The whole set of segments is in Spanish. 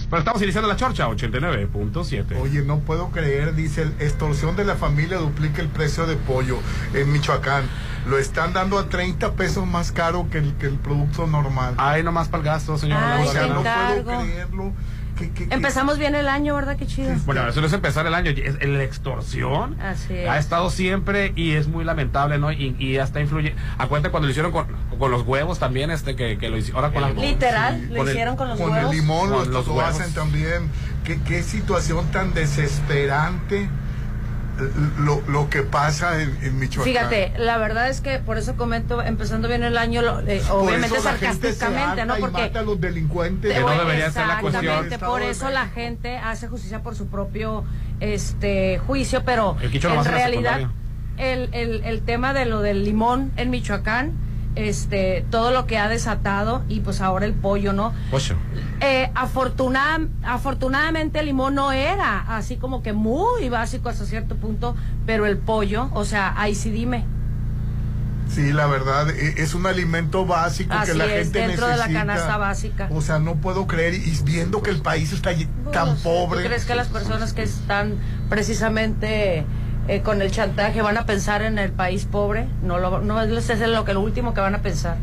es. Pero estamos iniciando la chorcha, 89.7. Oye, no puedo creer, dice, el extorsión de la familia duplica el precio de pollo en Michoacán. Lo están dando a 30 pesos más caro que el, que el producto normal. Ay, nomás para el gasto, señor. Ay, o sea, no puedo creerlo. ¿Qué- qué- qué- Empezamos bien el año, ¿verdad? Qué chido. Bueno, eso no es empezar el año. es- La extorsión Así es. ha estado siempre y es muy lamentable, ¿no? Y, y hasta influye. Acuérdate cuando lo hicieron con, con los huevos también, este, que, que lo hicieron. Ahora con la. Literal, Sí, lo con el- hicieron con los Con huevos. el limón Con lo, los lo huevos. hacen también. ¿Qué, qué situación tan desesperante lo, lo que pasa en, en Michoacán. Fíjate, la verdad es que por eso comento, empezando bien el año, lo- eh, obviamente sarcásticamente, ¿no? Porque mata a los delincuentes. Que no debería ser la cuestión. Exactamente, por eso la gente hace justicia por su propio este juicio, pero en realidad el, el, el tema de lo del limón en Michoacán, este, todo lo que ha desatado y pues ahora el pollo, ¿no? Ocho. Eh, afortuna- afortunadamente el limón no era así como que muy básico hasta cierto punto, pero el pollo, o sea, ahí sí dime. Sí, la verdad, e- es un alimento básico Así que la es, gente dentro de la necesita. canasta básica. O sea, no puedo creer, y viendo que el país está tan Pues, pobre. ¿Tú crees que las personas que están precisamente eh, con el chantaje van a pensar en el país pobre? No, lo, no es es lo que lo último que van a pensar.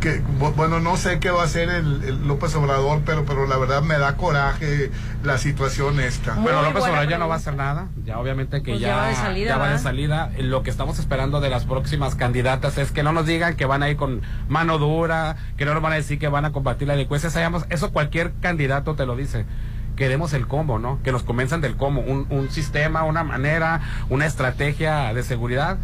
que, bueno, no sé qué va a hacer el, el López Obrador, pero, pero la verdad me da coraje la situación esta. Muy Bueno, López Obrador ya no va a hacer nada. Ya obviamente que Pues ya, ya va de salida, ya va de salida. Lo que estamos esperando de las próximas candidatas es que no nos digan que van a ir con mano dura, que no nos van a decir que van a combatir la delincuencia. Sabemos, eso cualquier candidato te lo dice. Queremos el cómo, ¿no? Que nos convenzan del cómo. Un, un sistema, una manera, una estrategia de seguridad.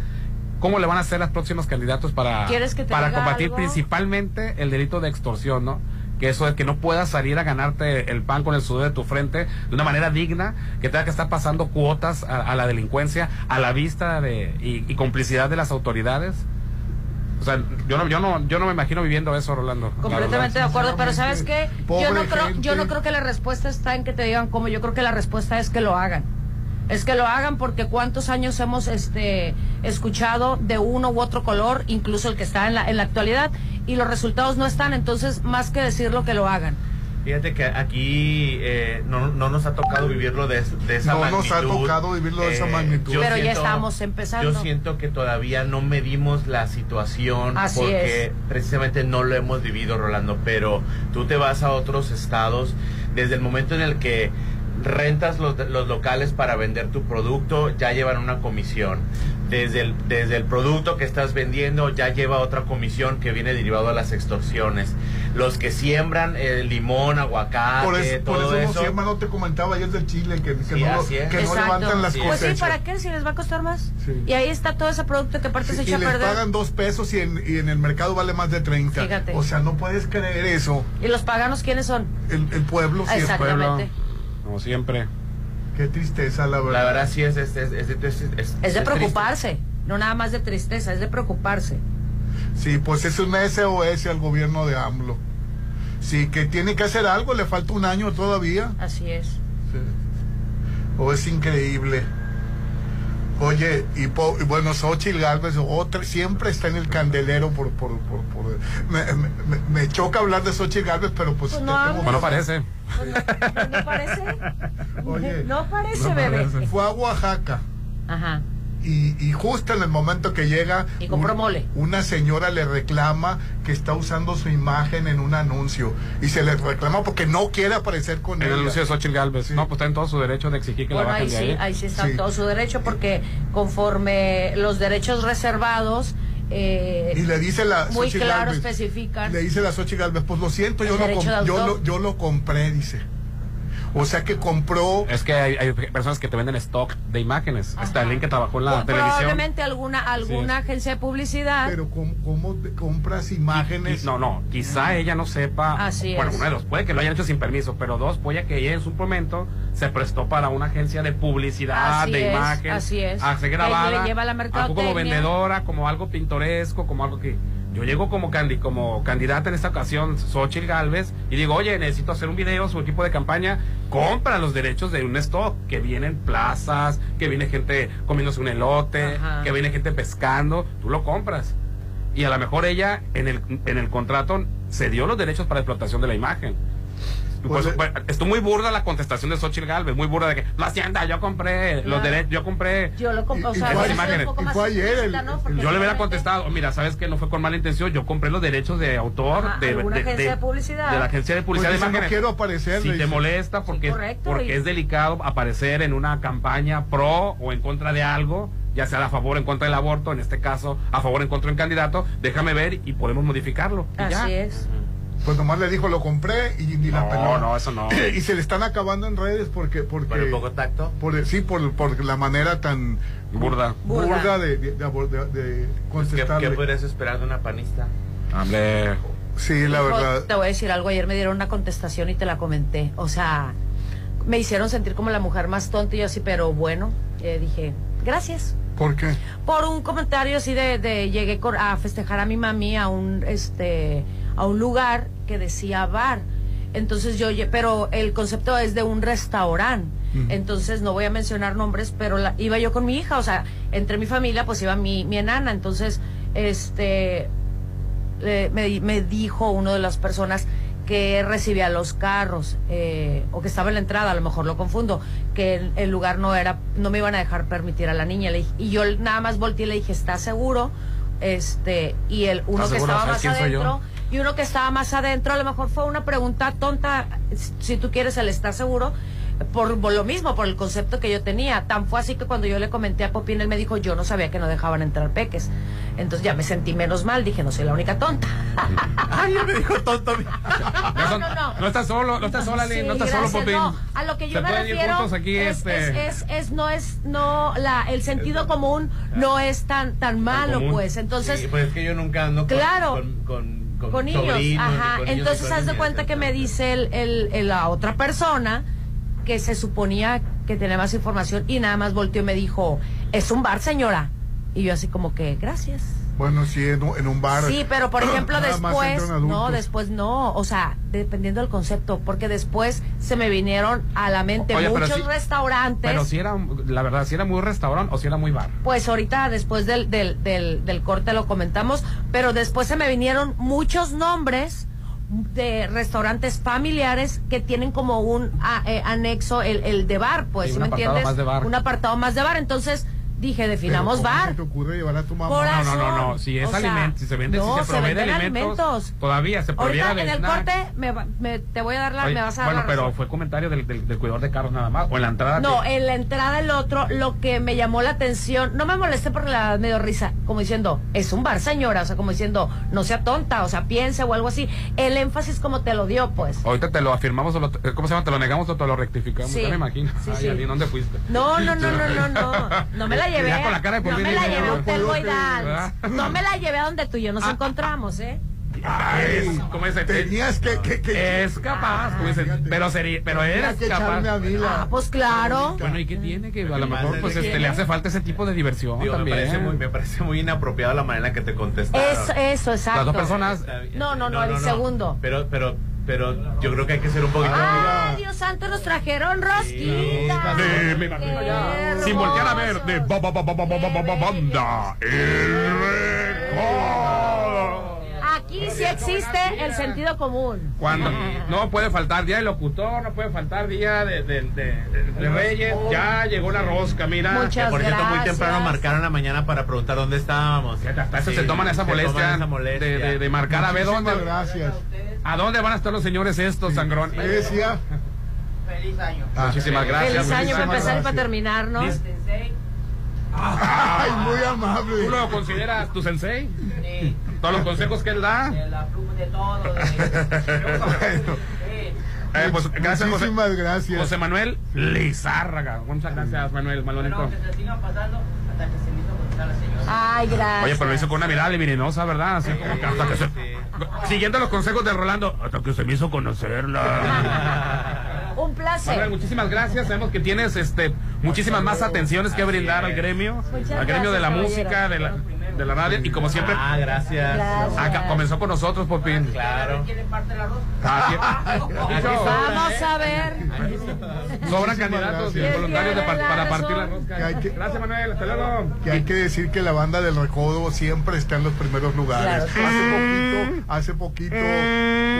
¿Cómo le van a hacer los próximos candidatos para, ¿Quieres que te para combatir algo? principalmente el delito de extorsión, ¿no? que eso es que no puedas salir a ganarte el pan con el sudor de tu frente de una manera digna, que tenga que estar pasando cuotas a, a la delincuencia a la vista de y, y complicidad de las autoridades. O sea, yo no, yo no, yo no me imagino viviendo eso, Rolando. la Completamente de acuerdo, pero ¿sabes qué? Yo no, creo, yo no creo que la respuesta está en que te digan cómo, yo creo que la respuesta es que lo hagan. Es que lo hagan porque cuántos años hemos este escuchado de uno u otro color, incluso el que está en la, en la actualidad, y los resultados no están, entonces más que decirlo que lo hagan. Fíjate que aquí eh, no, no nos ha tocado vivirlo de, de esa No magnitud. nos ha tocado vivirlo de esa magnitud. yo Pero ya estamos empezando. Yo siento que todavía no medimos la situación Así porque es. precisamente no lo hemos vivido, Rolando. Pero tú te vas a otros estados desde el momento en el que rentas los, los locales para vender tu producto, ya llevan una comisión. Desde el, desde el producto que estás vendiendo ya lleva otra comisión que viene derivado de las extorsiones. Los que siembran el limón, aguacate, por eso, por todo eso, no eso. siembra, no te comentaba ayer del Chile, que, que Sí, no, que levantan las Sí. Pues sí. ¿para qué? Si les va a costar más. Sí. Y ahí está todo ese producto que aparte se y echa a les perder. pagan dos pesos y en, y en el mercado vale más de 30. Fíjate. O sea, no puedes creer eso. ¿Y los paganos quiénes son? El, el pueblo sí es. Pueblo, Exactamente. Como siempre. Qué tristeza, la verdad. La verdad sí es, es, es, es- es- es- es- Es de preocuparse, no nada más de tristeza, es de preocuparse. Sí, pues es un SOS al gobierno de AMLO. Sí, que tiene que hacer algo, le falta un año todavía. Así es. Sí. Oh, es increíble. Oye, y, po- y bueno, Xochitl Galvez otra, siempre está en el candelero por... por, por, por- me, me- me- me choca hablar de Xochitl Galvez, pero pues... Pues no ya hables. Bueno, parece. Pues no, ¿no parece? Oye, no parece, no bebé. parece. Fue a Oaxaca Ajá. Y, y justo en el momento que llega... Y compró mole. Una señora le reclama que está usando su imagen en un anuncio y se le reclama porque no quiere aparecer con En el ella. anuncio de Xochitl Galvez. Sí. No, pues está en todo su derecho de exigir que Bueno, la ahí bajen de sí, ahí. ahí sí está Sí. todo su derecho porque conforme los derechos reservados eh, Y le dice la muy Xochitl claro Gálvez, especifican. Le dice la Xochitl Galvez, pues lo siento, yo lo, yo, lo, yo lo compré, dice. O sea que compró... Es que hay, hay personas que te venden stock de imágenes. Está Ajá. el link que trabajó en la Pro- televisión. Probablemente alguna alguna agencia de publicidad. Pero ¿cómo, cómo te compras imágenes? Y- No, no, quizá ella no sepa. Así bueno, es. uno de dos, puede que lo hayan hecho sin permiso, pero dos, puede que ella en su momento se prestó para una agencia de publicidad, Así de es, imagen. así es. A ser grabada. le lleva la algo mercadotecnia. como vendedora, como algo pintoresco, como algo que. Yo llego como, candi- como candidata en esta ocasión, Xochitl Galvez, y digo, oye, necesito hacer un video, su equipo de campaña, compra los derechos de un stock, que vienen plazas, que viene gente comiéndose un elote, Ajá. que viene gente pescando, tú lo compras. Y a lo mejor ella en el, en el contrato cedió los derechos para explotación de la imagen. Pues, Pues, pues, estuvo muy burda la contestación de Xochitl Galvez, muy burda de que, no hacienda, yo compré los derechos, yo compré. Yo lo compré, o Y- sea, un poco más ayer el- ¿no? Yo le hubiera contestado, mira, sabes que no fue con mala intención, yo compré los derechos de autor Ajá, de, alguna agencia de publicidad. de la agencia de publicidad de no imágenes. quiero aparecer. Si te dice. molesta porque, Sí, correcto, porque y- es delicado aparecer en una campaña pro o en contra de algo, ya sea a favor o en contra del aborto, en este caso a favor o en contra de un candidato, déjame ver y podemos modificarlo. y ya. Así es. Pues nomás le dijo, lo compré y ni la No, peló. no, eso no. Y se le están acabando en redes porque... porque Por el poco tacto. por el- sí, por, por la manera tan Burda. Burda. burda, de, de, de de- de ¿Qué, contestarle. qué podrías esperar de una panista? Hombre. Sí, la Hijo, verdad. Te voy a decir algo, ayer me dieron una contestación y te la comenté. O sea, me hicieron sentir como la mujer más tonta y yo así, pero bueno, eh, dije, gracias. ¿Por qué? Por un comentario así de, de llegué a festejar a mi mami a un este a un lugar que decía bar. Entonces yo, pero el concepto es de un restaurante. Entonces no voy a mencionar nombres, pero la- iba yo con mi hija, o sea, entre mi familia pues iba mi, mi enana. Entonces, este, le- me, me dijo una de las personas que recibía los carros eh, o que estaba en la entrada, a lo mejor lo confundo, que el, el lugar no era, no me iban a dejar permitir a la niña. Le dije- y yo nada más volteé y le dije, ¿estás seguro? Este, y el uno ¿Estás que estaba ¿Sabes más adentro, y uno que estaba más adentro, a lo mejor fue una pregunta tonta, si- tú quieres el ¿estás seguro? Por, por lo mismo, por el concepto que yo tenía. Tan fue así que cuando yo le comenté a Popín, él me dijo, yo no sabía que no dejaban entrar peques. Entonces ya me sentí menos mal, dije, no soy la única tonta. Ay, me dijo tonto. No, no, no. no estás solo, no estás sola, Sí, no estás gracias, solo, Popín. no. a lo que yo me refiero juntos aquí, es, este. es, es, es- no es, no, la, el sentido común no es tan, tan malo, pues. Entonces, Sí, pues es que yo nunca ando con, Claro. con, con, con con niños, sobrinos, ajá. con Entonces, haz de cuenta que me dice el, el, el- la otra persona que se suponía que tenía más información y nada más volteó y me dijo, es un bar, señora. Y yo así como que, gracias. Bueno, sí, en un, en un bar. Sí, pero por ejemplo después, no, después no, o sea, dependiendo del concepto, porque después se me vinieron a la mente Oye, pero muchos restaurantes. Pero si era, la verdad, si era muy restaurante o si era muy bar. Pues ahorita después del, del, del, del corte lo comentamos, pero después se me vinieron muchos nombres de restaurantes familiares que tienen como un a- eh, anexo el, el de bar, pues, Sí, ¿sí un me apartado entiendes? más de bar. Un apartado más de bar, entonces dije, definamos ¿cómo bar. se te ocurre llevar a tu mamá? Por No, no, no, no. Si es O sea, alimento, si se vende, no, si se se provee de alimentos, alimentos. todavía se proviera Ahorita de en el snack. corte me, va- me- te voy a dar la, Oye, me vas a dar bueno, la pero razón. fue comentario del, del, del cuidador de carros nada más. O en la entrada. No, que- en la entrada el otro, lo que me llamó la atención, no me molesté porque la me dio risa, como diciendo, es un bar, señora, o sea, como diciendo, no sea tonta, o sea, piense o algo así. El énfasis como te lo dio, pues. Ahorita te lo afirmamos, o lo, ¿cómo se llama? Te lo negamos o te lo rectificamos. Sí. Ya me imagino. Sí, Ay, sí. ¿dónde fuiste? No, no, no, no, no, no. No me la llevé. Ya con la cara de no me la llevé a no. Dance. No me la llevé a donde tú y yo nos encontramos, ¿eh? Ay, ¿Cómo dice? Tenías que... que, que Es capaz, Fíjate. pero sería, pero eres que capaz. Ah, pues claro. Bueno, ¿y qué tiene? Que a Lo mejor es pues este, le hace falta ese tipo de diversión Digo, me, parece muy, me parece muy inapropiada la manera en la que te contestaron. Eso, eso, exacto. Las dos personas. Está bien. No, no, no, el segundo. Pero, pero, pero yo creo que hay que ser un poquito. ¡Ay, Dios santo, nos trajeron rosquitas! De, Sin voltear a ver, de ba, ba, ba, banda, el record. Aquí sí existe el sentido común. Cuando no puede faltar día de locutor, no puede faltar día de, de, de- de Reyes, ya llegó la rosca, mira. Muchas por cierto, muy temprano marcaron la mañana para preguntar dónde estábamos. Hasta eso Sí, se toman esa molestia, toman esa molestia. De, de- de marcar a ver dónde, gracias. a dónde van a estar los señores estos, sangrón. ¿Qué decía? Feliz año. Ah, Muchísimas gracias. Feliz año para empezar y para gracias. terminar, Ay, muy amable. ¿Tú lo consideras tu sensei? Sí. ¿Todos los consejos que él da? De la pluma de todo. De... Bueno. Sí. Eh, pues gracias, José, Muchísimas gracias. José Manuel Lizárraga. Muchas gracias, Manuel Malonito. Bueno, que se sigan pasando hasta que se me hizo contestar la señora. Ay, gracias. Oye, pero lo hizo con una mirada libidinosa, ¿verdad? Así como que hasta que se... Siguiendo los consejos de Rolando, hasta que se me hizo conocerla. Un Manuel, placer. muchísimas gracias. Sabemos que tienes este muchísimas más atenciones que brindar al gremio, Muchas al gremio de la gracias, música, de la, de la radio y como siempre Ah, gracias. Gracias. acá comenzó con nosotros. Claro. ¿Quieren parte del arroz? Así- Vamos a ver. Sobran candidatos y voluntarios de para partir la rosca. Que hay que- Gracias, Manuel. Hasta luego. Que hay que decir que la banda del recodo siempre está en los primeros lugares. Claro. Hace poquito, hace poquito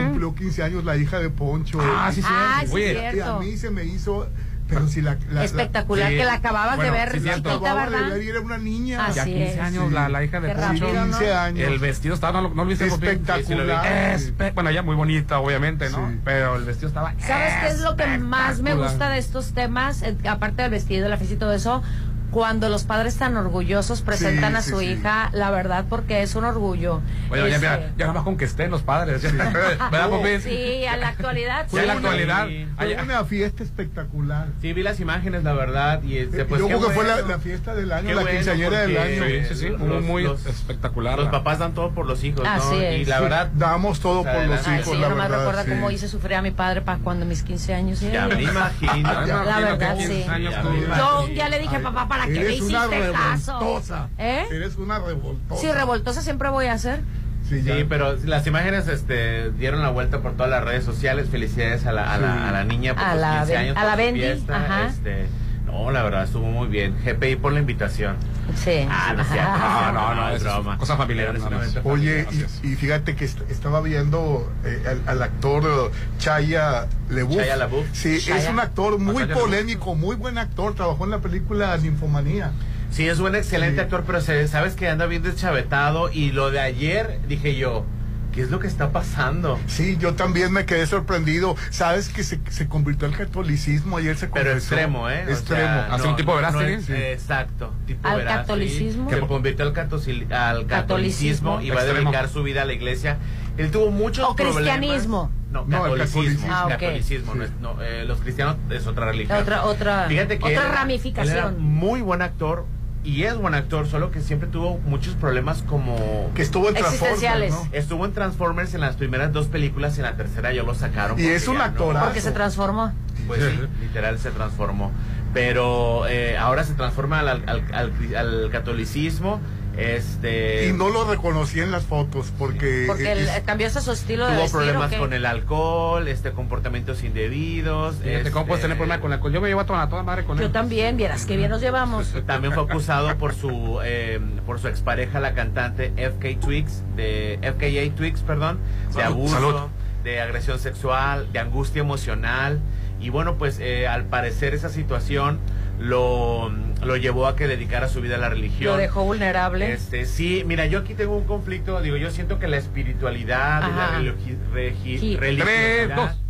cumplió 15 años la hija de Poncho. Ah, sí, Ah, cierto. sí, Oye, cierto. Y a mí se me hizo, pero si la, la- la- Espectacular, sí. que la acababas Bueno, de ver, sí, cierto. chiquita, una niña. Así ya 15 es. años Sí. la, la hija de Poncho. rápido, ¿no? 15 años. El vestido estaba, no, lo- no lo viste espectacular. Espe- bueno, ella muy bonita, obviamente, ¿no? Sí. Pero el vestido estaba. ¿Sabes qué es lo que más me gusta de estos temas? Eh, Aparte del vestido, la fiesta y todo eso, cuando los padres tan orgullosos presentan Sí, a sí, su sí. hija, la verdad, porque es un orgullo. Oye, ya, Este, mira, ya nada más con que estén los padres. ¿Verdad, Popín? Sí, a la actualidad. Ya en la sí. actualidad. Sí. Fue Allá- una fiesta espectacular. Sí, vi las imágenes, la verdad, y este, pues Yo creo que fue la, bueno. la fiesta del año, Qué la bueno, quinceañera del año. Sí, sí, sí. Los- Muy, muy los- espectacular. Los papás dan todo por los hijos, Así ¿no? es. Y la Sí, verdad, damos todo por los hijos, sí, la no me verdad. recuerda sí. cómo hice sufrir a mi padre para cuando mis 15 años. ¿sí? ya me imagino. Ya La verdad, sí. 15 años Ya tú- me Yo ya le dije, papá, ¿para qué me Eres una hiciste caso? revoltosa. ¿Eh? Eres una revoltosa. Sí, revoltosa siempre voy a ser. Sí. Sí, pero las imágenes este, dieron la vuelta por todas las redes sociales. Felicidades a la, a la, a la niña por A sus la 15 Ben- años. a la Bendy, fiesta, ajá. Este, no, la verdad, estuvo muy bien. GPI por la invitación. Sí. Ah, no es cierto, no es No, cierto, no, no, es broma. cosa familiar, nada más. Oye, y, y fíjate que est- estaba viendo eh, al, al actor eh, Chaya LeBouf. Shia LaBeouf. Sí, es un actor muy polémico, muy buen actor. Trabajó en la película Ninfomanía. Sí, es un excelente Sí. actor, pero se, sabes que anda bien deschavetado. Y lo de ayer, dije yo, ¿qué es lo que está pasando? Sí, yo también me quedé sorprendido. Sabes que se, se convirtió al catolicismo. Ayer se Pero confesó. extremo, ¿eh? O Extremo. Así un tipo es- Sí. Exacto, tipo ¿Al Verástegui, catolicismo? Se convirtió al, catosil- al Catolicismo. catolicismo y va a dedicar su vida a la iglesia. Él tuvo muchos O problemas. cristianismo. No, No, el catolicismo. catolicismo. Ah, ok. catolicismo, no Sí. no, eh, los cristianos es otra religión. Otra, otra, Fíjate que otra él era- ramificación. él era muy buen actor y es buen actor, solo que siempre tuvo muchos problemas como... Que estuvo en Transformers. ¿no? Estuvo en Transformers en las primeras dos películas, en la tercera ya lo sacaron. Y es un ya no-. Porque se transformó. Pues sí, literal se transformó. Pero eh, ahora se transforma al, al- al- al catolicismo. Este. Y no lo reconocí en las fotos porque... Porque es- el, cambió su estilo de Tuvo vestir. ¿o problemas con el alcohol, este comportamientos indebidos. Fíjate este, cómo puedes tener problemas con la alcohol. Yo me llevo a toda, a toda madre con él. Yo también, vieras que bien nos llevamos. También fue acusado por su eh, por su expareja, la cantante FK Twigs, de FKA Twigs, perdón, de abuso, salud. de agresión sexual, de angustia emocional. Y bueno, pues eh, al parecer esa situación lo, lo llevó a que dedicara su vida a la religión. Lo dejó vulnerable. Este, sí, mira, yo aquí tengo un conflicto, digo, yo siento que la espiritualidad, y la Ajá. religi- regi- Sí. Tres,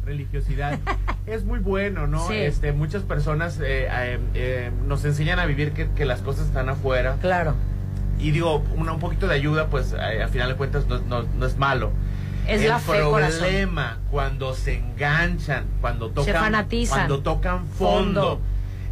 religiosidad, es muy bueno, ¿no? Sí. Este, muchas personas eh, eh, eh, nos enseñan a vivir que, que las cosas están afuera Claro. y digo, una, un poquito de ayuda, pues eh, al final de cuentas no, no- no es malo. Es El la fe, corazón. problema cuando se enganchan, cuando tocan, fanatizan. cuando tocan Fondo. fondo,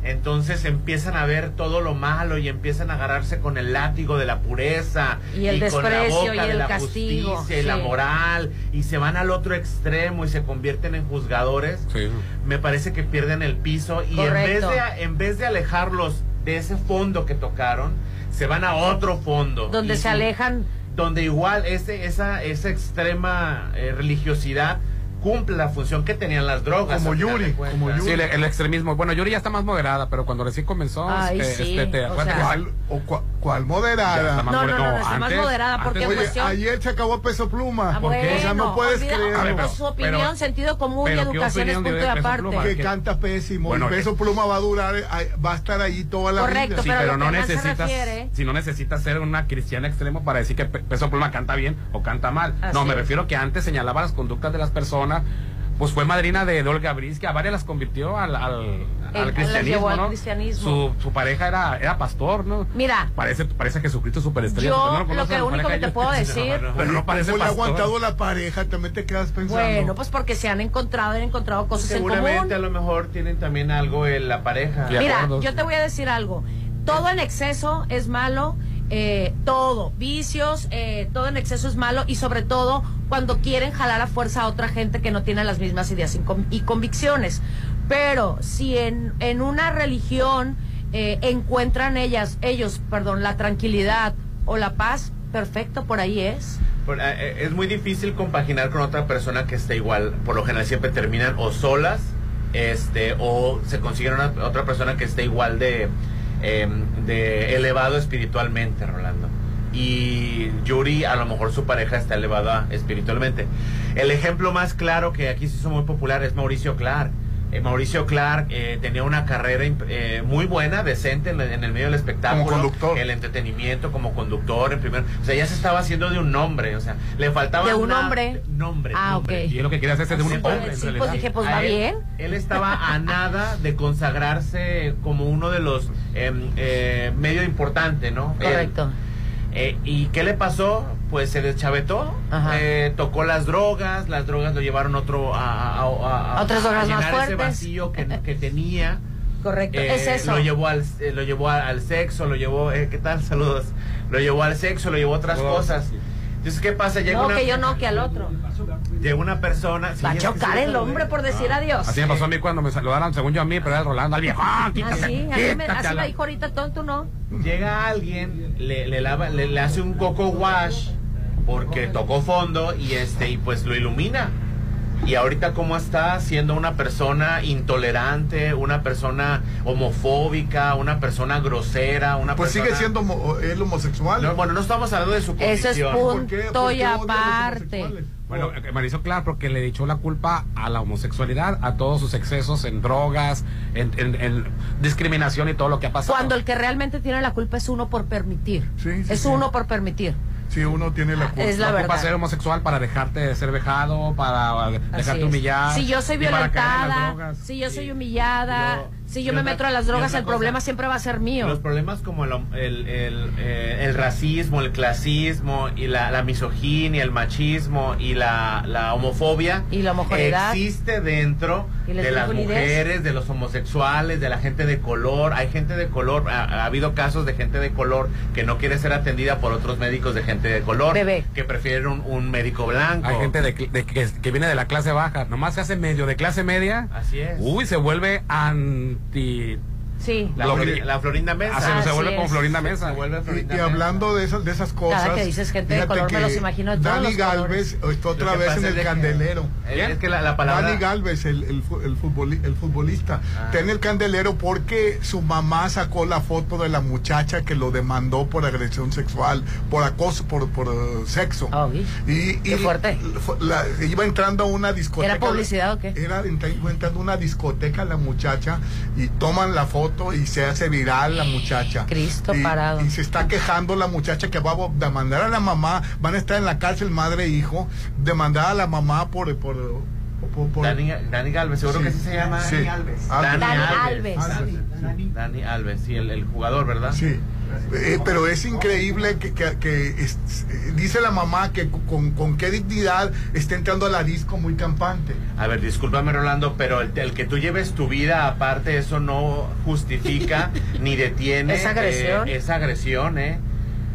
entonces empiezan a ver todo lo malo y empiezan a agarrarse con el látigo de la pureza Y el con la boca y de la castigo, justicia y la moral y se van al otro extremo y se convierten en juzgadores. Sí. Me parece que pierden el piso y en vez de en vez de alejarlos de ese fondo que tocaron, se van a otro fondo Donde se sí, alejan. donde igual ese, esa, esa extrema eh, religiosidad cumple la función que tenían las drogas. Como Yuri, como. Sí, el, el extremismo. Bueno, Yuri ya está más moderada, pero cuando recién comenzó, Ay, este, sí, este, te o sea- ¿Cuál, o cua- cuál moderada? está más No, no, moderada. no, no, está más moderada porque antes- Oye, cuestión- ayer se acabó peso pluma. Ah, ¿por qué? bueno, O sea, no puedes olvida- creer. A ver, pero- su opinión, pero- sentido común y pero ¿qué educación es punto de aparte. Pluma? que que- canta pésimo. Bueno, y peso pluma va a durar, va a estar ahí toda la Correcto, vida. Sí, pero no necesitas, si no necesitas ser una cristiana extremo para decir que Pe- Peso Pluma canta bien o canta mal. No, me refiero que antes señalaba las conductas de las personas. Pues fue madrina de Olga Briz, que a varias las convirtió al, al, El- al las cristianismo, llevó al ¿no? cristianismo. Su, su pareja era, era pastor, ¿no? Mira, Parece, parece Jesucristo superestrella. Yo, ¿No lo conoces que único que te puedo decir- No, pero no parece ¿Cómo le ha pastor. aguantado la pareja? También te quedas pensando. bueno, pues porque se han encontrado, han encontrado cosas en común. Seguramente a lo mejor tienen también algo en la pareja. Mira, acuerdo, yo sí. te voy a decir algo. Todo en exceso es malo, eh, todo, vicios, eh, todo en exceso es malo y sobre todo cuando quieren jalar a fuerza a otra gente que no tiene las mismas ideas y, con- y convicciones. Pero si en, en una religión eh, encuentran ellas, ellos, perdón, la tranquilidad o la paz, perfecto, por ahí es. Eh, es muy difícil compaginar con otra persona que esté igual. Por lo general siempre terminan o solas este, o se consiguen una, otra persona que esté igual de, em, de elevado espiritualmente, Rolando. Y Yuri, a lo mejor su pareja está elevada espiritualmente. El ejemplo más claro que aquí se hizo muy popular es Mauricio Clark. Eh, Mauricio Clark eh, tenía una carrera eh, muy buena, decente en, en el medio del espectáculo, Como conductor. el entretenimiento, como conductor, en primer, o sea, ya se estaba haciendo de un nombre, o sea, le faltaba ¿De un una- hombre? nombre, Ah, nombre. ok. Y es lo que quería hacerse de un Sí, hombre, pues, en sí, realidad. pues dije, pues A va él- bien. Él estaba a nada de consagrarse como uno de los em, eh, medio importante, ¿no? Él, Correcto. Eh, ¿Y qué le pasó? Pues se deschavetó, Ajá. eh, tocó las drogas, las drogas lo llevaron otro a, a- a- a- Otras drogas a más llenar ese fuertes. vacío que, que tenía. Correcto. Eh, es eso. Lo llevó al, eh, lo llevó al, al sexo, lo llevó, eh, ¿qué tal? Saludos. Lo llevó al sexo, lo llevó a otras Saludos. cosas. Entonces, ¿qué pasa? Llega no, una, que yo no, que al otro. llega una persona. Va a chocar el hombre por decir adiós. Así me pasó a mí cuando me saludaron, según yo a mí, pero era Rolando, al viejo. ¡Ah, quítate! Así, así, me, quítate así me dijo ahorita tonto, ¿no? Llega alguien, le, le, lava, le, le hace un coco wash porque tocó fondo y este y pues lo ilumina. Y ahorita cómo está siendo una persona intolerante, una persona homofóbica, una persona grosera, una Pues sigue persona... siendo homo- él homosexual. No, bueno, no estamos hablando de su condición. Eso es ¿Por qué? punto ¿Por y a los aparte. Bueno, eh, me hizo claro porque le echó la culpa a la homosexualidad, a todos sus excesos en drogas, en, en- en discriminación y todo lo que ha pasado. Cuando el que realmente tiene la culpa es uno por permitir. Sí, sí, es sí. uno por permitir. Sí, uno tiene la culpa. Es la verdad. ser homosexual para dejarte de ser vejado, para dejarte humillar. Si yo soy violentada, si yo soy humillada, Yo- si yo me meto a las drogas, el cosa, problema siempre va a ser mío. Los problemas como el, el, el, eh, el racismo, el clasismo y la, la misoginia, el machismo y la, la homofobia Y la homogeneidad. existe dentro de las mujeres, de los homosexuales, de la gente de color. Hay gente de color, ha, ha habido casos de gente de color que no quiere ser atendida por otros médicos de gente de color, Bebé. que prefieren un, un médico blanco. Hay gente de, de- que, que viene de la clase baja, nomás se hace medio de clase media. Así es. Uy, se vuelve the Sí. la, que- la Florinda Mesa. Ah, se, se vuelve como es. Florinda Se Mesa. vuelve Y, Florinda y Mesa. hablando de esas, de esas cosas. Cada que dices gente de color, me los imagino de todos Dani los Galvez está otra Lo que vez en el que- candelero. Es que la, la palabra... Dani Galvez, el, el, el, futboli- el futbolista, Ah. está en el candelero porque su mamá sacó la foto de la muchacha que lo demandó por agresión sexual, por acoso, por, por eh, sexo. Oh, vi. y, Qué fuerte. fue- la- iba entrando a una discoteca. ¿Era publicidad o qué? Era, iba entrando a una discoteca la muchacha y toman la foto y se hace viral la muchacha. Cristo y, parado. Y se está quejando la muchacha que va a demandar a la mamá, van a estar en la cárcel madre e hijo, demandar a la mamá por... por, por- por- Dani, Dani Galvez, seguro Sí. que así se llama. Sí. Dani Alves. Alves. Dani Alves. Alves. Dani Alves, sí, el, el jugador, ¿verdad? Sí. Eh, pero es increíble que, que- que es- dice la mamá que con, con qué dignidad está entrando a la disco muy campante. A ver, discúlpame, Rolando, pero el, el que tú lleves tu vida aparte, eso no justifica ni detiene Esa agresión. eh, esa agresión, ¿eh?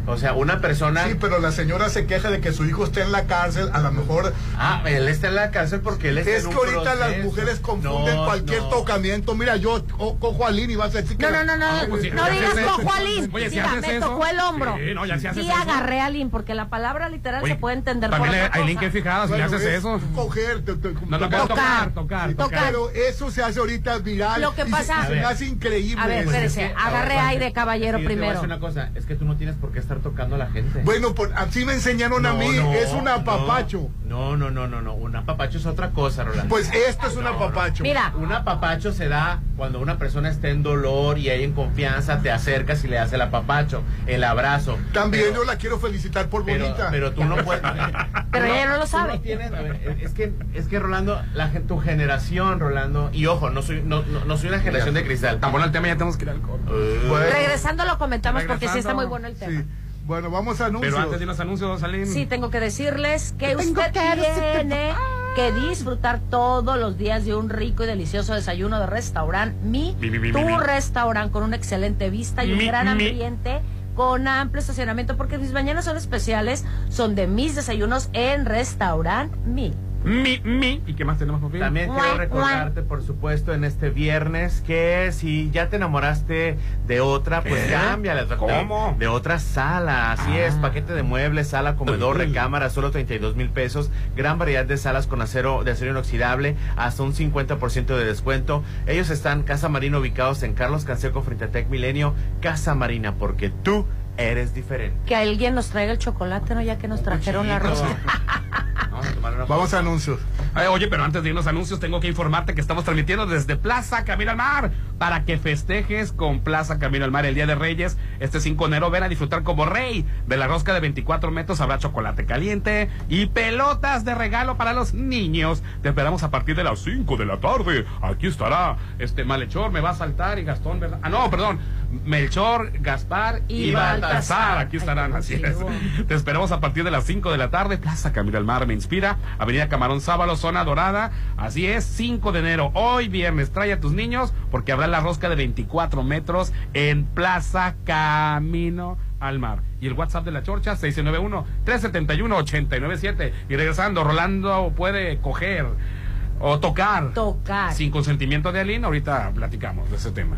O sea, una persona. Sí, pero la señora se queja de que su hijo esté en la cárcel, a lo mejor Ah, él está en la cárcel porque él está es en que un ahorita las mujeres confunden No, cualquier no. tocamiento. Mira, yo co- cojo a Lini y vas a decir que... No, no, no, no. Ah, pues si- no si digas haces cojo a Lin. Oye, si haces me eso- tocó el hombro. Sí, no, ya si haces Sí eso. agarré a Lin, porque la palabra literal Oye, se puede entender por También otra hay link cosa. que fijadas, si le Bueno, haces es eso. Coger, te- te- No lo puedes tocar, tocar, tocar. Pero eso se hace ahorita viral. Lo que pasa- se, me hace increíble. A ver, Pues, espérese, que- ahora, aire, caballero, que primero. una cosa, es que tú no tienes por qué estar tocando a la gente. Bueno, pues así me enseñaron a mí. no, es un apapacho. No, no, no, no, no. Un apapacho es otra cosa, Rolando. Pues esto es un apapacho. Mira, Un apapacho se da cuando una persona está en dolor y hay en confianza, te acercas y le das el apapacho, el abrazo. También Pero- yo la quiero felicitar por pero, bonita. pero tú no puedes. Pero ella no lo sabe. tienes- a ver, es que es que Rolando, la tu generación, Rolando, y ojo, no soy no, no, no soy una generación de cristal. Tan bueno el tema, ya tenemos que ir al corte. Eh, Bueno. regresando lo comentamos porque sí está muy bueno el tema. Sí. Bueno, vamos a anuncios. Pero antes de los anuncios, Salim. Sí, tengo que decirles que usted que tiene que disfrutar todos los días de un rico y delicioso desayuno de restaurante Mi, Mi, mi, mi, tu mi, restaurante con una excelente vista y un gran mi. ambiente con amplio estacionamiento porque mis mañanas son especiales, son de mis desayunos en restaurante Mi. Mi, mi. ¿Y qué más tenemos, papi? También quiero recordarte, por supuesto, en este viernes que si ya te enamoraste de otra, pues ¿Qué? cámbiala. ¿Cómo? De otra sala, así Ah. es. Paquete de muebles, sala, comedor, Uy. recámara, solo 32 mil pesos. Gran variedad de salas con acero, de acero inoxidable, hasta un 50% de descuento. Ellos están Casa Marina ubicados en Carlos Canseco frente a Tech Milenio. Casa Marina, porque tú eres diferente. Que alguien nos traiga el chocolate, ¿no? Ya que nos trajeron la rosca. Vamos a tomar una Vamos a anuncios. Ay, oye, pero antes de irnos a anuncios, tengo que informarte que estamos transmitiendo desde Plaza Camino al Mar para que festejes con Plaza Camino al Mar el Día de Reyes. Este 5 de enero, ven a disfrutar como rey de la rosca de 24 metros. Habrá chocolate caliente y pelotas de regalo para los niños. Te esperamos a partir de las 5 de la tarde. Aquí estará este Malhechor, me va a saltar y Gastón, ¿verdad? Ah, no, perdón. Melchor, Gaspar y, Y Baltasar. Aquí estarán, Ay, así es. Te esperamos a partir de las 5 de la tarde. Plaza Camino al Mar me inspira. Avenida Camarón Sábalo, zona dorada. Así es, 5 de enero. Hoy viernes. Trae a tus niños porque habrá la rosca de 24 metros en Plaza Camino al Mar. Y el WhatsApp de la Chorcha, 691-371-897. Y regresando, Rolando puede coger o tocar. Tocar. Sin consentimiento de Aline. Ahorita platicamos de ese tema.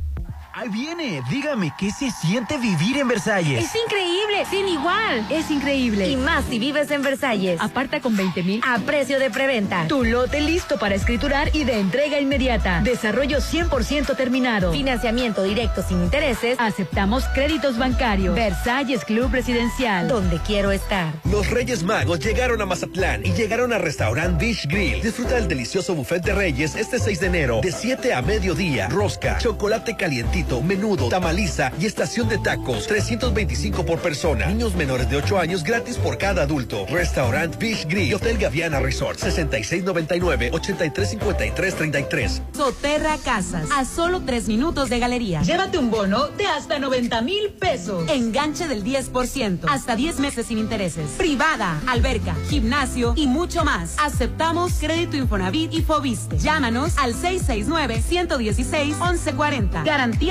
Ahí viene, dígame, ¿qué se siente vivir en Versalles? Es increíble, sin igual. Es increíble. Y más si vives en Versalles. Aparta con 20 mil. A precio de preventa. Tu lote listo para escriturar y de entrega inmediata. Desarrollo 100% terminado. Financiamiento directo sin intereses. Aceptamos créditos bancarios. Versalles Club Residencial. Donde quiero estar. Los Reyes Magos llegaron a Mazatlán y llegaron al restaurant Beach Grill. Disfruta del delicioso buffet de Reyes este 6 de enero de 7 a mediodía. Rosca, chocolate calientito, menudo, tamaliza y estación de tacos. 325 por persona. Niños menores de 8 años gratis por cada adulto. Restaurant Beach Grill y Hotel Gaviana Resort. 6699-835333. Soterra Casas, a solo tres minutos de galería. Llévate un bono de hasta 90 mil pesos. Enganche del 10%, hasta 10 meses sin intereses. Privada, alberca, gimnasio y mucho más. Aceptamos crédito Infonavit y Fobiste. Llámanos al 669-116-1140. Garantía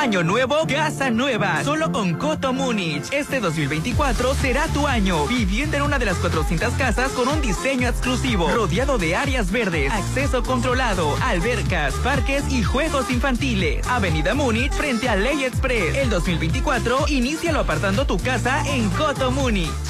Año nuevo, casa nueva. Solo con Coto Múnich. Este 2024 será tu año. Viviendo en una de las 400 casas con un diseño exclusivo. Rodeado de áreas verdes, acceso controlado, albercas, parques y juegos infantiles. Avenida Múnich frente a Ley Express. El 2024, inícialo apartando tu casa en Coto Múnich.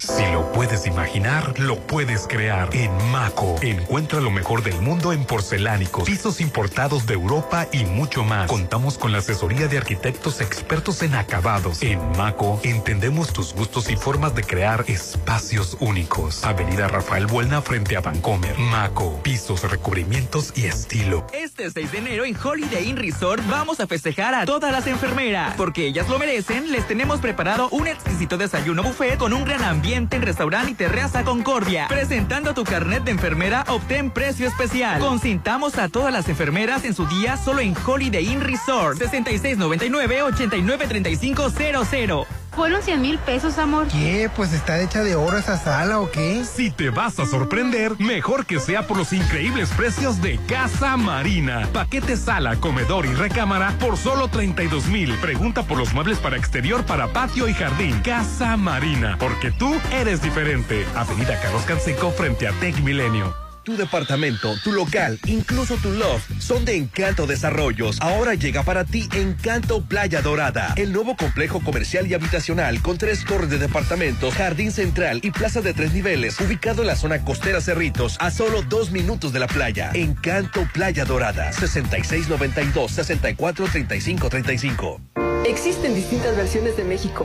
Si lo puedes imaginar, lo puedes crear. En Maco, encuentra lo mejor del mundo en porcelánicos, pisos importados de Europa y mucho más. Contamos con la asesoría de arquitectos expertos en acabados. En Maco, entendemos tus gustos y formas de crear espacios únicos. Avenida Rafael Buelna frente a Vancomer. Maco, pisos, recubrimientos y estilo. Este 6 de enero en Holiday Inn Resort vamos a festejar a todas las enfermeras. Porque ellas lo merecen, les tenemos preparado un exquisito desayuno buffet con un gran ambiente en restaurante y terraza Concordia. Presentando tu carnet de enfermera, obtén precio especial. Consintamos a todas las enfermeras en su día solo en Holiday Inn Resort. 6699-893500. Fueron 100 mil pesos, amor. ¿Qué? Pues está hecha de oro esa sala o qué? Si te vas a sorprender, mejor que sea por los increíbles precios de Casa Marina. Paquete sala, comedor y recámara por solo 32 mil. Pregunta por los muebles para exterior, para patio y jardín. Casa Marina, porque tú eres diferente. Avenida Carlos Canseco frente a Tech Milenio. Tu departamento, tu local, incluso tu loft son de Encanto Desarrollos. Ahora llega para ti Encanto Playa Dorada, el nuevo complejo comercial y habitacional con tres torres de departamentos, jardín central y plaza de tres niveles, ubicado en la zona costera Cerritos, a solo dos minutos de la playa. Encanto Playa Dorada, 6692 643535. Existen distintas versiones de México.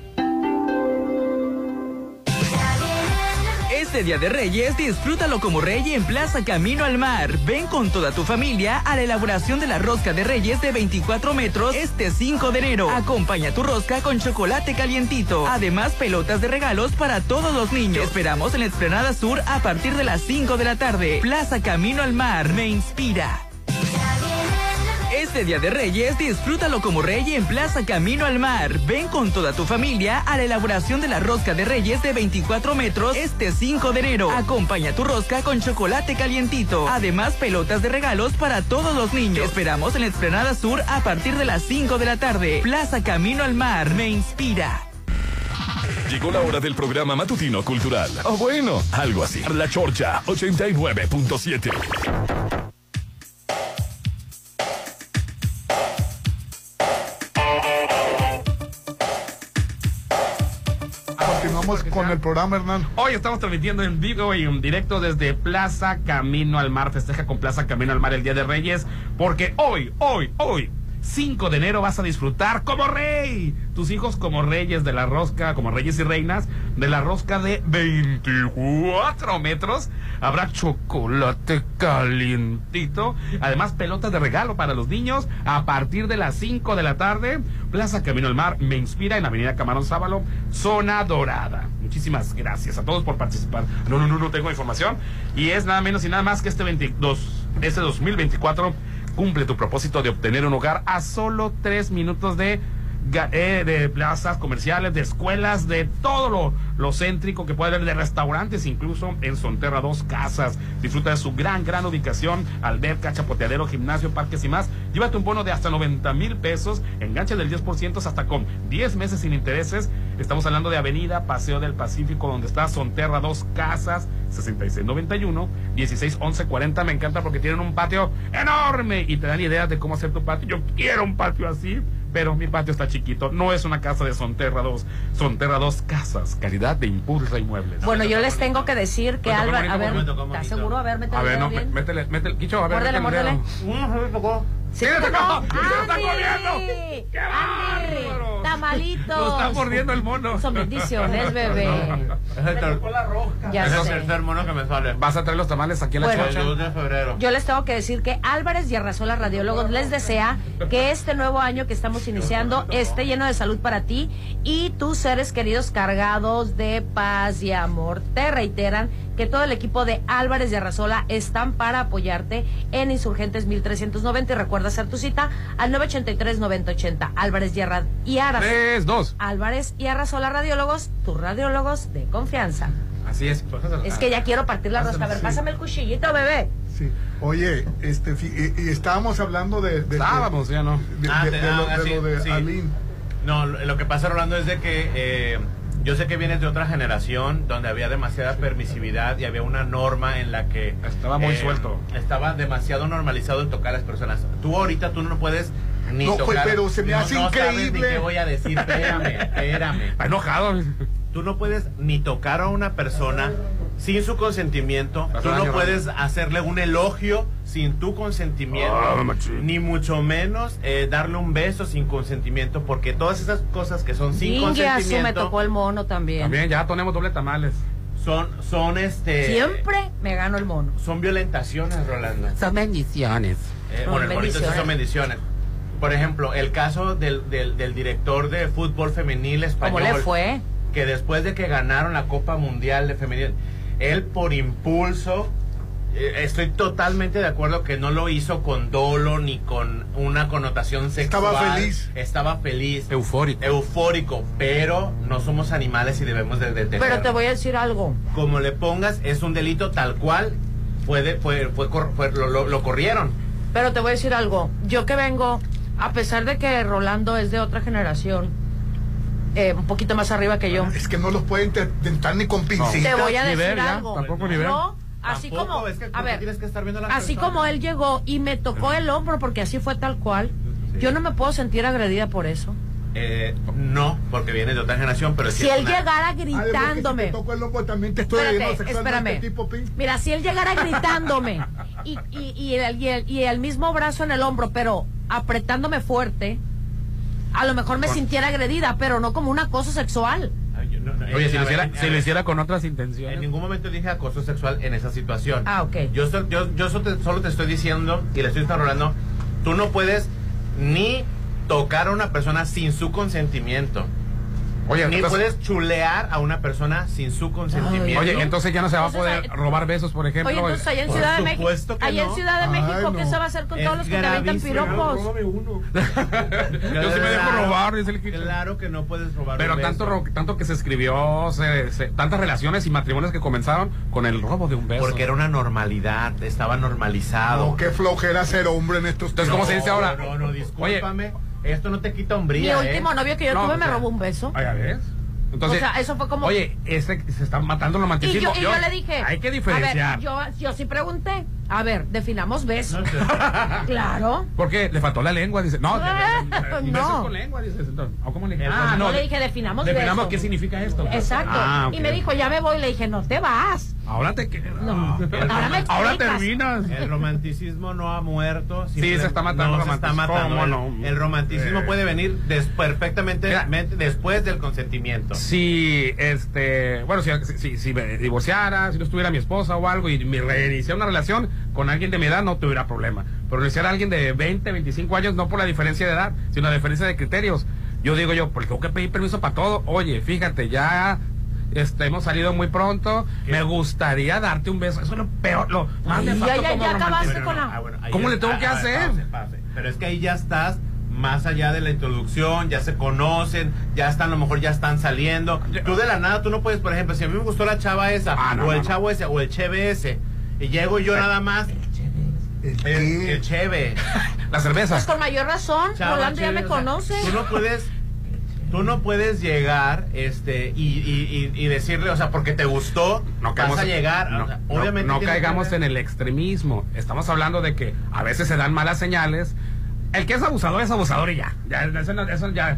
Este Día de Reyes, disfrútalo como rey en Plaza Camino al Mar. Ven con toda tu familia a la elaboración de la rosca de Reyes de 24 metros este 5 de enero. Acompaña tu rosca con chocolate calientito. Además, pelotas de regalos para todos los niños. Te esperamos en la Esplanada Sur a partir de las 5 de la tarde. Plaza Camino al Mar me inspira. Este Día de Reyes, disfrútalo como rey en Plaza Camino al Mar. Ven con toda tu familia a la elaboración de la rosca de Reyes de 24 metros este 5 de enero. Acompaña tu rosca con chocolate calientito. Además, pelotas de regalos para todos los niños. Te esperamos en la Esplanada Sur a partir de las 5 de la tarde. Plaza Camino al Mar me inspira. Llegó la hora del programa matutino cultural. O bueno, algo así. La Chorcha 89.7. Con el programa, Hernán. Hoy estamos transmitiendo en vivo y en directo desde Plaza Camino al Mar. Festeja con Plaza Camino al Mar el Día de Reyes, porque hoy, hoy, hoy, 5 de enero vas a disfrutar como rey. Tus hijos como reyes de la rosca, como reyes y reinas de la rosca de 24 metros. Habrá chocolate calientito. Además, pelotas de regalo para los niños a partir de las 5 de la tarde. Plaza Camino al Mar me inspira en Avenida Camarón Sábalo, zona dorada. Muchísimas gracias a todos por participar. No, no, no, no tengo información. Y es nada menos y nada más que este 22, este 2024 cumple tu propósito de obtener un hogar a solo tres minutos de, eh, de plazas comerciales, de escuelas, de todo lo, lo céntrico que puede haber, de restaurantes, incluso en Sonterra dos casas. Disfruta de su gran, gran ubicación, alberca, chapoteadero, gimnasio, parques y más. Llévate un bono de hasta 90 mil pesos, enganche del 10% hasta con 10 meses sin intereses. Estamos hablando de Avenida Paseo del Pacífico, donde está Sonterra dos casas, 6691 161140 me encanta porque tienen un patio enorme y te dan ideas de cómo hacer tu patio. Yo quiero un patio así, pero mi patio está chiquito. No es una casa de Sonterra 2, Sonterra 2 casas, calidad de Impulsa Inmuebles. Bueno, yo les tengo que decir que Álvaro, a ver, ¿estás seguro? A ver, métele A ver, no, bien. métele, métele, Quicho, a ver, Mórdele, métele. Sí, ¿Qué le ¿cómo tocó? no? ¿Qué le está ¡Andy! comiendo? ¡Qué ¡Andy! ¡Tamalitos! Lo está mordiendo el mono. Son bendiciones, bebé. Ya es el tercer mono que me sale. Vas a traer los tamales aquí la Bueno. chocha. El 2 de febrero. Yo les tengo que decir que Álvarez y Arrasola Radiólogos les desea que este nuevo año que estamos iniciando esté lleno de salud para ti y tus seres queridos cargados de paz y amor. Te reiteran que todo el equipo de Álvarez y Arrasola están para apoyarte en Insurgentes 1390 y recuerda hacer tu cita al 983-9080. Álvarez y, Arra y Arrasola. Tres, dos. Álvarez y Arrasola Radiólogos, tus radiólogos de confianza. Así es. Es que ya quiero partir la rosca. A ver, Sí. pásame el cuchillito, bebé. Sí. Oye, este, fi- y, y estábamos hablando de. de Estábamos, ya no. De, Ah, de- te- de lo, ah, de sí, lo de sí. Aline. No, lo lo que pasa, Rolando, es de que eh, yo sé que vienes de otra generación donde había demasiada permisividad y había una norma en la que... Estaba muy suelto. Estaba demasiado normalizado el tocar a las personas. Tú ahorita, tú no puedes ni No, pues, tocar... pero se me No, hace no sabes ni increíble. qué voy a decir, espérame, espérame. Está enojado. Tú no puedes ni tocar a una persona sin su consentimiento. Tú no puedes hacerle un elogio sin tu consentimiento. Ah, ni mucho menos eh, darle un beso sin consentimiento. Porque todas esas cosas que son sin su me consentimiento tocó el mono también. También ya tenemos doble tamales. son, son este. Siempre me gano el mono. Son violentaciones, Rolando. Son bendiciones. Eh, Son bueno, el bonito sí bendiciones. son bendiciones. Por ejemplo, el caso del, del, del director de fútbol femenil español. ¿Cómo le fue? que después de que ganaron la Copa Mundial de Femenil, él por impulso eh, estoy totalmente de acuerdo que no lo hizo con dolo ni con una connotación sexual. Estaba feliz. Estaba feliz. Eufórico. Eufórico, pero no somos animales y debemos de detener. Pero te voy a decir algo. Como le pongas, es un delito tal cual. Fue, de- fue, fue, cor- fue- lo, lo- lo corrieron. Pero te voy a decir algo. Yo que vengo, a pesar de que Rolando es de otra generación, eh, un poquito más arriba que yo. Es que no los pueden tentar ni con Te pincitas. voy a decir ver, ya, algo. tampoco ni ver. Yo, así Tampoco, como, es que a ver, tienes que estar viendo a las así como él llegó y me tocó el hombro porque así fue tal cual, yo no me puedo sentir agredida por eso. Eh, no, porque viene de otra generación, pero Si es él una- llegara Ay, porque gritándome, Si te el también te estoy Espérate, espérame. tipo. Mira, si él llegara gritándome y, y, y, el, y, el, y el mismo brazo en el hombro, pero apretándome fuerte, a lo mejor me sintiera agredida, pero no como un acoso sexual. No- no, Oye, si a lo hiciera, si lo hiciera con otras En intenciones. ningún momento dije acoso sexual en esa situación. Ah, ok. Yo, so- yo, yo solo, te, solo te estoy diciendo y le estoy enrolando, tú no puedes ni tocar a una persona sin su consentimiento. Oye, ni entonces- puedes chulear a una persona sin su consentimiento. Oye, entonces ya no se va a poder robar besos, por ejemplo. Oye, entonces allá en Ciudad de México, supuesto que allá en no. Ciudad de Ay, México, ¿qué no. se va a hacer con Es todos los que te aventan piropos? Yo sí me dejo robar, dice el. Claro que no puedes robar Pero un tanto, beso. tanto que se escribió, se- se- tantas relaciones y matrimonios que comenzaron con el robo de un beso. Porque era una normalidad, estaba normalizado. No, qué flojera ser hombre en estos Entonces, ¿cómo se dice ahora? No, no, discúlpame. Esto no te quita Mi hombría, último ¿eh? novio que yo No, tuve me sea, robó un beso. Ves. Entonces, O sea, eso fue como- Oye, ese se está matando el Y romanticismo. yo, y yo le dije, Hay que a diferenciar. ver, yo, yo sí pregunté, a ver, definamos beso. No, claro. Porque le faltó la lengua, dice. No, No. con lengua. Entonces, ¿o ¿cómo le Ah, no. Le dije, definamos Definamos beso. qué significa esto. Exacto. Ah. Y me dijo, ya me voy. Le dije, no te vas. Ahora te que- No. Ahora me Ahora explicas. terminas. El romanticismo no ha muerto. Sí, se está matando no el se está romanticismo. matando. ¿Cómo El, no? el romanticismo Eh. puede venir des- perfectamente Mira. después del consentimiento. Si, este, bueno, si, si, si me divorciara, si no estuviera mi esposa o algo y me reiniciara una relación con alguien de mi edad, no tuviera problema. Pero iniciar a alguien de 20, 25 años, no por la diferencia de edad, sino la diferencia de criterios. Yo digo yo, porque tengo que pedir permiso para todo. Oye, fíjate, ya este, hemos salido muy pronto. Me gustaría darte un beso. Eso es lo peor, lo más nefasto ya, acabaste con la- Ah, bueno, ahí ¿Cómo es- le tengo ah, que ah, hacer? pause. Pero es que ahí ya estás más allá de la introducción, ya se conocen, ya están, a lo mejor ya están saliendo. Tú de la nada, tú no puedes, por ejemplo, si a mí me gustó la chava esa, Ah, no, o el no, no. chavo ese, o el cheve ese, y llego yo nada más, ¿El el, el cheve. La cerveza. Pues con mayor razón, Chava, Rolando ya me o sea, conoce. Tú no puedes. Tú no puedes llegar este y, y, y, y decirle, o sea, porque te gustó, no vas a llegar. no, o sea, no, obviamente no que caigamos en el extremismo. Estamos hablando de que a veces se dan malas señales. El que es abusador es abusador y ya. ya eso, no- eso ya.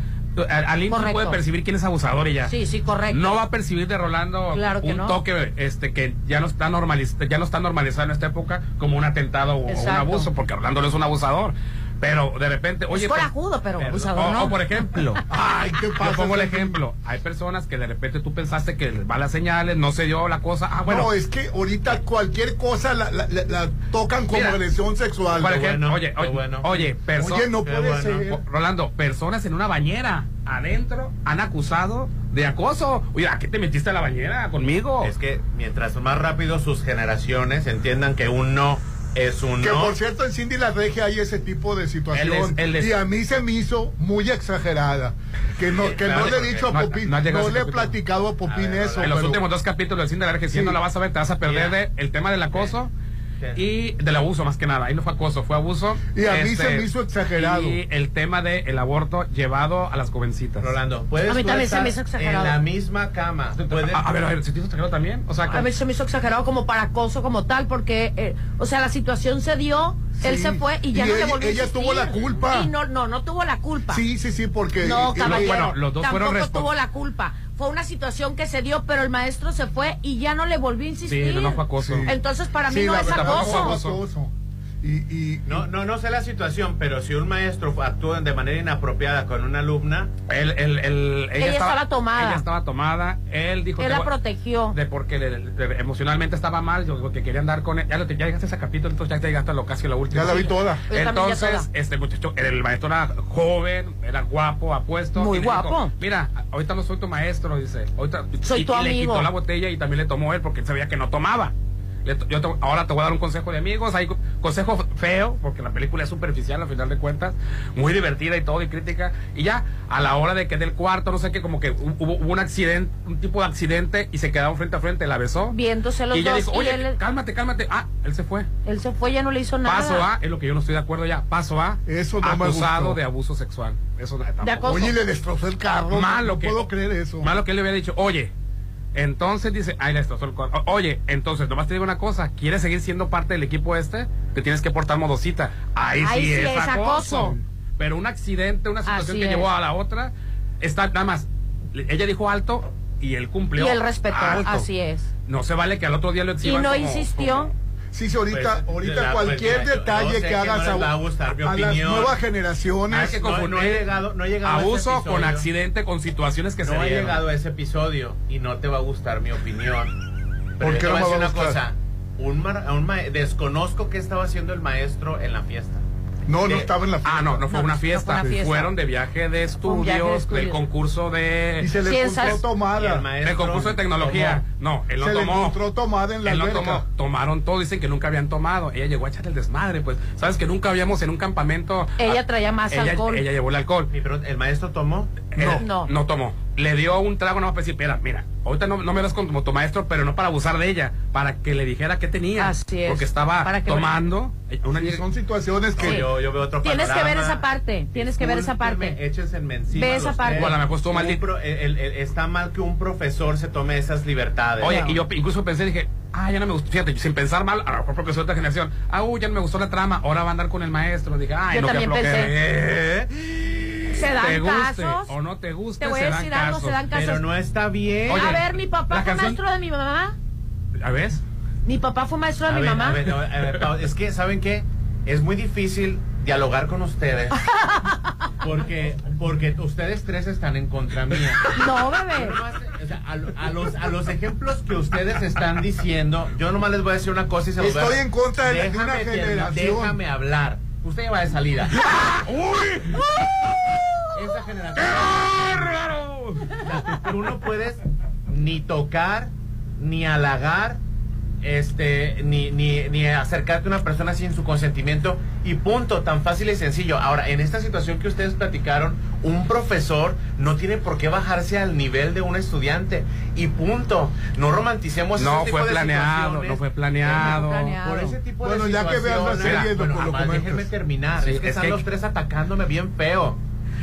Al, al índice Correcto. puede percibir quién es abusador y ya. Sí, sí, correcto. No va a percibir de Rolando Claro un no. toque este que ya no está normalizado, ya no está normalizado en esta época como un atentado o un abuso, porque Rolando no es un abusador. Pero de repente, oye, es pues, corajudo, pero abusador o, no. o por ejemplo, Ay, ¿qué pasa? yo pongo el ejemplo. Hay personas que de repente tú pensaste que les va las señales, no se dio la cosa. Ah, bueno. No, es que ahorita cualquier cosa la, la- la- la tocan como Mira, agresión sexual. por ejemplo, bueno, oye, oye, bueno. oye, Oye, no puede bueno. ser. Rolando, personas en una bañera adentro han acusado de acoso. Oye, ¿a qué te metiste a la bañera conmigo? Es que mientras más rápido sus generaciones entiendan que un no es un Que no. por cierto, en Cindy La Regia hay ese tipo de situación. Él es- él es- Y a mí se me hizo muy exagerada. Que no, que Claro, no le he dicho a Popín, no le he platicado a Popín A ver, eso. en los pero- últimos dos capítulos de Cine de la si Sí. no la vas a ver, te vas a perder de el tema del acoso. Y del abuso más que nada. Ahí no fue acoso, fue abuso. Este, Y a mí se me hizo exagerado. Y el tema del aborto llevado a las jovencitas. Rolando, puedes A mí también se me hizo exagerado. en la misma cama. Puedes, A, a ver, a ver, ¿se te hizo exagerado también? O sea, A mí se me hizo exagerado como para acoso como tal, porque, eh, o sea, la situación se dio, él Sí. se fue y ya Y no le ella- volvió a ella tuvo insistir. la culpa. Y no, no, no tuvo la culpa. Sí, sí, sí, porque. No, y- y- caballero, bueno, los dos fueron tampoco respon- tuvo la culpa. Fue una situación que se dio, pero el maestro se fue y ya no le volvió a insistir. Sí, no, no fue acoso. Sí. Entonces, para mí Sí, no es acoso. Y, y, no, no, no sé la situación, pero si un maestro actúa de manera inapropiada con una alumna, él, él- él- ella, Ella estaba tomada. Ella estaba tomada. Él dijo Él "Te la voy- protegió. de porque le- le- emocionalmente estaba mal, yo que quería andar con él. Ya, lo, ya llegaste a ese capítulo, entonces ya te llegaste a lo casi a la última. Ya la vi toda. Entonces, toda. este muchacho, el maestro era joven, era guapo, apuesto. Muy dijo, guapo. Mira, ahorita no soy tu maestro, dice. Ahorita, Soy y, tu y le amigo. quitó la botella y también le tomó él porque él sabía que no tomaba. Yo te- ahora te voy a dar un consejo de amigos, hay co- consejo feo, porque la película es superficial al final de cuentas, muy divertida y todo y crítica, y ya, a la hora de que del cuarto, no sé qué, como que hu- hubo, hubo un accidente, un tipo de accidente, y se quedaron frente a frente, la besó. Viéndose los y ella dos. dijo, y oye, él, cálmate, cálmate. Ah, él se fue. él se fue, ya no le hizo nada. Paso A, es lo que yo no estoy de acuerdo ya. Paso A, Eso no acusado de abuso sexual. Eso acoso. Oye, le destrozó el carro. Malo no que- puedo creer eso. Malo que él le había dicho, oye, entonces dice, ay, el cuerpo. Oye, entonces, nomás te digo una cosa, ¿quieres seguir siendo parte del equipo este? Te tienes que portar modosita. Ahí, Ahí sí, sí es, es acoso. acoso. Pero un accidente, una situación Así que es. llevó a la otra, está nada más. Ella dijo alto y él cumplió. Y él respetó, alto. así es. No se vale que al otro día lo Y exhiban no como- insistió. como- Sí, sí, ahorita, Pues, ahorita la- cualquier pues, detalle que que hagas no a, va a gustar mi a las opinión. nuevas Ah, generaciones. es que No, no he llegado- no he llegado a ese abuso con accidente, con situaciones que se no he dieron. llegado a ese episodio y no te va a gustar mi opinión. Pero ¿Por qué te no voy me a decir va a una gustar? cosa. Un mar- un ma- desconozco qué estaba haciendo el maestro en la fiesta. No, no Eh, estaba en la fiesta. Ah, no, no fue No, una no fue fiesta. una fiesta. Fueron de viaje de Fue un viaje de estudios, del concurso de. Y se le Ciencias. encontró el tomada. maestro del concurso de tecnología. No, él no Se le tomó. encontró tomada en la Él alberca. tomó. Tomaron todo, dicen que nunca habían tomado. Ella llegó a echar el desmadre, pues. Sabes que nunca habíamos en un campamento. Ella ah, traía más ella- alcohol. Ella llevó el alcohol. ¿El maestro tomó? No, No. no tomó. Le dio un trago nomás para decir, espera, mira, ahorita no, no me das como tu maestro, pero no para abusar de ella, para que le dijera qué tenía. Así es. Porque estaba Para que- tomando. Una Sí, son situaciones que No, yo, yo veo otro Tienes que ver esa parte, tienes que ver esa parte. Discúlpenme, échense encima Ve esa parte. tres. O a lo mejor estuvo Un maldito. pro- el- el- está mal que un profesor se tome esas libertades. Oye, y yo incluso pensé, dije, ah, ya no me gustó, fíjate, sin pensar mal, a lo mejor porque soy de otra generación, ah, uy, ya no me gustó la trama, ahora va a andar con el maestro. Dije, ay, Yo no, también que pensé. pensé. Se dan te guste casos. o no te guste, Te voy se a dan decir algo, casos. se dan casos. Pero no está bien. Oye, a ver, mi papá la fue canción- maestro de mi mamá. ¿A ver? Mi papá fue maestro de A mi ver, mamá. a ver, a ver, a ver, Pau, es que, ¿saben qué? Es muy difícil dialogar con ustedes. Porque, porque ustedes tres están en contra mía. No, bebé. Yo nomás, o sea, a, lo- a los, a los ejemplos que ustedes están diciendo, yo nomás les voy a decir una cosa y se los voy a- Estoy en contra de, la- de una terminar, generación. Déjame hablar. Usted ya va de salida. ¡Uy! Esa generación. Tú no puedes ni tocar, ni halagar, este, ni, ni, ni acercarte a una persona sin su consentimiento y punto, tan fácil y sencillo. Ahora, en esta situación que ustedes platicaron, un profesor no tiene por qué bajarse al nivel de un estudiante y punto. No romanticemos ese No tipo fue de planeado, no fue planeado. planeado. Por ese tipo Bueno, de ya que veas la situaciones- serie, Bueno, además, déjenme terminar. Sí, es que es están que- los tres atacándome bien feo.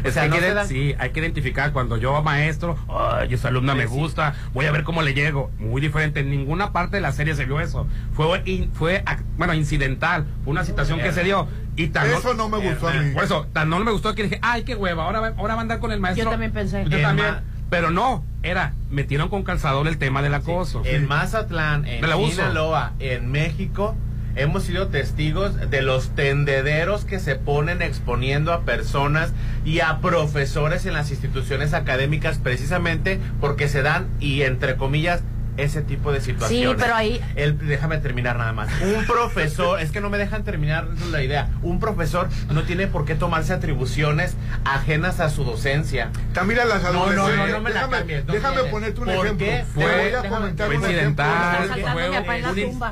Es O sea, que hay, no que se ident- dan- sí, hay que identificar cuando yo maestro, ay, esa alumna me Sí, sí. gusta, voy a ver cómo le llego. Muy diferente, en ninguna parte de la serie se vio eso. Fue, in- fue ac- bueno, incidental, fue una situación que se dio. Y tan Eso no me gustó a mí. Por eso, tan no me gustó que dije, ay, qué hueva, ahora va, ahora va a andar con el maestro. Yo también pensé. Yo también. Pero no, era, metieron con calzador el tema del acoso. En Mazatlán, en. Sinaloa, en México, hemos sido testigos de los tendederos que se ponen exponiendo a personas y a profesores en las instituciones académicas precisamente porque se dan y entre comillas ese tipo de situaciones. pero ahí- El- déjame terminar nada más. Un profesor, es que no me dejan terminar la idea. Un profesor no tiene por qué tomarse atribuciones ajenas a su docencia. También a las No, no, no, no me la déjame, cambies, no déjame ponerte un ¿Por ejemplo. qué? Te Fue- voy a déjame- comentar Fue un ejemplo. incidental,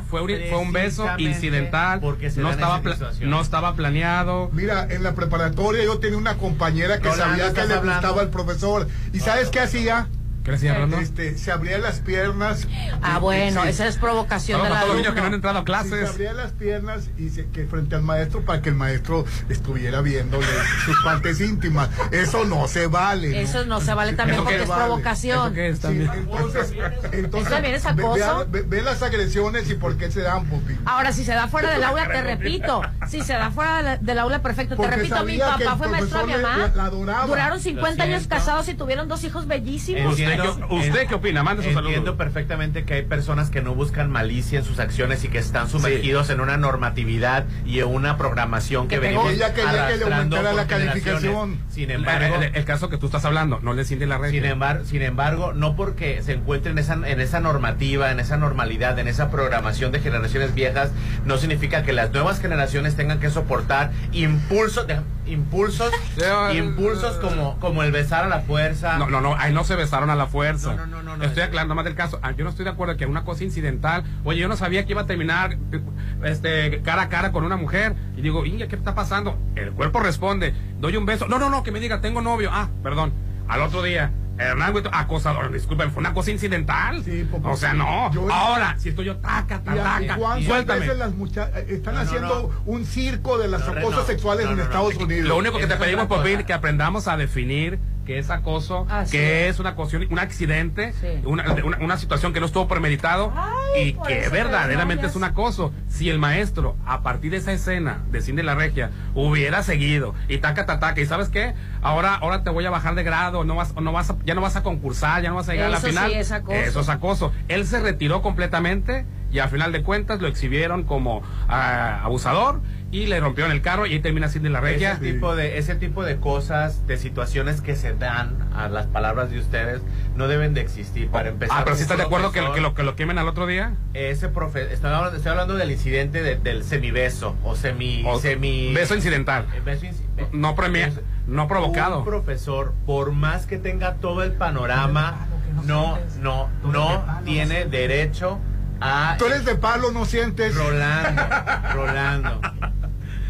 fue, fue un- beso incidental, porque se no estaba, no estaba planeado. Mira, en la preparatoria yo tenía una compañera que Rolando, sabía que ¿estás le gustaba el profesor. ¿Y sabes qué hacía? Este, se abría las piernas. Ah, y- bueno, sí. esa es provocación a todos los niños que no han entrado a Sí, se clases. abría las piernas y se, que frente al maestro para que el maestro estuviera viéndole sus partes íntimas. Eso no se vale. ¿no? Eso no se vale también ¿Eso porque es vale? provocación. ¿Eso qué es Sí, también? entonces, entonces ¿Eso también es ve- acoso? Ve, ve- ve las agresiones y por qué se dan, Pupi. Ahora, si se da fuera del aula, te repito. Si se da fuera de del aula, perfecto. Te repito, mi papá fue maestro de mi mamá. la- la. Duraron 50 Lo años casados y tuvieron dos hijos bellísimos. ¿Usted Entiendo- qué- usted qué opina? Mande sus Entiendo saludos. perfectamente que hay personas que no buscan malicia en sus acciones y que están sumergidos en una normatividad y en una programación que, Que venimos Ella quería que le arrastrando aumentara la calificación. Sin El, embargo, el- el caso que tú estás hablando, no le siente la red. sin embargo, sin embargo, no porque se encuentre en esa, en esa normativa, en esa normalidad, en esa programación de generaciones viejas, no significa que las nuevas generaciones tengan que soportar impulsos, de- impulsos, impulsos como, como el besar a la fuerza. No, no, no, ahí no se besaron a la fuerza. No, no, no, no, estoy es- aclarando más del caso. Ah, Yo no estoy de acuerdo que una cosa incidental. Oye, yo no sabía que iba a terminar este cara a cara con una mujer. Y digo, Inga, ¿qué está pasando? El cuerpo responde, doy un beso. No, no, no, que me diga, tengo novio. Ah, perdón. Al otro día, Hernán Guito, acosador, disculpen, fue una cosa incidental. o sea, no. yo- Ahora, si estoy yo, taca, taca, ¿Cuántas suéltame. veces las mucha- eh, están No, no, haciendo un circo de las no, sexuales no, en no, no. Estados Unidos? Lo único que te pedimos, otra Popín, que aprendamos a definir qué es acoso, Así qué es. es una cuestión, un accidente, una, una- una situación que no estuvo premeditado y que verdaderamente te es un acoso. Si el maestro, a partir de esa escena de Cindy la Regia, hubiera seguido y taca, taca, taca, y sabes qué, ahora, ahora te voy a bajar de grado, no vas, no vas a- ya no vas a concursar, ya no vas a llegar a la final. sí es acoso. Eso es acoso. Él se retiró completamente y a final de cuentas lo exhibieron como ah, abusador y le rompieron el carro y ahí termina Cindy la Regia. Ese tipo, de, ese tipo de cosas, de situaciones que se dan a las palabras de ustedes, no deben de existir. Para empezar, Ah, pero si estás de acuerdo que, lo, que lo quemen al otro día. Ese profe, estoy hablando, estoy hablando del incidente de- del semibeso o semi, O- semi beso incidental. Eh, beso be- No premia, no provocado. Un profesor, por más que tenga todo el panorama, no, no, no tiene derecho a Tú eres de palo, no sientes. Rolando, Rolando.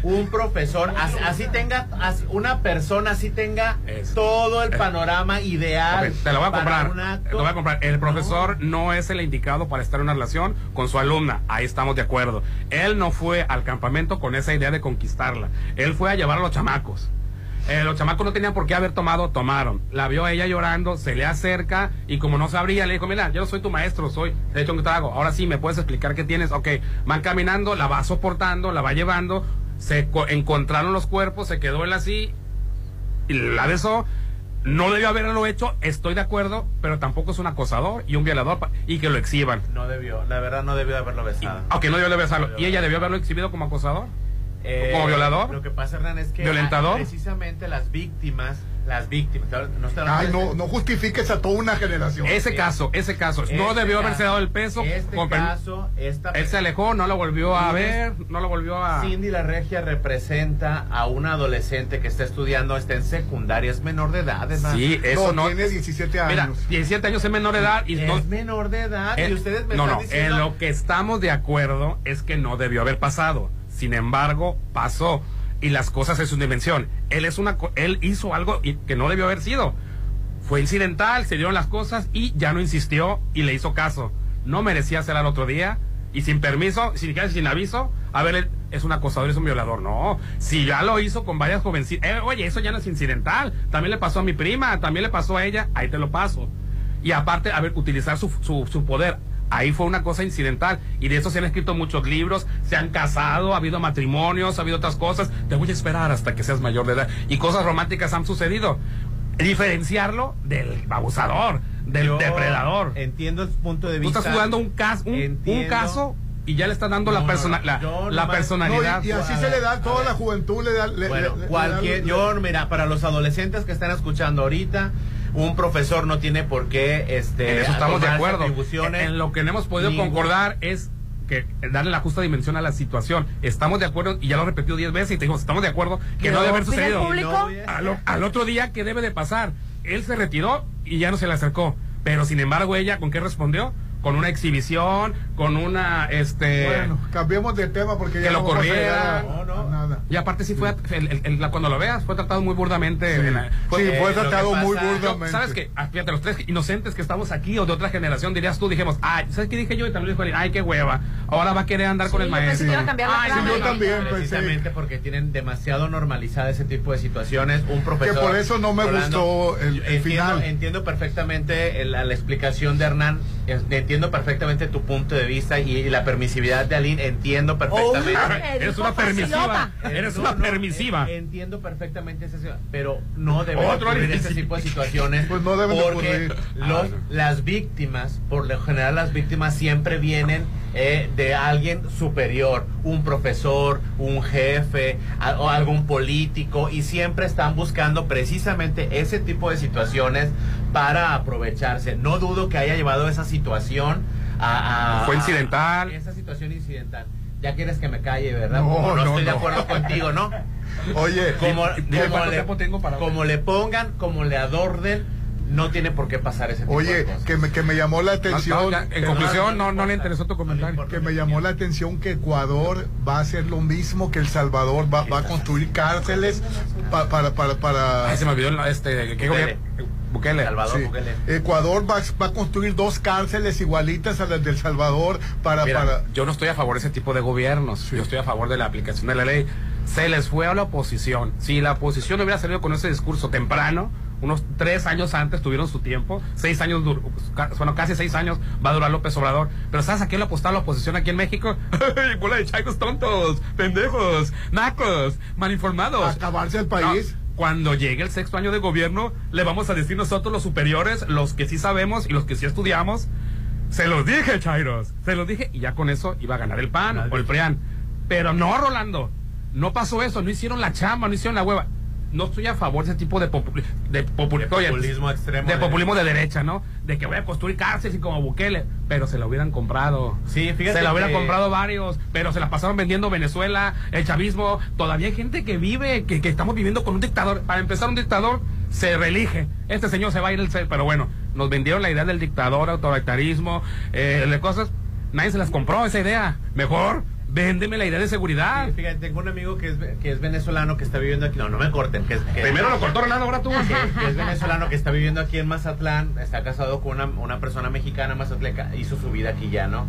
Un profesor, así, así tenga, así- una persona así tenga todo el panorama ideal. Ok, te lo voy a comprar. Te lo voy a comprar. El profesor no es el indicado para estar en una relación con su alumna. Ahí estamos de acuerdo. Él no fue al campamento con esa idea de conquistarla. Él fue a llevar a los chamacos. Eh, los chamacos no tenían por qué haber tomado, tomaron. La vio a ella llorando, se le acerca y como no sabría, le dijo, mira, yo no soy tu maestro, soy, de hecho, un trago. Ahora sí, ¿me puedes explicar qué tienes? Ok, van caminando, la va soportando, la va llevando, se co- encontraron los cuerpos, se quedó él así y la besó. No debió haberlo hecho, estoy de acuerdo, pero tampoco es un acosador y un violador y que lo exhiban. No debió, la verdad no debió haberlo besado. Aunque no debió de besarlo. ¿Y ella debió haberlo exhibido como acosador? Eh, ¿Como violador? Lo que pasa, Hernán, es que ¿Violentador? precisamente las víctimas, las víctimas, no Ay, no, no justifiques a toda una generación. Ese caso, ese caso. no Este debió haberse dado el peso. Este con caso, esta Él se alejó, no lo volvió a ver, no lo volvió a... Cindy la Regia representa a una adolescente que está estudiando, está en secundaria, es menor de edad. Hernán. Sí, eso no. Tiene 17 años. Mira, 17 años es menor de edad y es no. menor de edad Eh, y ustedes me no, están no, diciendo... en lo que estamos de acuerdo es que no debió haber pasado. Sin embargo, pasó y las cosas en su dimensión. Él es una, él hizo algo que no debió haber sido. Fue incidental, se dieron las cosas y ya no insistió y le hizo caso. No merecía hacer al otro día y sin permiso, sin sin aviso, a ver, es un acosador, es un violador. No, si ya lo hizo con varias jovencitas, eh, oye, eso ya no es incidental. También le pasó a mi prima, también le pasó a ella, ahí te lo paso. Y aparte, a ver, utilizar su, su, su poder. Ahí fue una cosa incidental. Y de eso se han escrito muchos libros, se han casado, ha habido matrimonios, ha habido otras cosas. Te voy a esperar hasta que seas mayor de edad. Y cosas románticas han sucedido. Diferenciarlo del abusador, del Yo depredador. Entiendo el punto de Tú vista. estás jugando un, caso un, caso y ya le estás dando No, la, persona, no, la, personalidad. No, y, y así se le da a toda la juventud. Le da, le- Bueno, le- le- cualquier, le- yo, mira, para los adolescentes que están escuchando ahorita, un profesor no tiene por qué, este, En eso estamos de acuerdo. atribuciones. En lo que no hemos podido Ningún- concordar es que darle la justa dimensión a la situación. Estamos de acuerdo, y ya lo he repetido diez veces, y te digo, estamos de acuerdo que no debe haber sucedido. público? Al, o- al otro día, ¿qué debe de pasar? Él se retiró y ya no se le acercó. Pero sin embargo, ella, ¿con qué respondió? Con una exhibición, con una, este... Bueno, cambiemos de tema porque ya que lo no a corrieran. a- a nada. Y aparte sí fue, el- el- el- la- cuando lo veas, fue tratado muy burdamente. Sí. en la- Sí, fue eh, lo que tratado muy burdamente. ¿Sabes qué? Ah, Fíjate, los tres inocentes que estamos aquí o de otra generación, dirías tú, dijimos, ay, ¿sabes qué dije yo? Y también dijo, ay, qué hueva. Ahora va a querer andar con el yo maestro. sí, yo también. Precisamente porque tienen demasiado normalizada ese tipo de situaciones. Un profesor. Que por eso no me Rolando, gustó el- yo el entiendo, final. Entiendo perfectamente la, la explicación de Hernán. es- Entiendo perfectamente tu punto de vista y, y la permisividad de Aline. Entiendo perfectamente. Eres una permisiva. Eres No, una no, permisiva. entiendo perfectamente esa situación, pero no debe Otro ocurrir ese tipo de situaciones. Pues no deben porque los- Ah, no. las víctimas, por lo general las víctimas siempre vienen eh, de alguien superior, un profesor, un jefe a- o algún político y siempre están buscando precisamente ese tipo de situaciones para aprovecharse. No dudo que haya llevado esa situación a... a- Fue a- incidental. esa situación incidental. Ya quieres que me calle, ¿verdad? No, Como no, no, estoy de no. acuerdo contigo, ¿no? Oye, como, como le, tiempo tengo para- como le pongan, como le adorden, no tiene por qué pasar ese tipo de Oye, cosas. que me, que me llamó la No, atención. no, ya, en conclusión, no, no le interesó tu comentario. que me llamó la atención que Ecuador va a hacer lo mismo que El Salvador, va, va a construir cárceles pa- para, para, para, Ay, se me olvidó este, ¿qué Bukele. Salvador Sí. Bukele. Ecuador va, va a construir dos cárceles igualitas a las del Salvador para, Mira, para yo no estoy a favor de ese tipo de gobiernos. Yo estoy a favor de la aplicación de la ley. Se les fue a la oposición. Si la oposición hubiera salido con ese discurso temprano, unos tres años antes tuvieron su tiempo, seis años, bueno, casi seis años va a durar López Obrador. Pero ¿sabes a qué le apostaba la oposición aquí en México? ¡Ay, bola de chacos tontos, pendejos, nacos, malinformados! acabarse el país. Cuando llegue el sexto año de gobierno, le vamos a decir nosotros los superiores, los que sí sabemos y los que sí estudiamos, se los dije, Chairos, se los dije, y ya con eso iba a ganar el PAN o el PRIAN. Pero no, Rolando, no pasó eso, no hicieron la chamba, no hicieron la hueva. No estoy a favor de ese tipo de, de, populi- De oye, populismo extremo De de- populismo de derecha, ¿no? De que voy a construir cárceles y como Bukele, pero se la hubieran comprado. Sí, fíjate Se la hubieran que- comprado varios, pero se la pasaron vendiendo Venezuela, el chavismo. Todavía hay gente que vive, que, que estamos viviendo con un dictador. Para empezar, un dictador se reelige. Este señor se va a ir, el pero bueno, nos vendieron la idea del dictador, autoritarismo, eh, de cosas. Nadie se las compró esa idea. Mejor, véndeme la idea de seguridad. Sí, fíjate, tengo un amigo que es, que es venezolano que está viviendo aquí. No, no me corten. Que, es- que- Primero lo cortó Rolando, ahora tú. que, que es venezolano que está viviendo aquí en Mazatlán, está casado con una, una persona mexicana mazatleca, hizo su vida aquí ya, ¿no?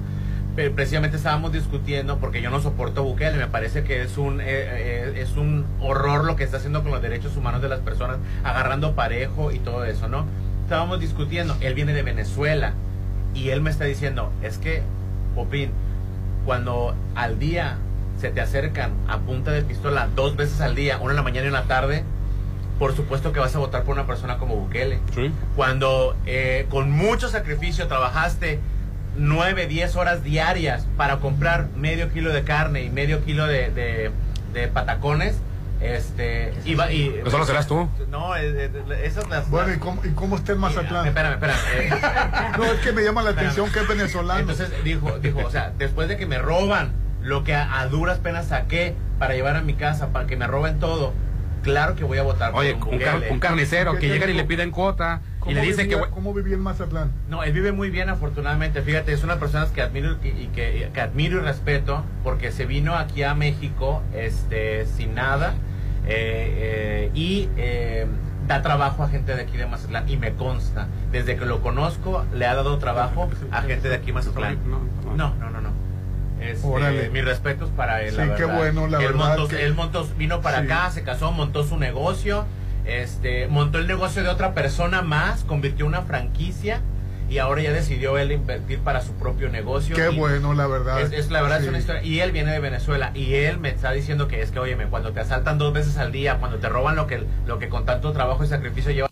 Pero precisamente estábamos discutiendo porque yo no soporto Bukele, me parece que es un eh, eh, es un horror lo que está haciendo con los derechos humanos de las personas, agarrando parejo y todo eso, ¿no? Estábamos discutiendo, él viene de Venezuela y él me está diciendo, es que, Popín, cuando al día se te acercan a punta de pistola dos veces al día, una en la mañana y una en la tarde, por supuesto que vas a votar por una persona como Bukele. Cuando eh, con mucho sacrificio trabajaste 9, 10 horas diarias para comprar medio kilo de carne y medio kilo de, de- de patacones, este, iba y... Eso lo serás tú. No, eh, eh, esas las... Bueno, ¿y cómo, y cómo está el Mazatlán? Espérame, espérame. eh, No, es que me llama la Espérame. atención que es venezolano. entonces dijo, dijo, o sea, después de que me roban lo que a, a duras penas saqué para llevar a mi casa, para que me roben todo, claro que voy a votar Oye, por un, car- Bukele. un carnicero ¿Qué que llegan y le piden cuota y ¿Cómo le dice que... ¿Cómo vivía en Mazatlán? No, él vive muy bien afortunadamente. Fíjate, es una persona que admiro y, y que, que admiro y respeto porque se vino aquí a México este sin nada eh, eh, y eh, da trabajo a gente de aquí de Mazatlán y me consta. Desde que lo conozco le ha dado trabajo a gente de aquí de Mazatlán. No, no, no, no. Este, Órale. mis respetos para él. Sí, la qué bueno, la él verdad Montó, que- él montó- vino para Sí. acá, se casó, montó su negocio, este, montó el negocio de otra persona más, convirtió una franquicia y ahora ya decidió él invertir para su propio negocio. Qué bueno, la verdad. Es, es la verdad, Sí. es una historia. Y él viene de Venezuela y él me está diciendo que es que, óyeme, cuando te asaltan dos veces al día, cuando te roban lo que, lo que con tanto trabajo y sacrificio llevas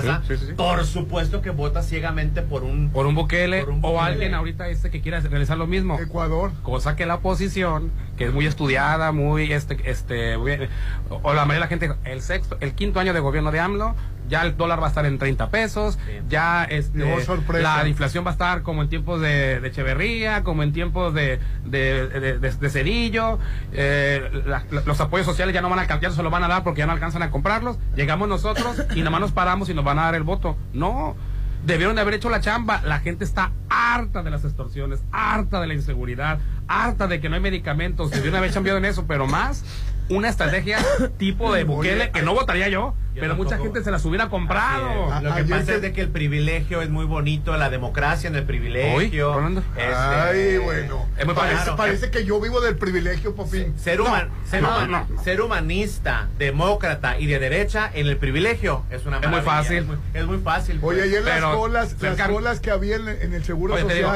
casa, Sí, sí, sí, sí. por supuesto que votas ciegamente por un por un Bukele, Por un o alguien ahorita este que quiera realizar lo mismo. Ecuador. Cosa que la oposición, que es muy estudiada, muy este este muy- o la mayoría de la gente el sexto, el quinto año de gobierno de AMLO, ya el dólar va a estar en 30 pesos, ya este, oh, la inflación va a estar como en tiempos de, de Echeverría, como en tiempos de, de, de, de- de Cedillo, eh, la- la- los apoyos sociales ya no van a cambiar, se lo van a dar porque ya no alcanzan a comprarlos, llegamos nosotros y nada más nos paramos y nos van a dar el voto. No, debieron de haber hecho la chamba. La gente está harta de las extorsiones, harta de la inseguridad, harta de que no hay medicamentos. Debieron haber cambiado en eso, pero más una estrategia tipo de Bukele, que no votaría yo, Yo pero mucha gente se las hubiera comprado. Lo que pasa es de que el privilegio es muy bonito, la democracia en el privilegio. Hoy, este, Ay, bueno. Es muy parece, claro. parece que yo vivo del privilegio, Popín. Ser, human- ser, no, human- no. ser humanista, demócrata y de derecha en el privilegio es una Es muy fácil. Es muy, es muy fácil. Oye, pues. ayer las colas, las colas que había en, en el Seguro Oye, digo.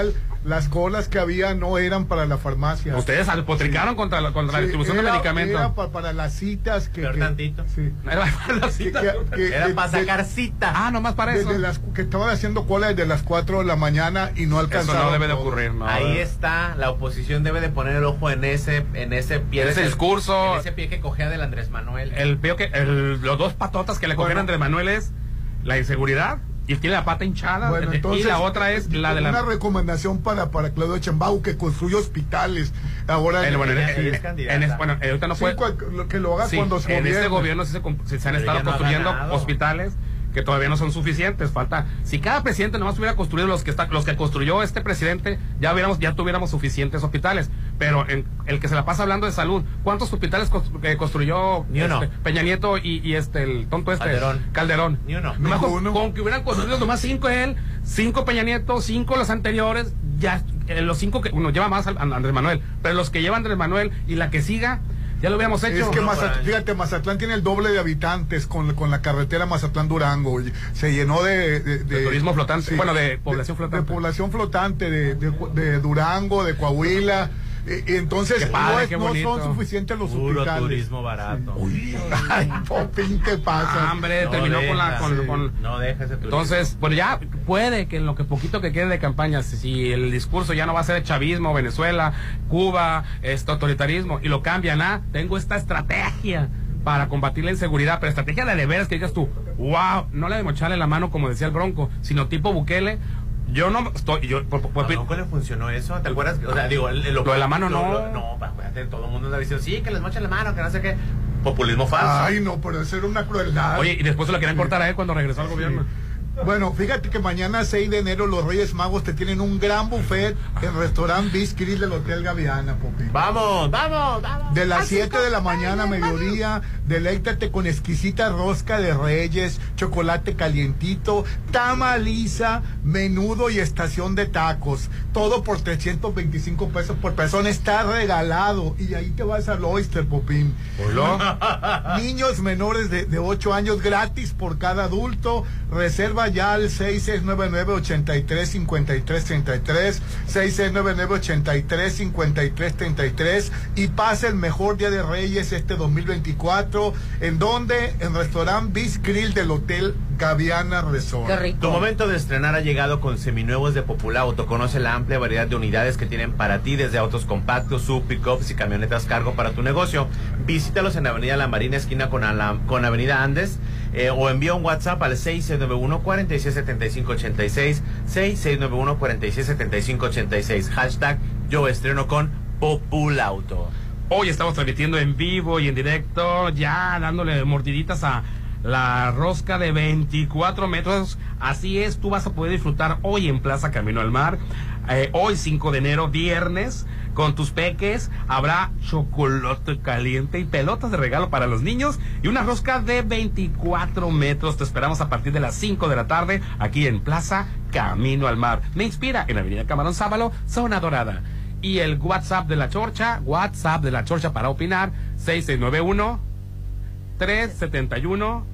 Las colas que había no eran para la farmacia. Ustedes alpotricaron contra, la, contra la distribución de medicamentos. Era pa- para las citas que... Peor que- tantito. sí. Era para la Que- cita. que- que- Era de- para sacar cita. Ah, nomás para eso. desde las, que estaban haciendo cola desde las 4 de la mañana y no Eso alcanzaron. no debe de ocurrir, no. Ahí está, la oposición debe de poner el ojo en ese, en ese pie. En de ese discurso. En ese pie que cogea del Andrés Manuel. El peor que el- los dos patotas que le cogieron Bueno. Andrés Manuel es la inseguridad y tiene la pata hinchada. Bueno, y entonces, la otra es la de la. Una recomendación para, para Claudio Chambau que construya hospitales. Ahora, En- bueno, en- en- en- bueno, ahorita no Sí, puede. cual- lo que lo haga Sí, cuando se en este gobierno sí se, se- se han Pero estado no construyendo ganado. hospitales que todavía no son suficientes. Falta, si cada presidente nomás hubiera construido los que está, los que construyó este presidente, ya hubiéramos, ya tuviéramos suficientes hospitales. Pero en- el que se la pasa hablando de salud, ¿cuántos hospitales constru- eh, construyó Ni uno. este, Peña Nieto y, y este el tonto este Calderón. Calderón? Ni uno. Nomás con, con que hubieran construido nomás cinco él, cinco Peña Nieto, cinco los anteriores, ya eh, los cinco que uno lleva más a Andrés Manuel, pero los que lleva Andrés Manuel y la que siga, ya lo hubiéramos hecho. Es que No, Mazat- para- fíjate, Mazatlán tiene el doble de habitantes con, con la carretera Mazatlán-Durango. Se llenó de... De, De turismo flotante, bueno, de población flotante. De población flotante, de Durango, de Coahuila. Eh, y entonces Qué padre, no, es- qué no bonito. son suficientes los Puro hospitales. turismo barato. Ay, Popín, ¿qué pasa? Ah, hombre, No terminó con la. Con, sí. con- No deja ese turismo. entonces, pues ya puede que en lo que poquito que quede de campaña, si, si el discurso ya no va a ser chavismo, Venezuela, Cuba, este autoritarismo, y lo cambian a, tengo esta estrategia para combatir la inseguridad, pero estrategia de de veras que digas tú, wow, no la de mocharle la mano como decía el Bronco, sino tipo Bukele. Yo no estoy, yo, por- por- ¿A Bronco le funcionó eso? ¿Te acuerdas? O sea, digo, el- Lo de la mano, lo- no. lo- no, acuérdate, todo el mundo anda diciendo, sí, que les mochan la mano, que no sé qué. Populismo falso. Ay, no, pero eso era una crueldad. oye, y después se lo querían cortar a él cuando regresó al gobierno. Bueno, fíjate que mañana 6 de enero los Reyes Magos te tienen un gran buffet en restaurant Biscuit del Hotel Gaviana, Popín. Vamos, vamos, vamos. De las 7 de la mañana a mediodía, deleítate con exquisita rosca de reyes, chocolate calientito, tamaliza, menudo y estación de tacos. Todo por 325 pesos por persona. Está regalado. Y ahí te vas al Oyster, Popín. Niños menores de, de 8 años gratis por cada adulto. Reserva ya al 6699-835333. 6699-835333. Y pasa el mejor día de Reyes este 2024. ¿En donde En Restaurant Bis Grill del Hotel Gaviana Resort. Qué rico. Tu momento de estrenar ha llegado con seminuevos de Popular Auto. Conoce la amplia variedad de unidades que tienen para ti, desde autos compactos, sub, pickups y camionetas cargo para tu negocio. Visítalos en Avenida La Marina, esquina con, Ala- con Avenida Andes, eh, o envía un WhatsApp al 6691-467586, 6691-467586. Hashtag yo estreno con Populauto. Hoy estamos transmitiendo en vivo y en directo, ya dándole mordiditas a la rosca de 24 metros. Así es, tú vas a poder disfrutar hoy en Plaza Camino al Mar. eh, hoy 5 de enero, viernes, con tus peques. Habrá chocolate caliente y pelotas de regalo para los niños y una rosca de 24 metros. Te esperamos a partir de las 5 de la tarde aquí en Plaza Camino al Mar. Me inspira en Avenida Camarón Sábalo, Zona Dorada. Y el WhatsApp de la Chorcha, WhatsApp de la Chorcha para opinar, 6691 371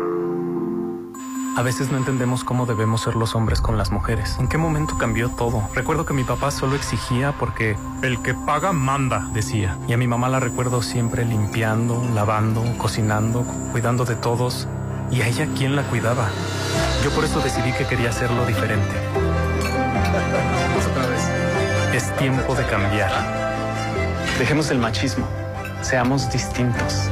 A veces no entendemos cómo debemos ser los hombres con las mujeres. ¿En qué momento cambió todo? Recuerdo que mi papá solo exigía porque el que paga manda, decía. Y a mi mamá la recuerdo siempre limpiando, lavando, cocinando, cuidando de todos. ¿Y a ella quién la cuidaba? Yo por eso decidí que quería hacerlo diferente. Otra vez. Es tiempo de cambiar. Dejemos el machismo. Seamos distintos.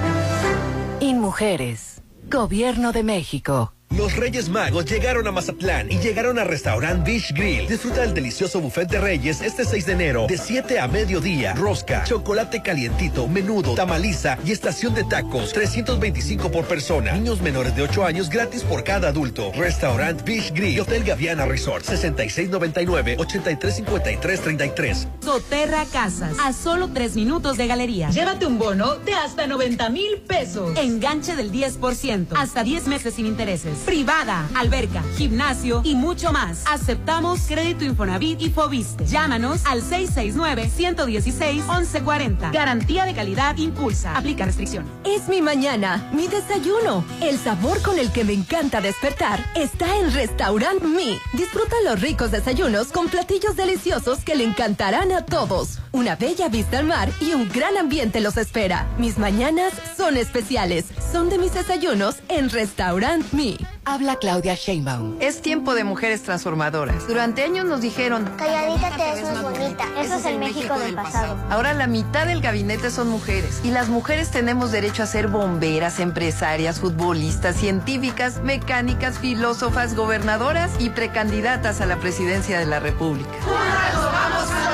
InMujeres, Gobierno de México. Los Reyes Magos llegaron a Mazatlán y llegaron a Restaurant Beach Grill. Disfruta del delicioso buffet de Reyes este 6 de enero de 7 a mediodía. Rosca, chocolate calientito, menudo, tamaliza y estación de tacos. 325 por persona. Niños menores de 8 años gratis por cada adulto. Restaurant Beach Grill y Hotel Gaviana Resort. 6699-835333. Soterra Casas, a solo 3 minutos de galería. Llévate un bono de hasta 90 mil pesos. Enganche del 10%, hasta 10 meses sin intereses. Privada, alberca, gimnasio y mucho más. Aceptamos crédito Infonavit y Fobiste. Llámanos al 669-116-1140. Garantía de calidad impulsa. Aplica restricción. Es mi mañana, mi desayuno. El sabor con el que me encanta despertar está en Restaurant Mi. Disfruta los ricos desayunos con platillos deliciosos que le encantarán a todos. Una bella vista al mar y un gran ambiente los espera. Mis mañanas son especiales. Son de mis desayunos en Restaurant Mi. Habla Claudia Sheinbaum. Es tiempo de mujeres transformadoras. Durante años nos dijeron, calladita te ves más bonita. Eso es el México del pasado. Ahora la mitad del gabinete son mujeres. Y las mujeres tenemos derecho a ser bomberas, empresarias, futbolistas, científicas, mecánicas, filósofas, gobernadoras y precandidatas a la presidencia de la República. vamos a!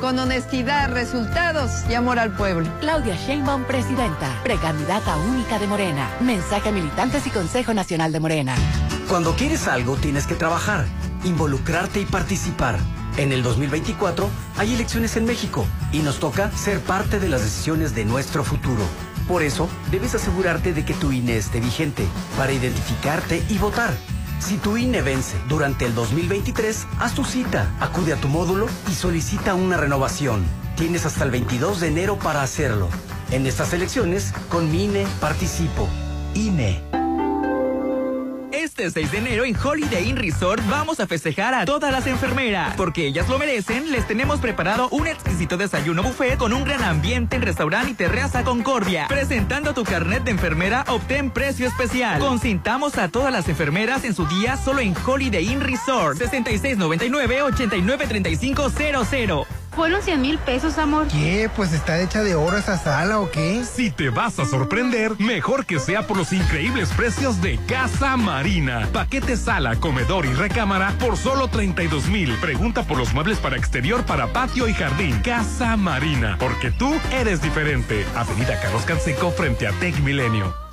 Con honestidad, resultados y amor al pueblo. Claudia Sheinbaum, presidenta. Precandidata única de Morena. Mensaje a militantes y Consejo Nacional de Morena. Cuando quieres algo, tienes que trabajar, involucrarte y participar. En el 2024 hay elecciones en México y nos toca ser parte de las decisiones de nuestro futuro. Por eso, debes asegurarte de que tu INE esté vigente para identificarte y votar. Si tu INE vence durante el 2023, haz tu cita, acude a tu módulo y solicita una renovación. Tienes hasta el 22 de enero para hacerlo. En estas elecciones, con mi INE participo. INE. Este 6 de enero en Holiday Inn Resort vamos a festejar a todas las enfermeras. Porque ellas lo merecen, les tenemos preparado un exquisito desayuno buffet con un gran ambiente en restaurante y terraza Concordia. Presentando tu carnet de enfermera, obtén precio especial. Consintamos a todas las enfermeras en su día solo en Holiday Inn Resort. 6699-893500. Fueron 100 mil pesos, amor. ¿Qué? Pues está hecha de oro esa sala o qué? Si te vas a sorprender, mejor que sea por los increíbles precios de Casa Marina. Paquete sala, comedor y recámara por solo 32 mil. Pregunta por los muebles para exterior, para patio y jardín. Casa Marina, porque tú eres diferente. Avenida Carlos Canseco frente a Tech Milenio.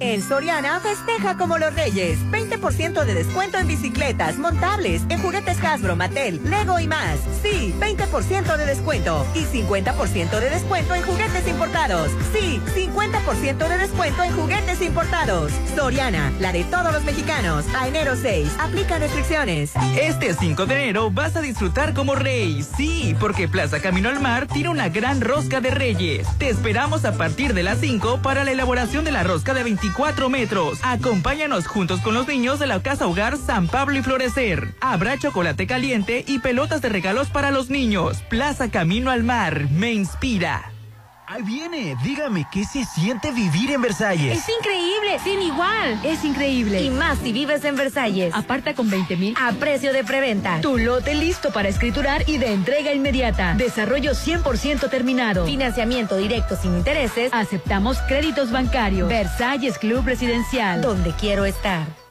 En Soriana festeja como los reyes. 20% de descuento en bicicletas, montables, en juguetes Hasbro, Mattel, Lego y más. Sí, 20% de descuento. Y 50% de descuento en juguetes importados. Sí, 50% de descuento en juguetes importados. Soriana, la de todos los mexicanos. A enero 6. Aplica restricciones. Este 5 de enero vas a disfrutar como rey. Sí, porque Plaza Camino al Mar tiene una gran rosca de reyes. Te esperamos a partir de las 5 para la elaboración de la rosca de 24 metros. Acompáñanos juntos con los niños de la Casa Hogar San Pablo y Florecer. Habrá chocolate caliente y pelotas de regalos para los niños. Plaza Camino al Mar me inspira. Ahí viene, dígame, ¿qué se siente vivir en Versalles? Es increíble, sin igual. Es increíble. Y más si vives en Versalles. Aparta con 20 mil a precio de preventa. Tu lote listo para escriturar y de entrega inmediata. Desarrollo 100% terminado. Financiamiento directo sin intereses. Aceptamos créditos bancarios. Versalles Club Residencial. Donde quiero estar.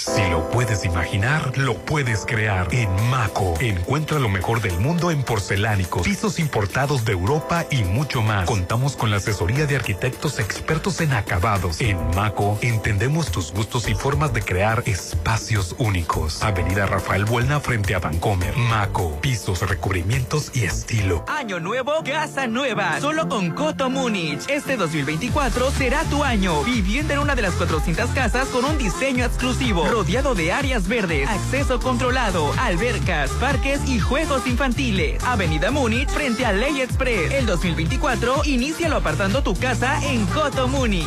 Si lo puedes imaginar, lo puedes crear. En Maco, encuentra lo mejor del mundo en porcelánicos, pisos importados de Europa y mucho más. Contamos con la asesoría de arquitectos expertos en acabados. En Maco, entendemos tus gustos y formas de crear espacios únicos. Avenida Rafael Buelna frente a Vancomer. Maco, pisos, recubrimientos y estilo. Año nuevo, casa nueva. Solo con Coto Múnich. Este 2024 será tu año. Viviendo en una de las 400 casas con un diseño exclusivo rodeado de áreas verdes, acceso controlado, albercas, parques y juegos infantiles. Avenida Múnich frente a Ley Express. El 2024, inícialo apartando tu casa en Coto Múnich.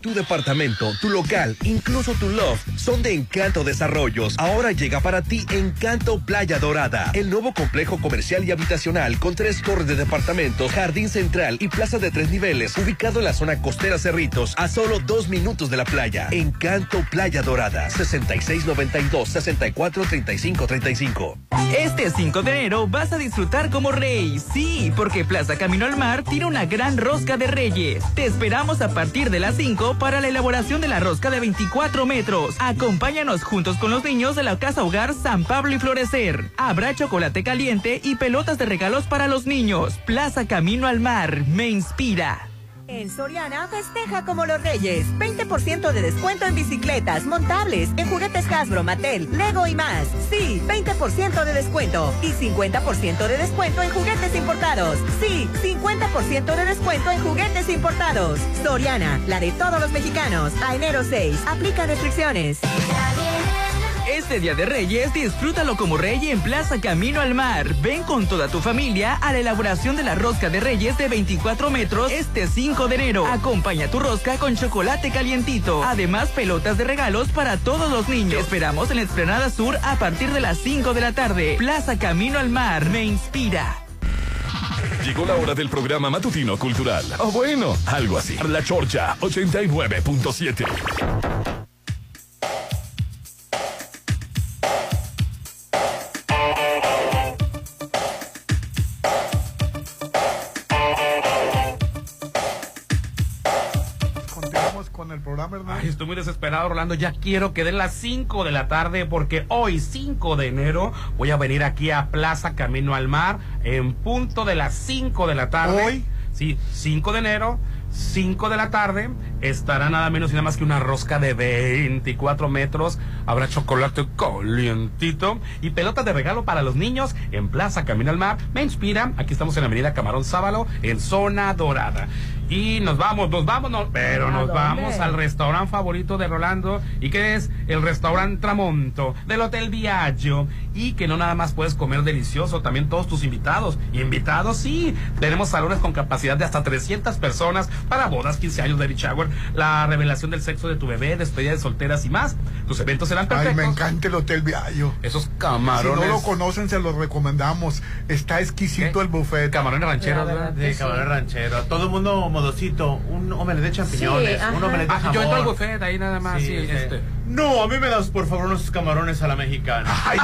Tu departamento, tu local, incluso tu loft son de Encanto Desarrollos. Ahora llega para ti Encanto Playa Dorada, el nuevo complejo comercial y habitacional con tres torres de departamentos, jardín central y plaza de tres niveles, ubicado en la zona costera Cerritos, a solo dos minutos de la playa. Encanto Playa Dorada, 6692-643535. Este 5 de enero vas a disfrutar como rey. Sí, porque Plaza Camino al Mar tiene una gran rosca de reyes. Te esperamos a partir de las 5 para la elaboración de la rosca de 24 metros. Acompáñanos juntos con los niños de la Casa Hogar San Pablo y Florecer. Habrá chocolate caliente y pelotas de regalos para los niños. Plaza Camino al Mar me inspira. En Soriana festeja como los reyes. 20% de descuento en bicicletas, montables, en juguetes Hasbro, Mattel, Lego y más. Sí, 20% de descuento. Y 50% de descuento en juguetes importados. Sí, 50% de descuento en juguetes importados. Soriana, la de todos los mexicanos. A enero 6. Aplica restricciones. Este Día de Reyes, disfrútalo como rey en Plaza Camino al Mar. Ven con toda tu familia a la elaboración de la rosca de Reyes de 24 metros este 5 de enero. Acompaña tu rosca con chocolate calientito. Además, pelotas de regalos para todos los niños. Te esperamos en la Esplanada Sur a partir de las 5 de la tarde. Plaza Camino al Mar me inspira. Llegó la hora del programa matutino cultural. O bueno, algo así. La Chorcha 89.7. Ay, estoy muy desesperado, Rolando. Ya quiero que den las 5 de la tarde porque hoy, 5 de enero, voy a venir aquí a Plaza Camino al Mar en punto de las 5 de la tarde. ¿Hoy? Sí, 5 de enero. 5 de la tarde estará nada menos y nada más que una rosca de 24 metros. Habrá chocolate calientito y pelotas de regalo para los niños en Plaza Camino al Mar. Me inspira. Aquí estamos en la Avenida Camarón Sábalo, en Zona Dorada. Y nos vamos, nos vamos, no, pero ¿A nos dónde? vamos al restaurante favorito de Rolando y que es el restaurante Tramonto del Hotel Viaggio y que no nada más puedes comer delicioso, también todos tus invitados. Invitados, sí, tenemos salones con capacidad de hasta 300 personas para bodas, 15 años, baby shower, la revelación del sexo de tu bebé, despedida de solteras y más. Tus eventos serán Ay, perfectos. me encanta el Hotel Viallo. Esos camarones. Si no lo conocen, se los recomendamos. Está exquisito el buffet. Camarones rancheros, ¿verdad? De camarón ranchero. Todo el mundo modosito. Un omelette de champiñones. Sí, un omelette de Ah, jamón. yo entro al buffet, ahí nada más, sí, este. este. No, a mí me das, por favor, unos camarones a la mexicana. Ay,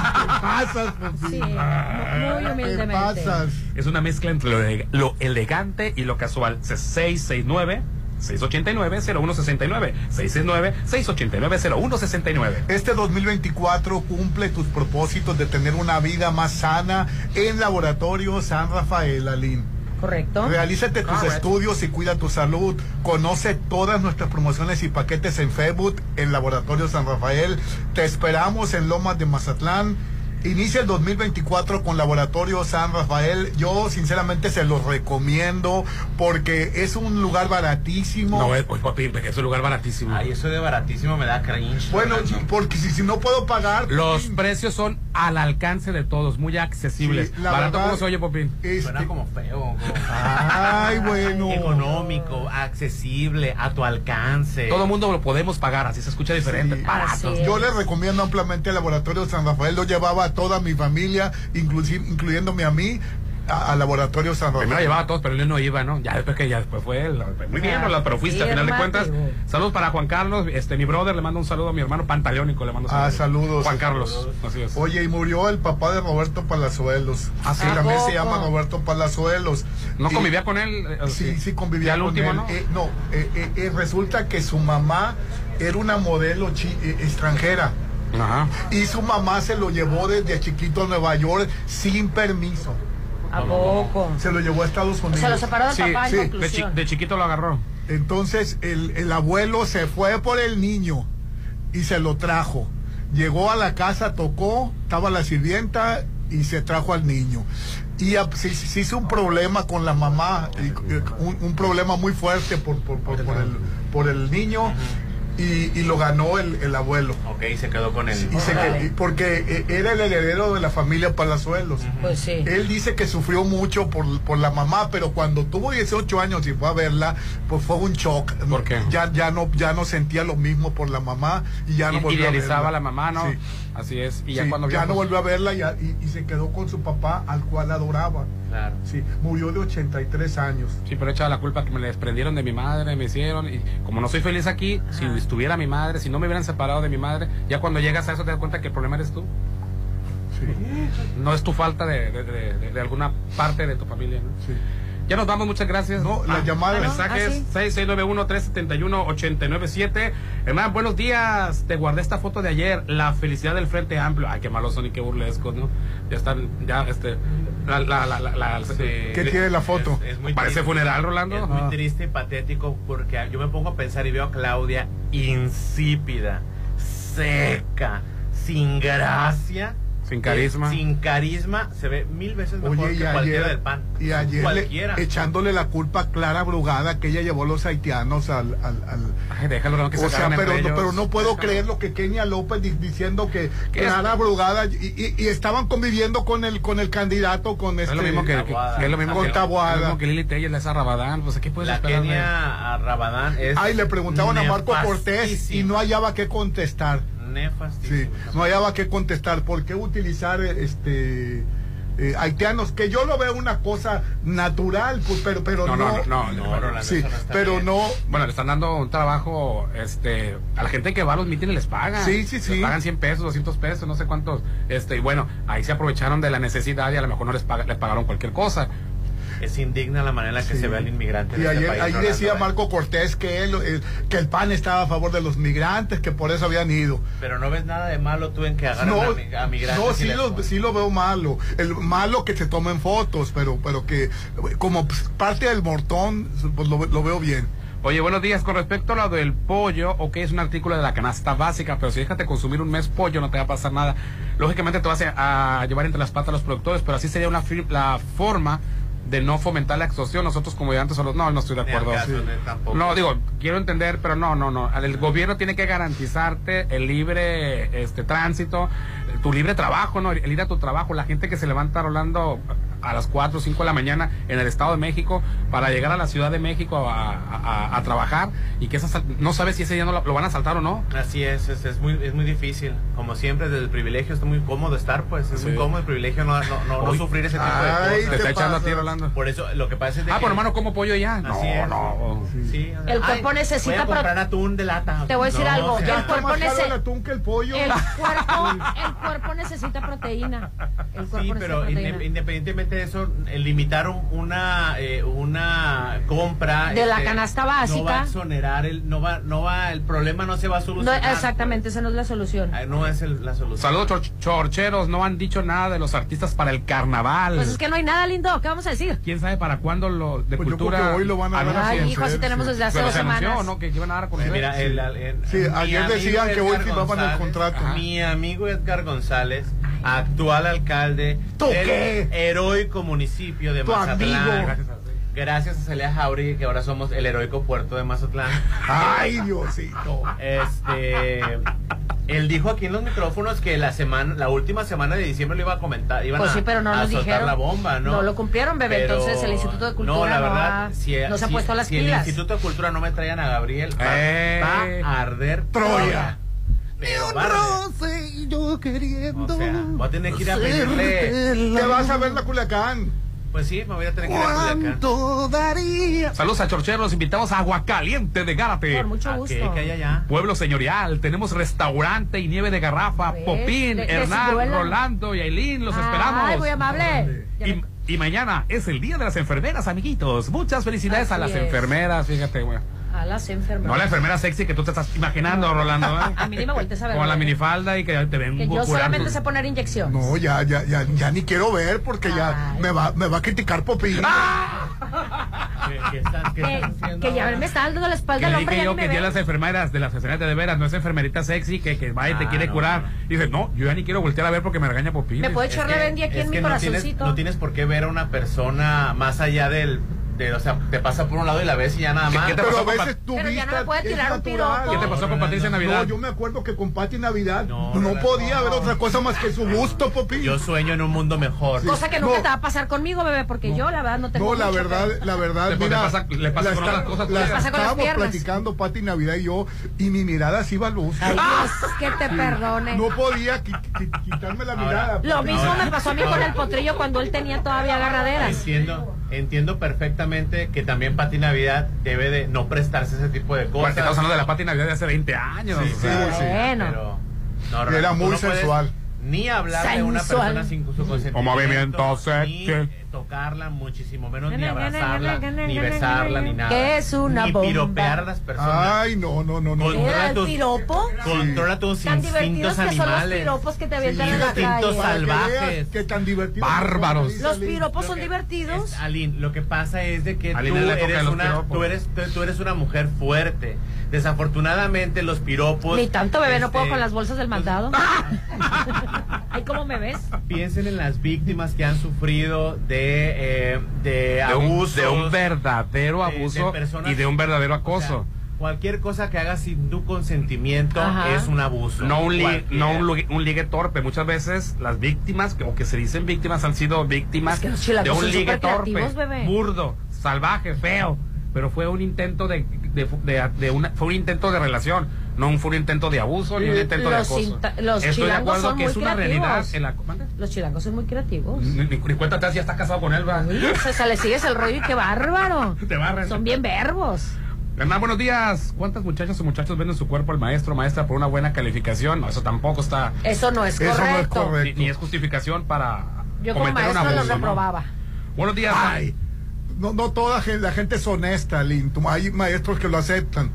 ¿qué pasas, Sí, muy humildemente. ¿Qué pasas? Es una mezcla entre lo, ele- lo elegante y lo casual. 669 689 0169 669 689 0169 Este 2024 cumple tus propósitos de tener una vida más sana en Laboratorio San Rafael, Aline. Correcto. Realízate tus Correcto. estudios y cuida tu salud. Conoce todas nuestras promociones y paquetes en Facebook, en Laboratorio San Rafael. Te esperamos en Lomas de Mazatlán. Inicia el 2024 con Laboratorio San Rafael. Yo sinceramente se los recomiendo porque es un lugar baratísimo. No, es, pues, papi, es un lugar baratísimo. Ay, eso de baratísimo me da cringe. Bueno, porque si, si no puedo pagar. Los precios son al alcance de todos, muy accesibles. Sí, la Barato verdad, como se oye, Popín. este- Suena como feo. como- Ay, bueno. Económico, accesible, a tu alcance. Todo el mundo lo podemos pagar, así se escucha diferente. Baratos. Yo les recomiendo ampliamente el Laboratorio San Rafael. Lo llevaba a toda mi familia, inclusive, incluyéndome a mí. a- al laboratorio San Primero llevaba a todos, pero él no iba, ¿no? Ya después que ya después fue él. Muy bien, Rola, pero fuiste a final de cuentas. Saludos para Juan Carlos, este mi brother, le mando un saludo a mi hermano Pantaleónico, le mando Ah, saludos. saludos. Juan Carlos, así es. Oye, y murió el papá de Roberto Palazuelos. Ah, sí. También ¿A se llama Roberto Palazuelos. ¿No Y- convivía con él? eh, Sí, sí convivía Ya el con último, él. ¿no? Eh, no, eh, resulta que su mamá era una modelo chi- eh, extranjera. Ajá. Y su mamá se lo llevó desde chiquito a Nueva York sin permiso. ¿A poco? Se lo llevó a Estados Unidos. Se lo separó del papá, en De, conclusión. chi- de chiquito lo agarró. Entonces el, el abuelo se fue por el niño y se lo trajo. Llegó a la casa, tocó, estaba la sirvienta y se trajo al niño. Y a- se, se hizo un problema con la mamá, y un, un problema muy fuerte por, por, por- por el, por el niño y, y lo ganó el, el abuelo. Ok, se quedó con él. Y se porque eh, era el heredero de la familia Palazuelos. Pues sí. Él dice que sufrió mucho por, por la mamá, pero cuando tuvo 18 años y fue a verla, pues fue un shock. ¿Por qué? Ya, ya, no, ya no sentía lo mismo por la mamá y ya no volvió a verla. a la mamá, ¿no? Sí. Así es. Y ya Sí, cuando ya no volvió a verla y, y- y se quedó con su papá, al cual adoraba. Claro. Sí, murió de 83 años. Sí, pero echa la culpa que me desprendieron de mi madre, me hicieron. Y como no soy feliz aquí, si estuviera mi madre, si no me hubieran separado de mi madre, ya cuando llegas a eso te das cuenta que el problema eres tú. No es tu falta de, de- de- de- de alguna parte de tu familia. ¿no? Ya nos vamos, muchas gracias. No, la llamada- Mensajes Ah, sí. 6691-371-897. Hermano, buenos días. Te guardé esta foto de ayer. La felicidad del Frente Amplio. Ay, qué malos son y qué burlescos, ¿no? Ya están, ya, este. La, la, la, la- la- eh, ¿Qué tiene la foto? Es muy Parece triste. funeral, Rolando. Es muy Ah. triste y patético porque yo me pongo a pensar y veo a Claudia insípida, seca, sin gracia. Sin carisma. Eh, sin carisma, se ve mil veces mejor Oye, que cualquiera del pan. y ayer le- echándole la culpa a Clara Brugada que ella llevó a los haitianos al... al, al- Ay, déjalo, no, que se o sea, pero, no, pero no puedo creer lo que Kenia López di- diciendo que ¿Qué Clara es? Brugada y, y- y estaban conviviendo con el con el candidato con este Es lo mismo que, que- que es lo mismo con que, Taboada. es lo mismo que Lili Telles, esa Rabadán, pues ¿qué puedes La esperar de- Kenia a Rabadán es. Ay, le preguntaban a Marco Cortés y no hallaba qué contestar. Sí, no hallaba qué contestar. ¿Por qué utilizar este eh, haitianos? Que yo lo veo una cosa natural, pues, pero, pero No, no. no, no, no, No, Rolando, sí, pero bien. no. Bueno, le están dando un trabajo, este, a la gente que va a los mítines les pagan. Sí, sí, sí. Les pagan 100 pesos, 200 pesos, no sé cuántos. Este, y bueno, ahí se aprovecharon de la necesidad y a lo mejor no les, paga- les pagaron cualquier cosa. Es indigna la manera en la que Sí. se ve al inmigrante. en Y este ayer, país, ahí Rolando, decía ¿eh? Marco Cortés que él, eh, que el PAN estaba a favor de los migrantes, que por eso habían ido. Pero no ves nada de malo tú en que agarran No, a, a migrantes. no sí, lo, sí lo veo malo. El malo que se tomen fotos, pero, pero que como pues, parte del mortón, pues lo, lo veo bien. Oye, buenos días. Con respecto a lo del pollo, ok, es un artículo de la canasta básica, pero si déjate consumir un mes pollo no te va a pasar nada. Lógicamente te vas a, a llevar entre las patas a los productores, pero así sería una la forma de no fomentar la extorsión. Nosotros como ayudantes solos, no, no estoy de acuerdo. caso, tampoco. No, digo, quiero entender, pero no, no, no. El gobierno tiene que garantizarte el libre este tránsito, tu libre trabajo, ¿no? El ir a tu trabajo. La gente que se levanta rolando a las 4 o 5 de la mañana en el Estado de México para llegar a la Ciudad de México a, a- a trabajar y que esas, no sabes si ese día no lo, lo van a saltar o no. Así es, es, es muy, es muy difícil. Como siempre, desde el privilegio está muy cómodo estar, pues. Es Sí. muy cómodo el privilegio no, no, no, no sufrir ese tipo Ay, de Te cosas. está ¿qué echando a ti? Rolando. Por eso, lo que pasa es de Ah, que- por hermano, ¿como pollo ya? No, Así es. no. Sí, El cuerpo Ay, necesita Voy a comprar atún de lata. Te voy a decir No, algo, o sea, el Está cuerpo más caro nece- el atún que el pollo. El cuerpo, el cuerpo necesita proteína. El cuerpo Sí, necesita pero proteína. inde- independientemente eso, eh, limitaron una eh, una compra De la este, canasta No va a básica. exonerar el no va no va el problema no se va a No, solucionar. exactamente, esa no es la solución. pues. Ah, No es el- la solución. Saludos chor- chorcheros, no han dicho nada de los artistas para el carnaval. Pues es que no hay nada lindo, ¿qué vamos a decir? ¿Quién sabe para cuándo lo de Pues yo cultura? creo que hoy lo van a dar a Ay, hijo, así conocer, tenemos desde hace Pero dos se anunció, semanas. ¿no? Que, que iban a dar Pues conocer. mira, el- el- Sí, mi ayer amigo decían que hoy Edgar firmaban el González, contrato. Mi amigo Edgar González, actual alcalde ¿Tú del qué? Heroico municipio de Tu Mazatlán. amigo. Gracias a Celia Jauregui, que ahora somos el heroico puerto de Mazatlán. Ay, Diosito. Este, él dijo aquí en los micrófonos que la semana, la última semana de diciembre lo iba a comentar, iban Pues a, sí, pero no a nos soltar dijeron. la bomba, ¿no? No lo cumplieron, bebé. Pero- Entonces el Instituto de Cultura no, la no verdad, ha- si, no se ha si- puesto las si pilas. el Instituto de Cultura no me traían a Gabriel, va, Eh. va a arder Troya. Pero arder. y yo queriendo. O sea, voy a tener que ir a pedirle. Te vas a ver la Culiacán. Pues sí, me voy a tener que ir a Culiacán. ¿Cuánto daría? Saludos a Chorchero, los invitamos a Agua Caliente de Gárate. Por mucho ¿A gusto. qué? ¿Qué hay allá? Pueblo señorial, tenemos restaurante y nieve de garrafa, ¿Ves? Popín, De- de Hernán. Rolando y Ailín, los esperamos. Ay, muy amable. Y, y mañana es el día de las enfermeras, amiguitos. Muchas felicidades a las es. enfermeras, fíjate, güey. A las enfermeras. No la enfermera sexy que tú te estás imaginando, Rolando. ¿eh? A mí ni me voltees a ver. Con la minifalda y que te ven Que yo solamente sé poner inyección. No, ya, ya, ya, ya ni quiero ver porque ya me va, me va a criticar Popín. ¿Qué, qué estás, qué Que, que ya me está dando la espalda Que al hombre. ya yo que ve. las enfermeras, de las enfermeras de veras, no es enfermerita sexy que, que va y te Ah, quiere no, curar. no. Y dice, no, yo ya ni quiero voltear a ver porque me regaña Popín. Me puede echar la aquí es en mi que no tienes, corazoncito. no tienes por qué ver a una persona más allá del. De, o sea, te pasa por un lado y la ves y ya nada ¿Qué- más. qué te Pero a veces tu Pero ya no tirar un piropo. ¿Qué te pasó con Patricia Navidad? No, yo me acuerdo que con Pati Navidad No, no, no, no, podía no. haber otra cosa más que su gusto, Popín. Yo sueño en un mundo mejor. Cosa que nunca No. te va a pasar conmigo, bebé, porque yo la verdad no tengo No, la mucho verdad, que- la verdad, Le- mira, pasa- le pasa la con está- otras cosas la pasa con las estábamos platicando Pati Navidad y yo, y mi mirada sí iba a luz. Ay, Dios, que te perdone. No podía qui- qui- quitarme la mirada. Lo mismo me pasó a mí con el potrillo cuando él tenía todavía agarraderas. Entiendo, entiendo perfectamente que también Pati Navidad debe de no prestarse ese tipo de Porque cosas. estamos hablando de la Pati Navidad de hace 20 años. Sí, o sea, sí, sí. Bueno. Pero, no, Era muy no puedes sensual. Ni hablar de una persona sin su consentimiento. movimiento Ni sexy. eh, tocarla, muchísimo menos ni abrazarla, ni besarla, ni nada. Que es una Ni bomba. piropear a las personas. Ay, no, no, no, no. Controla ¿Era el tus- piropo? Controla tus Tan divertidos instintos que son los animales. piropos que te avientan en la instintos salvajes. Que tan divertido. Bárbaros. Los piropos son divertidos. Aline, lo que pasa es de que tú eres, una, tú, eres, tú eres una mujer fuerte. Desafortunadamente los piropos... Ni tanto, bebé, no este, puedo con las bolsas del mandado. Ay, ¿cómo me ves? Piensen en las víctimas que han sufrido de, eh, de, de, un, abusos. de un verdadero de- de abuso personas- y de un verdadero o sea, acoso. cualquier cosa que hagas sin tu consentimiento Ajá. es un abuso. no un, li- no un, ligue- un ligue torpe. Muchas veces las víctimas, o que se dicen víctimas, han sido víctimas Es que de un ligue torpe, bebé. burdo, salvaje, feo. Pero fue un intento de, de, de- de una, fue un intento de relación, no fue un intento de abuso ni un intento de acoso. los Estoy de acuerdo son que muy es una creativos. realidad. En la, ¿mande? Los chilangos son muy creativos. ni, ni- ni cuenta das, ya está casado con él, va. O sea, se le sigues el rollo y qué bárbaro. Te. Son bien verbos. Hernán, buenos días. ¿Cuántas muchachas o muchachos venden su cuerpo al maestro maestra por una buena calificación? No, eso tampoco está. Eso no es Eso no es correcto. correcto. Ni, ni es justificación para Yo como maestro abuso. los ¿no? reprobaba. Buenos días. Ay, no, no toda la gente es honesta, Lin. Hay maestros que lo aceptan.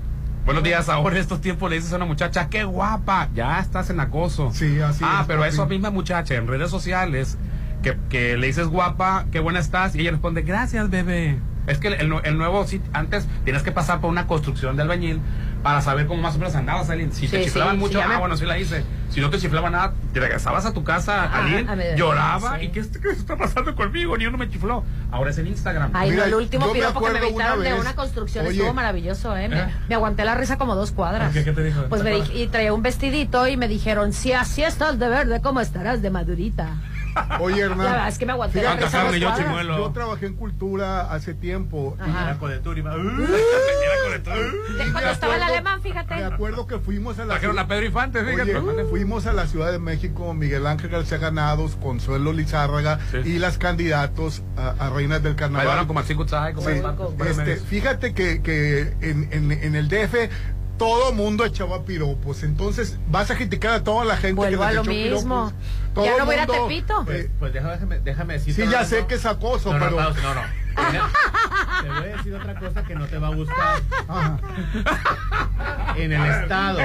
Buenos días. Ahora en estos tiempos le dices a una muchacha, qué guapa. Ya estás en acoso. Sí, así Ah, es, pero a esa misma muchacha en redes sociales que, que le dices guapa, qué buena estás. Y ella responde, gracias, bebé. Es que el, el nue- el nuevo, antes tienes que pasar por una construcción de albañil para saber cómo más o menos andabas, Aline. Si te chiflaban sí, mucho, sí, ah, me- bueno, sí la hice. Si no te chiflaban nada, te regresabas a tu casa, Ajá, Aline, a ver, lloraba. sí. ¿Y qué, es- qué está pasando conmigo? Ni uno me chifló. Ahora es en Instagram. Ay, Mira, no, el último piropo que me una de una construcción Oye. estuvo maravilloso, ¿eh? Me, ¿Eh? me aguanté la risa como dos cuadras. ¿Por qué? ¿Qué te dijo? Pues me ¿Te dije, y traía un vestidito y me dijeron, si así estás de verde, ¿cómo estarás de madurita? Oye, Hernán. La verdad es que me aguanté la fíjate, risa dos Carne, yo chimuelo. Yo trabajé en cultura hace tiempo. Ajá. De cuando estaba el alemán, fíjate. Me acuerdo que fuimos a la Trajeron a Pedro Infante, fíjate. Oye, fuimos a la Ciudad de México, Miguel Ángel García Ganados, Consuelo Lizárraga Sí. y las candidatos a, a reinas del carnaval. Como así, como Sí, este, fíjate que, que en, en- en el DF todo mundo echaba piropos. Entonces vas a criticar a toda la gente Vuelvo que a les lo echó mismo. piropos. Todo Ya no voy a a Tepito. Pues, eh, pues déjame, déjame decirte. sí, ya sé que es acoso, No, no, pero... no, no. Te voy a decir otra cosa que no te va a gustar. Ajá. En el estado,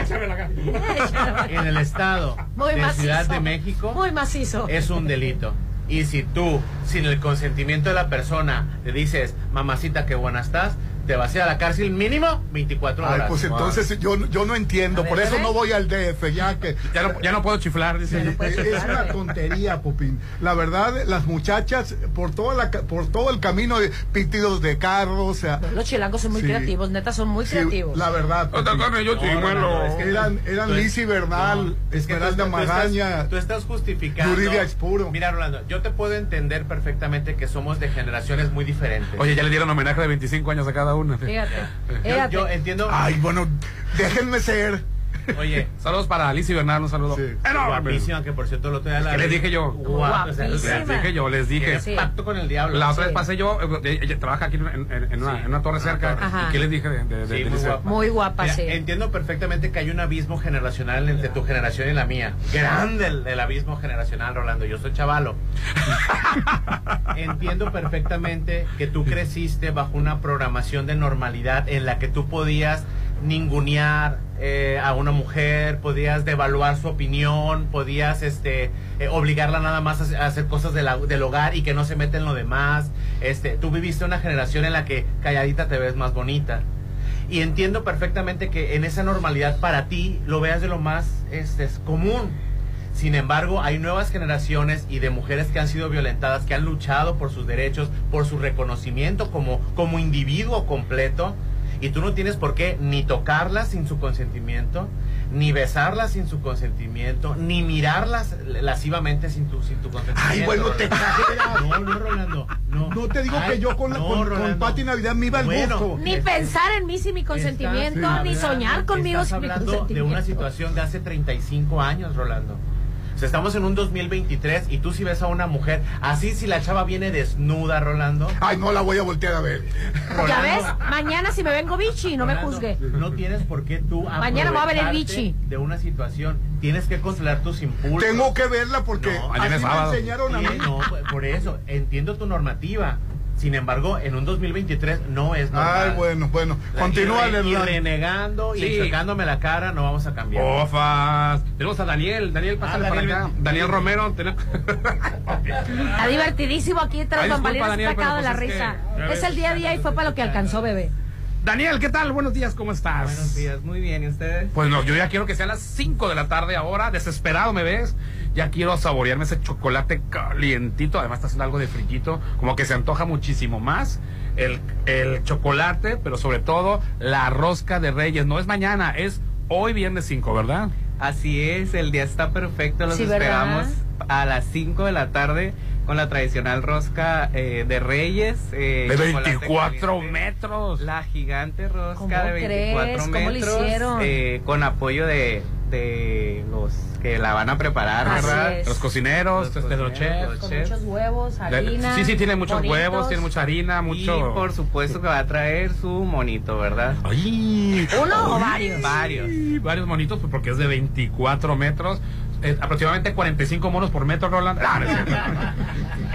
en el estado Muy de macizo. Ciudad de México Muy macizo. es un delito. Y si tú, sin el consentimiento de la persona, le dices, mamacita, qué buena estás, te vas a ir a la cárcel mínimo 24 Ay, horas. pues entonces yo, yo no entiendo, ver, por eso no voy al DF, ya que... Ya no, ya no puedo chiflar, dice. Sí, puedes es chiflar, una tontería, Popín. La verdad, las muchachas, por toda la, por todo el camino de pitidos de carros, o sea, Los chilangos son muy Sí. creativos, neta, son muy sí, creativos. la verdad. Popín. yo No, es que- Eran, eran Lizzy Bernal, Esmeralda Magaña. estás- Tú estás justificando. Yuridia Expuro. Mira, Rolando, yo te puedo entender perfectamente que somos de generaciones muy diferentes. Oye, ya le dieron homenaje de 25 años a cada una. Fíjate. yo, Fíjate. yo entiendo. Ay, bueno, déjenme ser. Oye. Saludos para Alicia y Bernardo, un saludo. enorme. Guapísima, que por cierto la. ¿Qué les dije yo? Les dije yo, les dije. Pacto con el diablo. La otra Sí. vez pasé yo, eh, ella trabaja aquí en, en- en una, en una torre cerca. Ajá. ¿Y qué les dije de, de, de- Sí, de muy Alicia? guapa. Muy guapa, Mira, sí. Entiendo perfectamente que hay un abismo generacional entre tu generación y la mía. Grande el, el abismo generacional, Rolando. Yo soy chavalo. entiendo perfectamente que tú creciste bajo una programación de normalidad en la que tú podías ningunear eh, a una mujer, podías devaluar su opinión, podías este eh, obligarla nada más a hacer- cosas del hogar y que no se mete en lo demás. Este, tú viviste una generación en la que calladita te ves más bonita. Y entiendo perfectamente que en esa normalidad para ti lo veas de lo más este, es común. Sin embargo, hay nuevas generaciones y de mujeres que han sido violentadas, que han luchado por sus derechos, por su reconocimiento como, como individuo completo. Y tú no tienes por qué ni tocarlas sin su consentimiento, ni besarlas sin su consentimiento, ni mirarlas lascivamente sin tu, sin tu consentimiento. Ay, bueno, te exageras. No, no, Rolando. No, No te digo Ay, que yo con, la- no, con. Pati Navidad me iba al Bueno, gusto. Ni pensar en mí sin mi consentimiento, Estás ni soñar conmigo sin mi hablando de consentimiento. una situación de hace 35 años, Rolando. Sea, estamos en un 2023 y tú si ves a una mujer, así si la chava viene desnuda, Rolando. Ay, no la voy a voltear a ver. Ya ves, mañana si me vengo bichi, no me Rolando, juzgue. No tienes por qué tú Mañana me va a ver el bichi. De una situación. Tienes que controlar tus impulsos. Tengo que verla porque No, así me enseñaron a Sí, mí. no, por eso, entiendo tu normativa. Sin embargo, en un 2023 no es normal. Ay, bueno, bueno. La- Continúa, y, y renegando y Sí. sacándome la cara, no vamos a cambiar. Ofas. Tenemos a Daniel. Daniel, pásale Ah, para acá. Daniel Romero. ten- Está divertidísimo aquí tras bambalinas sacado la pues es risa. que, Es el día a día y fue para lo que alcanzó, bebé. Daniel, ¿qué tal? Buenos días, ¿cómo estás? Buenos días, muy bien, ¿y ustedes? Pues no, yo ya quiero que sean las 5 de la tarde ahora, desesperado me ves. Ya quiero saborearme ese chocolate calientito, además está haciendo algo de frillito, como que se antoja muchísimo más el, el chocolate, pero sobre todo la rosca de Reyes. No es mañana, es hoy viernes 5, ¿verdad? Así es, el día está perfecto, los Sí, ¿verdad? esperamos a las 5 de la tarde con la tradicional rosca eh, de Reyes. eh, De chocolate 24 caliente. metros. La gigante rosca ¿Cómo de 24 crees? ¿Cómo lo metros. hicieron? eh, con apoyo de, de los que la van a preparar, Así ¿verdad? es. Los cocineros, Los este, los cocineros, chefs. los Con chefs. muchos huevos, harina. Sí, sí, tiene muchos bonitos. huevos, tiene mucha harina, mucho... Y por supuesto que va a traer su monito, ¿verdad? ¡Ay! ¿Uno o varios? Varios. Varios monitos, pues, porque es de 24 metros. Eh, aproximadamente 45 monos por metro, Roland. Ah,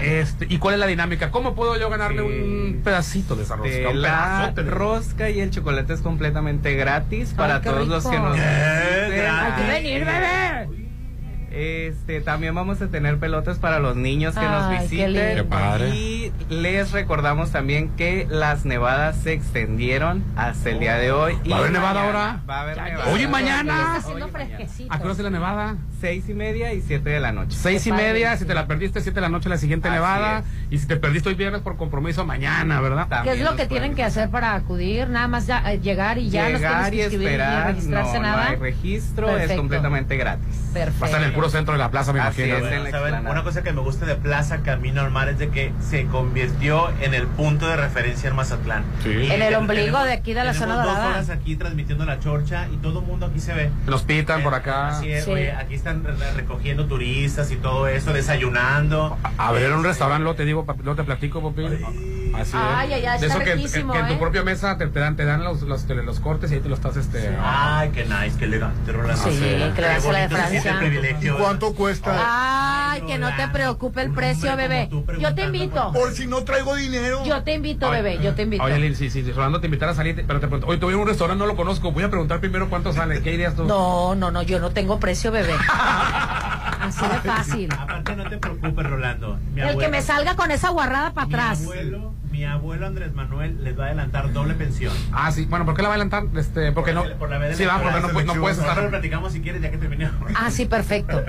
este, ¿Y cuál es la dinámica? ¿Cómo puedo yo ganarle un pedacito de esa rosca? De un la de- rosca y el chocolate es completamente gratis para todos los que nos Eh, visiten. Hay que venir, bebé. Este, también vamos a tener pelotas para los niños que nos Ay, visiten. lindo. Qué padre. Y les recordamos también que las nevadas se extendieron hasta el día de hoy. ¿Va a haber nevada ahora? Va a haber Ya, nevada. Oye, mañana. Está haciendo Oye, fresquecito. ¿A qué hora la nevada? Seis y media y siete de la noche. Seis y media, si te la perdiste, siete de la noche la siguiente Así nevada. Y si te perdiste hoy viernes por compromiso, mañana, ¿verdad? ¿Qué es También lo que tienen que hacer para acudir? Nada más ya, eh, llegar y ya Llegar que y inscribir ni esperar, registrarse no, nada. no hay registro, es completamente gratis. Perfecto. Va a estar en el puro centro de la plaza, me Así imagino. ¿Saben? Una cosa que me gusta de Plaza Camino al Mar es de que se convirtió en el punto de referencia en Mazatlán. Sí. En el ombligo tenemos- de aquí de la zona dos dorada. horas aquí transmitiendo la chorcha y todo el mundo aquí se ve. Nos pitan por Eh, acá. Así es, Sí. oye, aquí están recogiendo turistas y todo eso, desayunando. A ver, un restaurante, lo te digo, lo te platico, papi. Así Ay, es. ay, ay, De está eso que, riquísimo, que en tu ¿eh? propia mesa te, te dan, te dan los, los, tele- los cortes y ahí te los estás, este... Ay, qué nice, qué elegante, Rolando. Sí, Qué que le das a la de Francia. ¿Y cuánto cuesta? Ay, que no te preocupe el Un precio, bebé. Yo te invito. Por si no traigo dinero. Yo te invito, bebé. Yo te invito. Oye, Lin, si, si, Rolando te invitara a salir, pero te pregunto, oye, te voy a un restaurante, no lo conozco, voy a preguntar primero cuánto sale. ¿Qué dirías tú? No, no, no, yo no tengo precio, bebé. Así de fácil. Aparte, no te preocupes, Rolando. Mi El que me salga con esa guarrada para mi atrás. abuelo, mi abuelo Andrés Manuel les va a adelantar doble pensión. Ah, sí, bueno, ¿por qué la va a adelantar? Este, porque no. Por la- por la veda Sí, va, porque no, pu- no selección. puedes Ahora lo estar. platicamos si quieres ya que terminemos. Ah, sí, perfecto.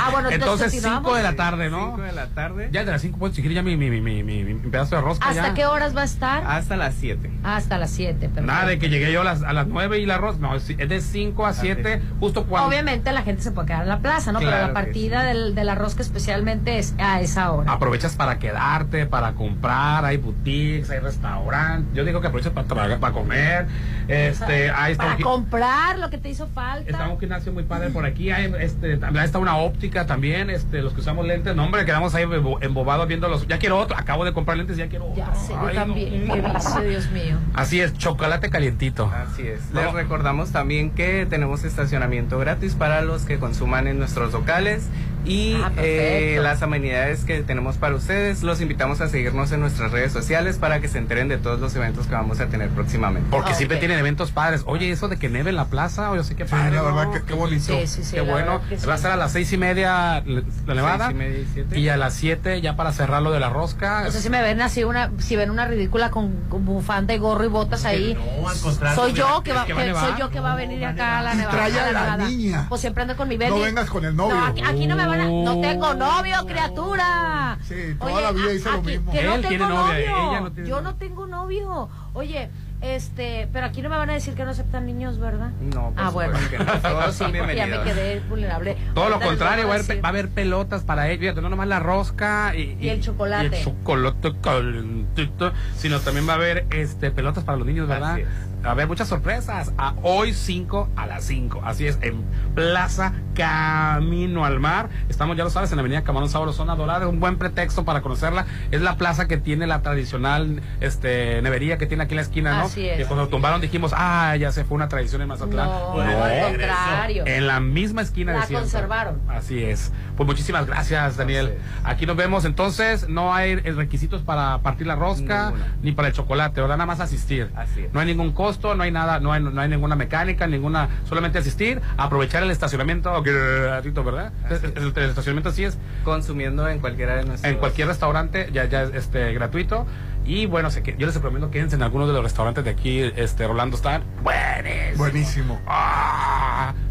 Ah, bueno, Entonces, continuamos. 5 de la tarde, ¿no? 5 de la tarde. Ya de las 5 puedo exigir ya mi, mi, mi, mi, mi- mi pedazo de rosca. ¿Hasta ya. qué horas va a estar? Hasta las 7. Hasta las 7, perfecto. Nada de que llegué yo a las, a las 9 y la rosca. No, es es de 5 a 7, justo cuando. Obviamente la gente se puede quedar en la plaza, ¿no? Pero la partida del, de la rosca especialmente es a esa hora. Aprovechas para quedarte, para comprar, hay boutiques, hay restaurantes. Yo digo que aproveches para, trabajar, para comer. Este, ahí está Para un comprar lo que te hizo falta. Está un gimnasio muy padre por aquí, hay, este, también está una óptica también, este, los que usamos lentes, no hombre, quedamos ahí embo- embobados viendo los, ya quiero otro, acabo de comprar lentes, ya quiero otro. Ya sé, yo también. no. Qué vicio, Dios mío. Así es, chocolate calientito. Así es. No. Les recordamos también que tenemos estacionamiento gratis para los que consuman en nuestros locales y Ah, eh, las amenidades que tenemos para ustedes. Los invitamos a seguirnos en nuestras redes sociales para que se enteren de todos los eventos que vamos a tener próximamente. Porque siempre tienen eventos padres. Oye, eso de que neve en la plaza, o yo sé qué padre. la ¿no? verdad que- qué bonito. Sí, sí, sí, Qué la bueno. sí. Va a estar a las seis y media la la nevada. Y media y siete. y a las siete ya para cerrar lo de la rosca. No sé si me ven así una, si ven una ridícula con, con bufanda y gorro y botas ahí. No, al contrario, soy yo que va, que va soy yo que va a venir acá a la nevada. trae a la nevada. niña. Pues siempre ando con mi baby. No vengas con el novio. No, aquí, aquí no me van no tengo novio, criatura. Sí, toda la vida hice lo mismo. Que no Él tiene novia, novio. ella no tiene yo novio. no tengo novio. Oye, este, pero aquí no me van a decir que no aceptan niños, ¿verdad? No, por Ah, bueno. que no. Todos Sí, son porque ya me bienvenidos. quedé vulnerable. Todo lo Ahorita les contrario, va a, a haber, decir. va a haber pelotas para ellos. Fíjate, no nomás la rosca y, Y el chocolate. y el chocolate calentito, sino también va a haber este pelotas para los niños, ¿verdad? Así es. Va a haber muchas sorpresas. A hoy 5 a las 5. Así es, en Plaza Camino al Mar. Estamos, ya lo sabes, en la Avenida Camarón Sabro, zona dorada. Un buen pretexto para conocerla. Es la plaza que tiene la tradicional este, nevería que tiene aquí en la esquina, ¿no? Así es. Que cuando tumbaron dijimos, ah, ya se fue una tradición en Mazatlán. No, al contrario. En la misma esquina de La siempre. conservaron. Así es. Pues muchísimas gracias, Daniel. Aquí nos vemos. Entonces, no hay requisitos para partir la rosca ni para el chocolate, ¿verdad? Nada más asistir. Así es. No hay ningún costo, no hay nada, no hay, no hay ninguna mecánica, ninguna, solamente asistir, aprovechar el estacionamiento gratuito, ¿verdad? Así El, el estacionamiento sí es Consumiendo en cualquiera de nuestros... en cualquier restaurante, ya, ya es este, gratuito. Y bueno, se que- yo les recomiendo quédense en alguno de los restaurantes de aquí, este, Rolando están buenísimos. Buenísimo. Ah,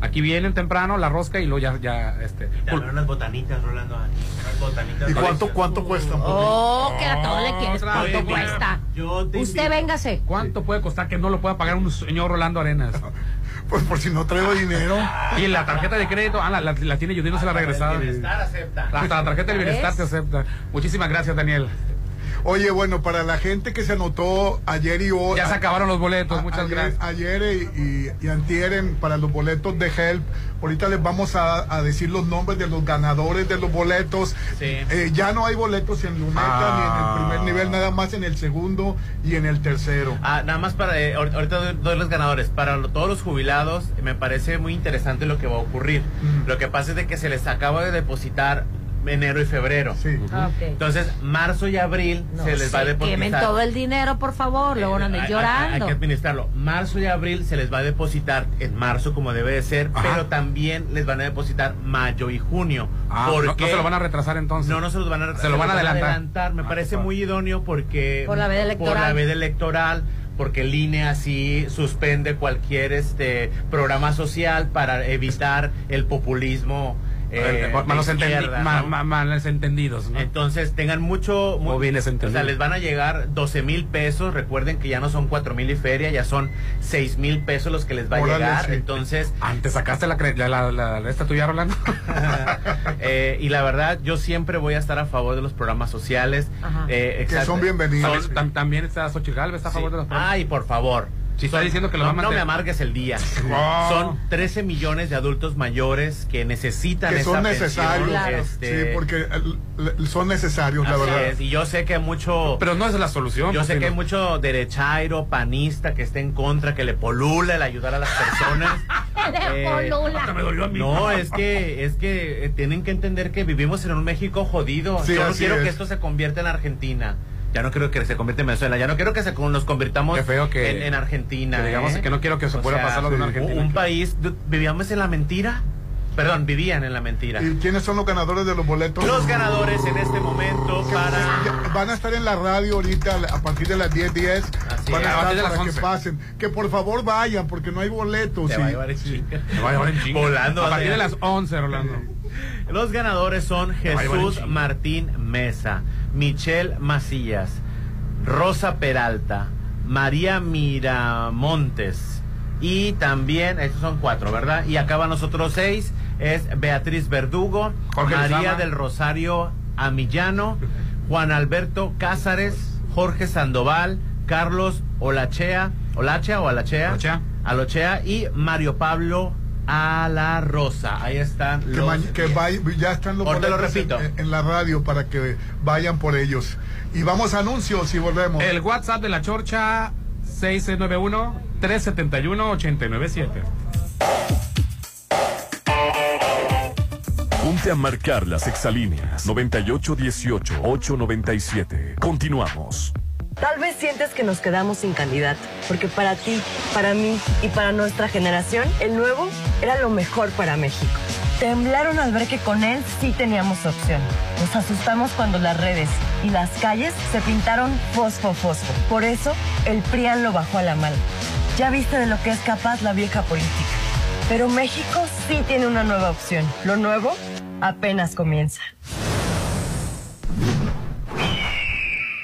aquí vienen temprano la rosca y luego ya, ya este, Dame unas botanitas, Rolando. aquí, Unas botanitas. ¿Y cuánto, cuánto cuesta? Oh, que a todo le quieres. ¿Cuánto vez, cuesta? Yo te Usted invito. véngase. ¿Cuánto puede costar que no lo pueda pagar un señor Rolando Arenas? Pues por si no traigo dinero. Y la tarjeta de crédito, ah, la, la- la tiene Judith, no se la ha regresado. Bienestar acepta. Hasta la tarjeta del bienestar te acepta. Muchísimas gracias, Daniel. Oye, bueno, para la gente que se anotó ayer y hoy. Ya se acabaron los boletos, a- muchas ayer, gracias. Ayer y, y, y antier en- para los boletos de Help. Ahorita les vamos a, a decir los nombres de los ganadores de los boletos. Sí. Eh, ya no hay boletos en Luneta Ah. ni en el primer nivel, nada más en el segundo y en el tercero. Ah, nada más para, eh, ahor- ahorita doy, doy los ganadores. Para lo- todos los jubilados, me parece muy interesante lo que va a ocurrir. Mm. Lo que pasa es de que se les acaba de depositar enero y febrero. Sí. Ah. Entonces, marzo y abril No se les va a depositar. Quemen todo el dinero, por favor. Luego no Eh, anden hay- hay- llorando. Hay, que administrarlo. Marzo y abril se les va a depositar en marzo como debe de ser, Ajá. pero también les van a depositar mayo y junio. Ah, no, porque no se lo van a retrasar entonces. no, no se los van a Se lo van a adelantar. Me Ah, parece muy idóneo porque Por la veda electoral. por la veda electoral, porque el INE así suspende cualquier este programa social para evitar el populismo. Eh, de malos, entendi- izquierda, ma- ¿no? ma- malos entendidos, ¿no? Entonces tengan mucho... mu- O bienes o sea, les van a llegar 12 mil pesos. Recuerden que ya no son 4 mil y feria, ya son 6 mil pesos los que les va a llegar. sí. Entonces, Antes sacaste la, la, la, la- la- esta tuya, Rolando. eh, y la verdad, yo siempre voy a estar a favor de los programas sociales. Eh, Que son bienvenidos. También, tam- también está Xochitl Galvez, está a favor de los programas. Ay, por favor. Si está diciendo que lo no, va a no mantener. me amargues el día. Oh. Son 13 millones de adultos mayores que necesitan Que esa son pensión, necesarios. Claro. este, Sí, porque son necesarios, la así verdad. es, Y yo sé que hay mucho... Pero no es la solución. Yo sé que hay mucho derechairo, panista, que está en contra, que le polula el ayudar a las personas. Eh, polula. No, es que, es que eh, tienen que entender que vivimos en un México jodido. Sí, Yo no quiero es. que esto se convierta en Argentina. Ya no quiero que se convierta en Venezuela. Ya no quiero que se, nos convirtamos Qué feo que- en, en Argentina. que digamos ¿eh? que no quiero que se pueda pasar lo de una un- Argentina. Un país, vivíamos en la mentira. Perdón, vivían en la mentira. ¿Y quiénes son los ganadores de los boletos? Los ganadores en este momento para... Van a estar en la radio ahorita a partir de las 10:10. Así Van es. a estar para las que 11. pasen. Que por favor vayan porque no hay boletos. Te sí. va a llevar en chinga. Me va a llevar en chinga. Volando, A partir de las 11, Rolando. Los ganadores son Jesús. Martín Mesa, Michelle Macías, Rosa Peralta, María Miramontes y también, estos son cuatro, ¿verdad? Y acá van los otros seis, es Beatriz Verdugo, Jorge María del Rosario Amillano, Juan Alberto Cázares, Jorge Sandoval, Carlos Olachea, Olachea o Alachea, Alochea. Alochea y Mario Pablo a la Rosa. Ahí están Que, los. que ya están los lo repito. En, en la radio para que vayan por ellos. Y vamos a anuncios y volvemos. El WhatsApp de la Chorcha 6691-371-897. Ponte a marcar las exalíneas 9818-897. Continuamos. Tal vez sientes que nos quedamos sin candidato, porque para ti, para mí y para nuestra generación, el nuevo era lo mejor para México. Temblaron al ver que con él sí teníamos opción. Nos asustamos cuando las redes y las calles se pintaron fosfo fosfo. Por eso, el PRIAN lo bajó a la mano. Ya viste de lo que es capaz la vieja política. Pero México sí tiene una nueva opción. Lo nuevo apenas comienza.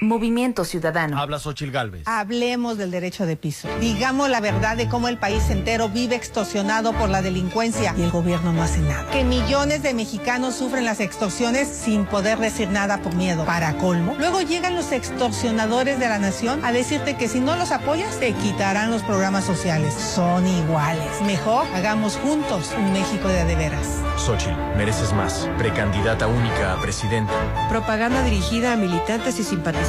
Movimiento Ciudadano. Habla Xochil Gálvez. Hablemos del derecho de piso. Digamos la verdad de cómo el país entero vive extorsionado por la delincuencia y el gobierno no hace nada. Que millones de mexicanos sufren las extorsiones sin poder decir nada por miedo. Para colmo, luego llegan los extorsionadores de la nación a decirte que si no los apoyas te quitarán los programas sociales. Son iguales. Mejor hagamos juntos un México de a de veras. Xochil, mereces más. Precandidata única a presidenta. Propaganda dirigida a militantes y simpatizantes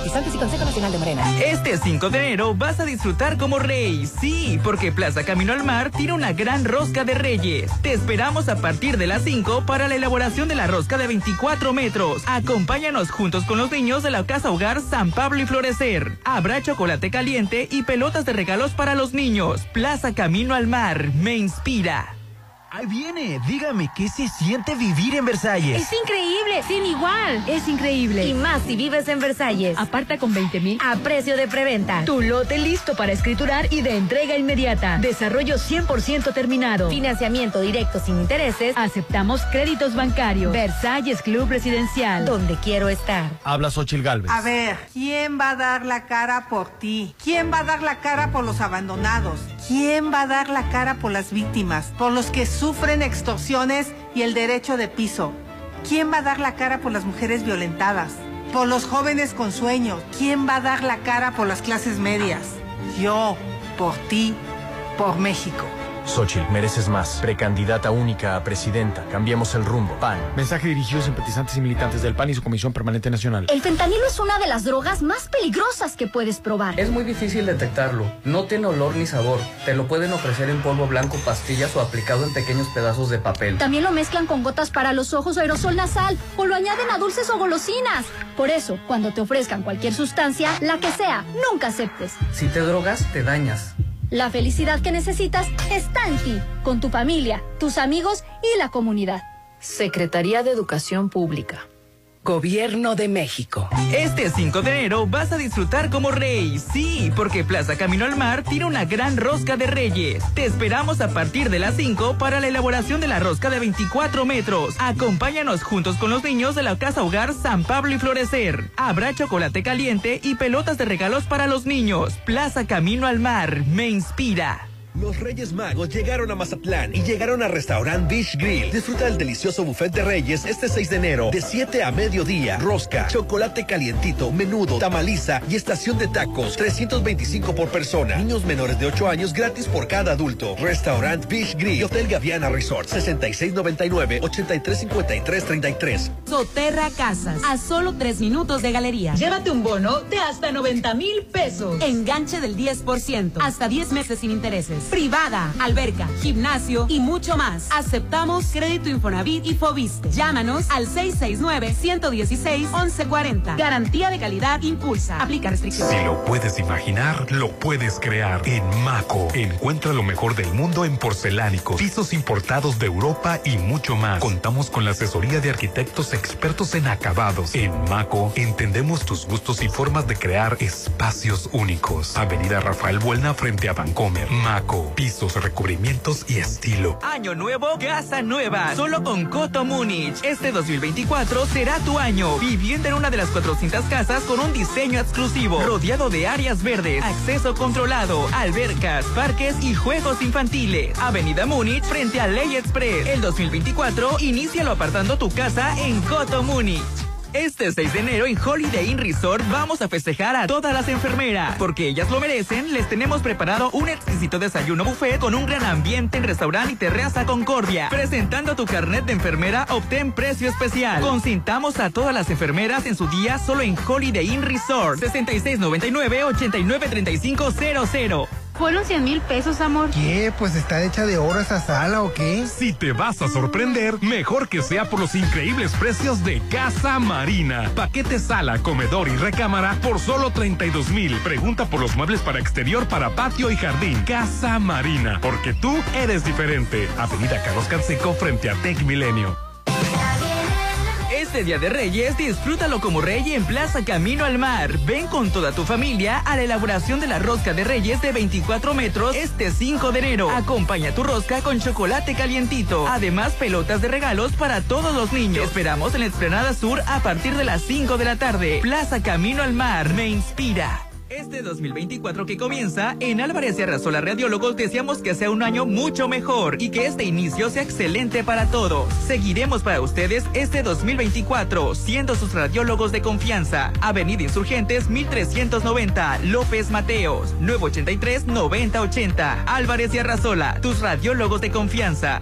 y Consejo Nacional de Morena. Este 5 de enero vas a disfrutar como rey, sí, porque Plaza Camino al Mar tiene una gran rosca de reyes. Te esperamos a partir de las 5 para la elaboración de la rosca de 24 metros. Acompáñanos juntos con los niños de la Casa Hogar San Pablo y Florecer. Habrá chocolate caliente y pelotas de regalos para los niños. Plaza Camino al Mar, me inspira. Ahí viene, dígame, ¿qué se siente vivir en Versalles? Es increíble, sin igual. Es increíble. Y más si vives en Versalles. Aparta con 20 mil a precio de preventa. Tu lote listo para escriturar y de entrega inmediata. Desarrollo 100% terminado. Financiamiento directo sin intereses. Aceptamos créditos bancarios. Versalles Club Residencial. Donde quiero estar. Habla Xochil Gálvez. A ver, ¿quién va a dar la cara por ti? ¿Quién va a dar la cara por los abandonados? ¿Quién va a dar la cara por las víctimas? Por los que sufren extorsiones y el derecho de piso. ¿Quién va a dar la cara por las mujeres violentadas? Por los jóvenes con sueños. ¿Quién va a dar la cara por las clases medias? Yo, por ti, por México. Xochil, mereces más. Precandidata única a presidenta. Cambiemos el rumbo. PAN. Mensaje dirigido a simpatizantes y militantes del PAN y su Comisión Permanente Nacional. El fentanilo es una de las drogas más peligrosas que puedes probar. Es muy difícil detectarlo. No tiene olor ni sabor. Te lo pueden ofrecer en polvo blanco, pastillas o aplicado en pequeños pedazos de papel. También lo mezclan con gotas para los ojos o aerosol nasal o lo añaden a dulces o golosinas. Por eso, cuando te ofrezcan cualquier sustancia, la que sea, nunca aceptes. Si te drogas, te dañas. La felicidad que necesitas está en ti, con tu familia, tus amigos y la comunidad. Secretaría de Educación Pública. Gobierno de México. Este 5 de enero vas a disfrutar como rey, sí, porque Plaza Camino al Mar tiene una gran rosca de reyes. Te esperamos a partir de las 5 para la elaboración de la rosca de 24 metros. Acompáñanos juntos con los niños de la Casa Hogar San Pablo y Florecer. Habrá chocolate caliente y pelotas de regalos para los niños. Plaza Camino al Mar, me inspira. Los Reyes Magos llegaron a Mazatlán y llegaron a Restaurant Beach Grill. Disfruta del delicioso buffet de Reyes este 6 de enero de 7 a mediodía. Rosca, chocolate calientito, menudo, tamaliza y estación de tacos. 325 por persona. Niños menores de 8 años gratis por cada adulto. Restaurant Beach Grill y Hotel Gaviana Resort. 6699-835333. Soterra Casas, a solo tres minutos de galería. Llévate un bono de hasta 90 mil pesos. Enganche del 10%, hasta 10 meses sin intereses. Privada, alberca, gimnasio y mucho más. Aceptamos crédito Infonavit y Fobiste. Llámanos al 669-116-1140. Garantía de calidad impulsa. Aplica restricciones. Si lo puedes imaginar, lo puedes crear. En Maco, encuentra lo mejor del mundo en porcelánicos, pisos importados de Europa y mucho más. Contamos con la asesoría de arquitectos expertos en acabados. En Maco, entendemos tus gustos y formas de crear espacios únicos. Avenida Rafael Buelna frente a Vancomer. Maco, pisos, recubrimientos y estilo. Año nuevo, casa nueva. Solo con Coto Múnich. Este 2024 será tu año. Viviendo en una de las 400 casas con un diseño exclusivo. Rodeado de áreas verdes, acceso controlado, albercas, parques y juegos infantiles. Avenida Múnich frente a Ley Express. El 2024, inícialo apartando tu casa en Coto Múnich. Este 6 de enero en Holiday Inn Resort vamos a festejar a todas las enfermeras. Porque ellas lo merecen, les tenemos preparado un exquisito desayuno buffet con un gran ambiente en restaurante y terraza Concordia. Presentando tu carnet de enfermera, obtén precio especial. Consintamos a todas las enfermeras en su día solo en Holiday Inn Resort. 6699-893500. Fueron 100 mil pesos, amor. ¿Qué? Pues está hecha de oro esa sala o qué? Si te vas a sorprender, mejor que sea por los increíbles precios de Casa Marina. Paquete sala, comedor y recámara por solo 32 mil. Pregunta por los muebles para exterior, para patio y jardín. Casa Marina, porque tú eres diferente. Avenida Carlos Canseco frente a Tech Milenio. Este Día de Reyes, disfrútalo como rey en Plaza Camino al Mar. Ven con toda tu familia a la elaboración de la rosca de Reyes de 24 metros este 5 de enero. Acompaña tu rosca con chocolate calientito. Además, pelotas de regalos para todos los niños. Te esperamos en la Esplanada Sur a partir de las 5 de la tarde. Plaza Camino al Mar me inspira. Este 2024 que comienza, en Álvarez y Arrasola Radiólogos deseamos que sea un año mucho mejor y que este inicio sea excelente para todos. Seguiremos para ustedes este 2024, siendo sus radiólogos de confianza. Avenida Insurgentes 1390, López Mateos, 983-9080. Álvarez y Arrasola, tus radiólogos de confianza.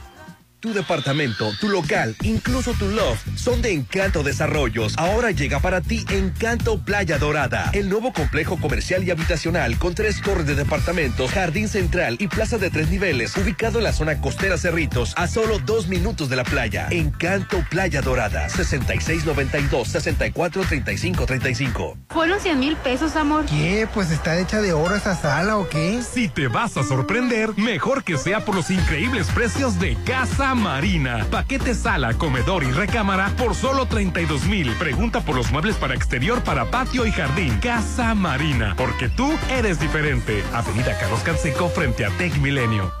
Tu departamento, tu local, incluso tu loft son de Encanto Desarrollos. Ahora llega para ti Encanto Playa Dorada, el nuevo complejo comercial y habitacional con tres torres de departamentos, jardín central y plaza de tres niveles, ubicado en la zona costera Cerritos, a solo dos minutos de la playa. Encanto Playa Dorada, 6692-643535. Fueron 100 mil pesos, amor. ¿Qué? Pues está hecha de oro esa sala o qué? Si te vas a sorprender, mejor que sea por los increíbles precios de Casa Marina. Paquete sala, comedor y recámara por solo 32 mil. Pregunta por los muebles para exterior, para patio y jardín. Casa Marina, porque tú eres diferente. Avenida Carlos Canseco frente a Tech Milenio.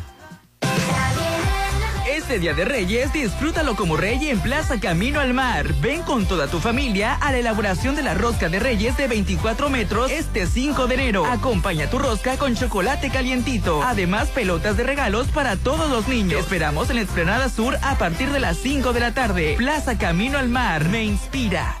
Este Día de Reyes, disfrútalo como rey en Plaza Camino al Mar. Ven con toda tu familia a la elaboración de la rosca de Reyes de 24 metros este 5 de enero. Acompaña tu rosca con chocolate calientito. Además, pelotas de regalos para todos los niños. Esperamos en la Esplanada Sur a partir de las 5 de la tarde. Plaza Camino al Mar me inspira.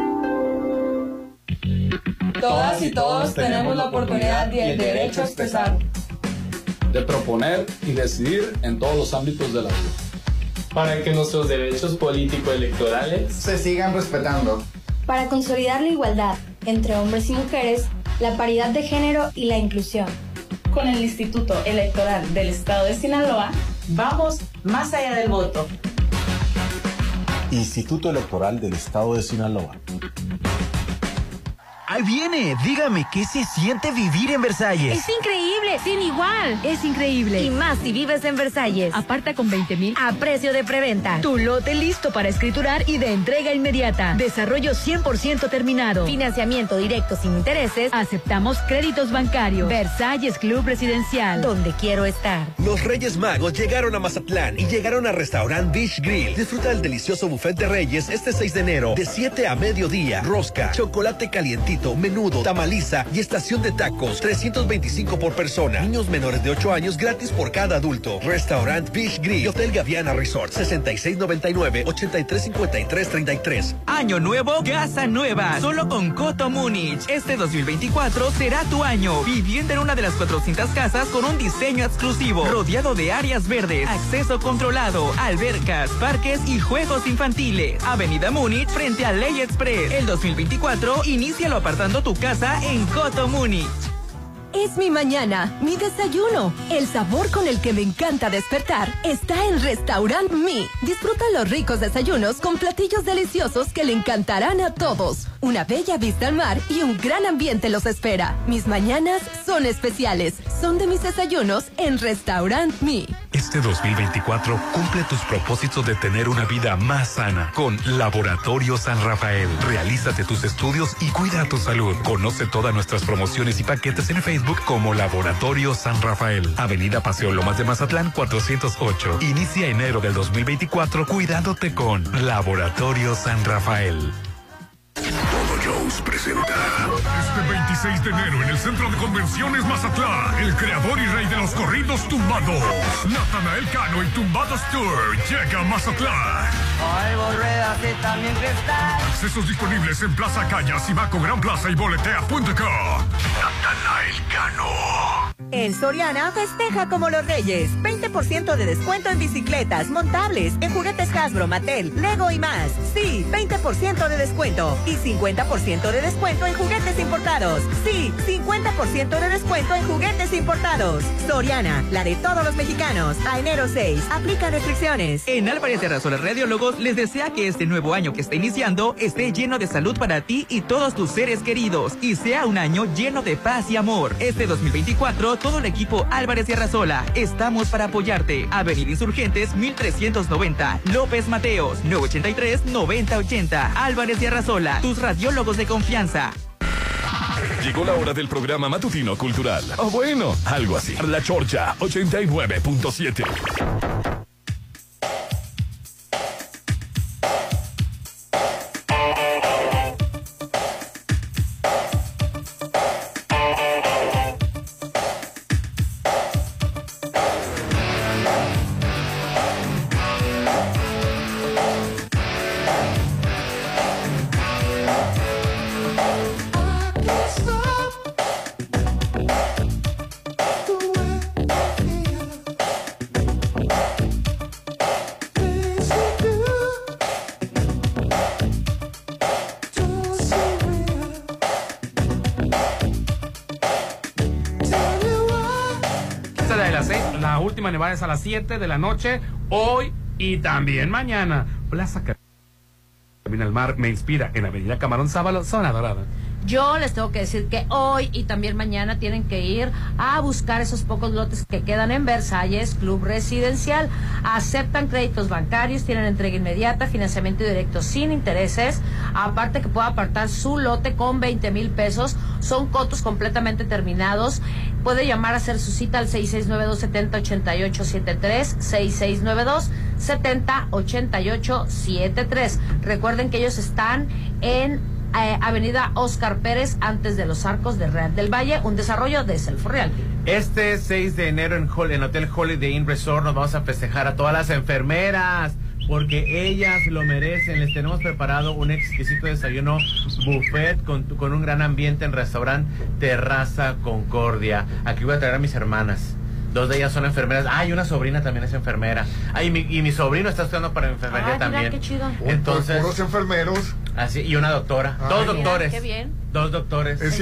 Todas y todos tenemos la oportunidad y el derecho a expresar. De proponer y decidir en todos los ámbitos de la vida. Para que nuestros derechos político-electorales se sigan respetando. Para consolidar la igualdad entre hombres y mujeres, la paridad de género y la inclusión. Con el Instituto Electoral del Estado de Sinaloa, vamos más allá del voto. Instituto Electoral del Estado de Sinaloa. Ahí viene, dígame, ¿qué se siente vivir en Versalles? Es increíble, sin igual. Es increíble. Y más si vives en Versalles. Aparta con 20 mil a precio de preventa. Tu lote listo para escriturar y de entrega inmediata. Desarrollo 100% terminado. Financiamiento directo sin intereses. Aceptamos créditos bancarios. Versalles Club Residencial, donde quiero estar. Los Reyes Magos llegaron a Mazatlán y llegaron al restaurant Beach Grill. Disfruta del delicioso buffet de Reyes este 6 de enero de 7 a mediodía. Rosca, chocolate calientito menudo, tamaliza y estación de tacos. 325 por persona. Niños menores de 8 años gratis por cada adulto. Restaurant Beach Grill Hotel Gaviana Resort. 6699-835333. Año nuevo, casa nueva. Solo con Coto Múnich. Este 2024 será tu año. Viviendo en una de las 400 casas con un diseño exclusivo. Rodeado de áreas verdes, acceso controlado, albercas, parques y juegos infantiles. Avenida Múnich frente a Ley Express. El 2024 inicia lo apartando tu casa en Coto Múnich. Es mi mañana, mi desayuno. El sabor con el que me encanta despertar está en Restaurant Mi. Disfruta los ricos desayunos con platillos deliciosos que le encantarán a todos. Una bella vista al mar y un gran ambiente los espera. Mis mañanas son especiales. Son de mis desayunos en Restaurant Mi. Este 2024 cumple tus propósitos de tener una vida más sana con Laboratorio San Rafael. Realízate tus estudios y cuida tu salud. Conoce todas nuestras promociones y paquetes en Facebook como Laboratorio San Rafael. Avenida Paseo Lomas de Mazatlán 408. Inicia enero del 2024 cuidándote con Laboratorio San Rafael. Presenta. Este 26 de enero en el Centro de Convenciones Mazatlán, el creador y rey de los corridos tumbados, Natanael Cano y Tumbados Tour llega a Mazatlán. también. Accesos disponibles en Plaza Cañas, Baco Gran Plaza y boletea.com. Natanael Cano. En Soriana festeja como los reyes. 20% de descuento en bicicletas, montables, en juguetes Hasbro, Mattel, Lego y más. Sí, 20% de descuento. Y 50% de descuento en juguetes importados. Sí, 50% de descuento en juguetes importados. Soriana, la de todos los mexicanos. A enero 6. Aplica restricciones. En Álvarez de Radiólogos les desea que este nuevo año que está iniciando esté lleno de salud para ti y todos tus seres queridos. Y sea un año lleno de paz y amor. Este 2024 todo el equipo Álvarez y Arrasola. Estamos para apoyarte. Avenida Insurgentes 1390. López Mateos 983 9080. Álvarez y Arrasola. Tus radiólogos de confianza. Llegó la hora del programa matutino cultural. O bueno, algo así. La Chorcha 89.7. a las 7 de la noche, hoy y también mañana. Plaza Camina al Mar me inspira en Avenida Camarón Sábalo, zona dorada. Yo les tengo que decir que hoy y también mañana tienen que ir a buscar esos pocos lotes que quedan en Versalles, Club Residencial. Aceptan créditos bancarios, tienen entrega inmediata, financiamiento directo sin intereses. Aparte que pueda apartar su lote con 20 mil pesos. Son cotos completamente terminados. Puede llamar a hacer su cita al 6692-708873, 6692-708873. Recuerden que ellos están en eh, Avenida Oscar Pérez, antes de los arcos de Real del Valle, un desarrollo de Self Realty. Este 6 de enero en, en Hotel Holiday Inn Resort nos vamos a festejar a todas las enfermeras porque ellas lo merecen. Les tenemos preparado un exquisito desayuno buffet con, con un gran ambiente en restaurante Terraza Concordia. Aquí voy a traer a mis hermanas. Dos de ellas son enfermeras. Ah, y una sobrina también es enfermera. Ah, y mi, y mi sobrino está estudiando para enfermería también. qué chido. Entonces. Puros enfermeros. Así, y una doctora. Dos doctores. qué bien. Dos doctores. Es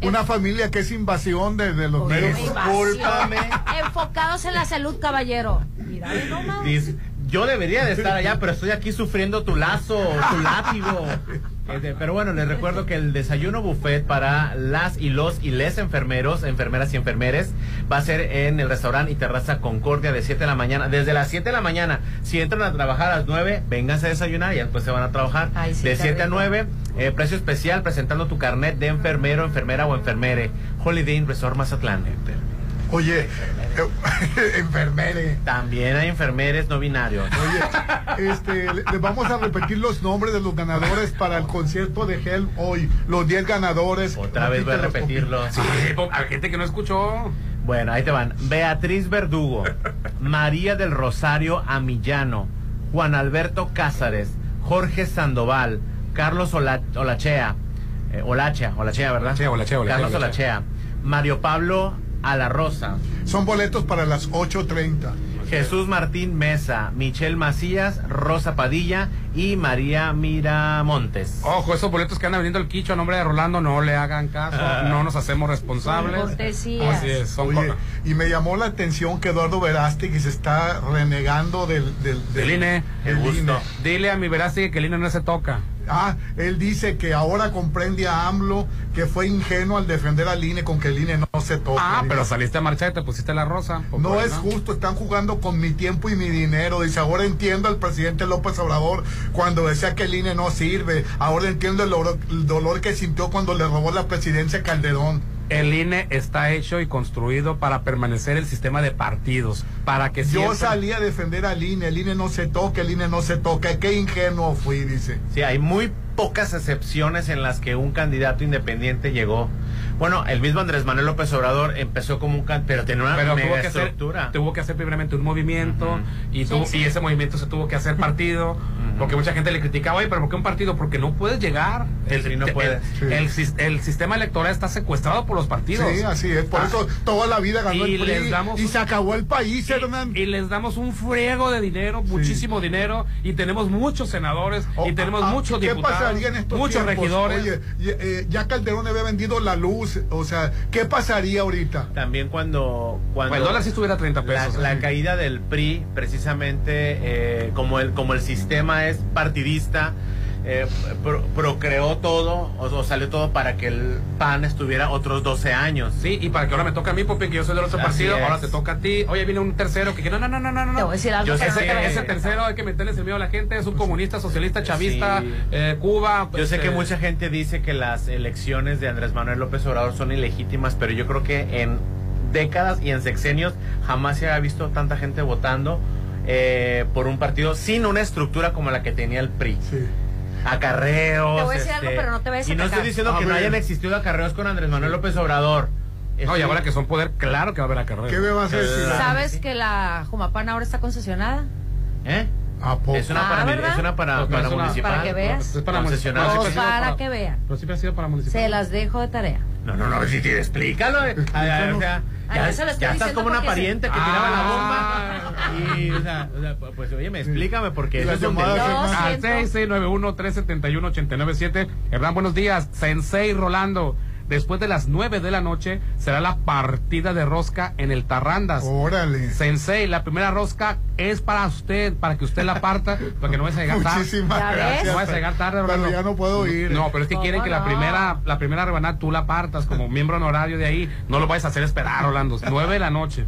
una familia que es invasión de, los medios. Discúlpame. Enfocados en la salud, caballero. Mira, Dis Yo debería de estar allá, pero estoy aquí sufriendo tu lazo, tu látigo. Este, pero bueno, les recuerdo que el desayuno buffet para las y los y les enfermeros, enfermeras y enfermeres, va a ser en el restaurante y terraza Concordia de 7 de la mañana. Desde las 7 de la mañana, si entran a trabajar a las 9, vénganse a desayunar y después se van a trabajar. Ay, sí, de está 7 a rico. 9, eh, precio especial presentando tu carnet de enfermero, enfermera o enfermere. Holiday Inn Resort Mazatlán. Oye, eh, enfermere. También hay enfermeres no binarios. Oye, este, le- les vamos a repetir los nombres de los ganadores para el concierto de Hell hoy. Los 10 ganadores. Otra vez voy a repetirlo. Sí, hay gente que no escuchó. Bueno, ahí te van. Beatriz Verdugo, María del Rosario Amillano, Juan Alberto Cázares, Jorge Sandoval, Carlos Ola- Olachea, eh, Olachea, Olachea, ¿verdad? Olachea, Olachea, Olachea, Carlos Olachea. Olachea, Mario Pablo A la Rosa, Son boletos para las 8.30. Jesús Martín Mesa, Michelle Macías, Rosa Padilla y María Miramontes. Ojo, esos boletos que andan vendiendo el quicho a nombre de Rolando, no le hagan caso, no nos hacemos responsables. Así es, son Oye, y me llamó la atención que Eduardo Verástegui se está renegando del, del, del INE. INE. Dile a mi Verástegui que el INE no se toca. Ah, él dice que ahora comprende a AMLO que fue ingenuo al defender al INE con que el INE no se toca. Ah, pero saliste a marchar y te pusiste la rosa. No es justo, están jugando con mi tiempo y mi dinero. Dice, ahora entiendo al presidente López Obrador cuando decía que el INE no sirve. Ahora entiendo el, dolor- el dolor que sintió cuando le robó la presidencia a Calderón. El INE está hecho y construido para permanecer el sistema de partidos, para que Yo salí a defender al INE, el INE no se toca, el INE no se toca. Qué ingenuo fui, dice. Sí, hay muy pocas excepciones en las que un candidato independiente llegó. Bueno, el mismo Andrés Manuel López Obrador empezó como un can pero tenía una pero mega tuvo que, hacer, estructura. tuvo que hacer primeramente un movimiento y, Sí, tuvo- sí. y ese movimiento se tuvo que hacer partido porque mucha gente le criticaba oye pero ¿por qué un partido? porque no puedes llegar el, Sí, no el- puedes. el- el sis- el sistema electoral está secuestrado por los partidos Sí, así es. Por Ah, eso toda la vida ganó y el PRI les damos y se acabó el país, Hernán. y les damos un friego de dinero, muchísimo dinero, y tenemos muchos senadores, y tenemos Ah, muchos ¿Qué diputados, pasaría en estos muchos tiempos? regidores. Oye, y- eh, ya Calderón había vendido la luz, o sea, ¿qué pasaría ahorita? También cuando, cuando Pues el dólar sí estuviera a 30 pesos. La, la caída del PRI, precisamente eh, como, el, como el sistema es partidista, eh, pro- procreó todo, o, o salió todo para que el PAN estuviera otros 12 años. Sí, y para que ahora me toque a mí, Popi, que yo soy del otro Así partido, es. ahora te toca a ti. Oye, viene un tercero que, que no, no, no, no, no, no. Te voy a decir algo Yo que sé ese, a ese tercero hay que meterles el miedo a la gente, es un comunista, socialista, chavista, Sí. eh, Cuba. Yo sé este, que mucha gente dice que las elecciones de Andrés Manuel López Obrador son ilegítimas, pero yo creo que en décadas y en sexenios jamás se había visto tanta gente votando eh, por un partido sin una estructura como la que tenía el PRI. Acarreos. Te voy a decir algo, pero no te vayas a Y no estoy diciendo que no hayan existido acarreos con Andrés Manuel López Obrador. No, y ahora que son poder, claro que va a haber acarreo. ¿Qué me vas a decir? ¿Sabes que la Jumapán ahora está concesionada? ¿Eh? Es una Ah, para, ¿verdad? es una para, Pues para es una- municipal. Para que veas. Es para Concesionada. municipal. Pues para que vean. Pero siempre ha sido para municipal. Se las dejo de tarea. No, no, no, si te explícalo. eh. Ay, ay, o sea, Ay, ya, ya estás como una porque se- pariente que Ah. tiraba la bomba. Y, o sea, o sea, pues oye, me explícame porque eso es un. Al 6691-371-897. Hernán, buenos días. Sensei Rolando. Después de las 9 de la noche será la partida de rosca en el Tarrandas. Órale. Sensei, la primera rosca es para usted, para que usted la parta, para que no vaya a llegar tarde. Muchísimas gracias. No vayas a llegar tarde, Pero ya no puedo ir. No, pero es que ¿Cómo quieren que la primera, la primera rebanada tú la partas como miembro honorario de ahí. No lo vayas a hacer esperar, Rolando. 9 de la noche.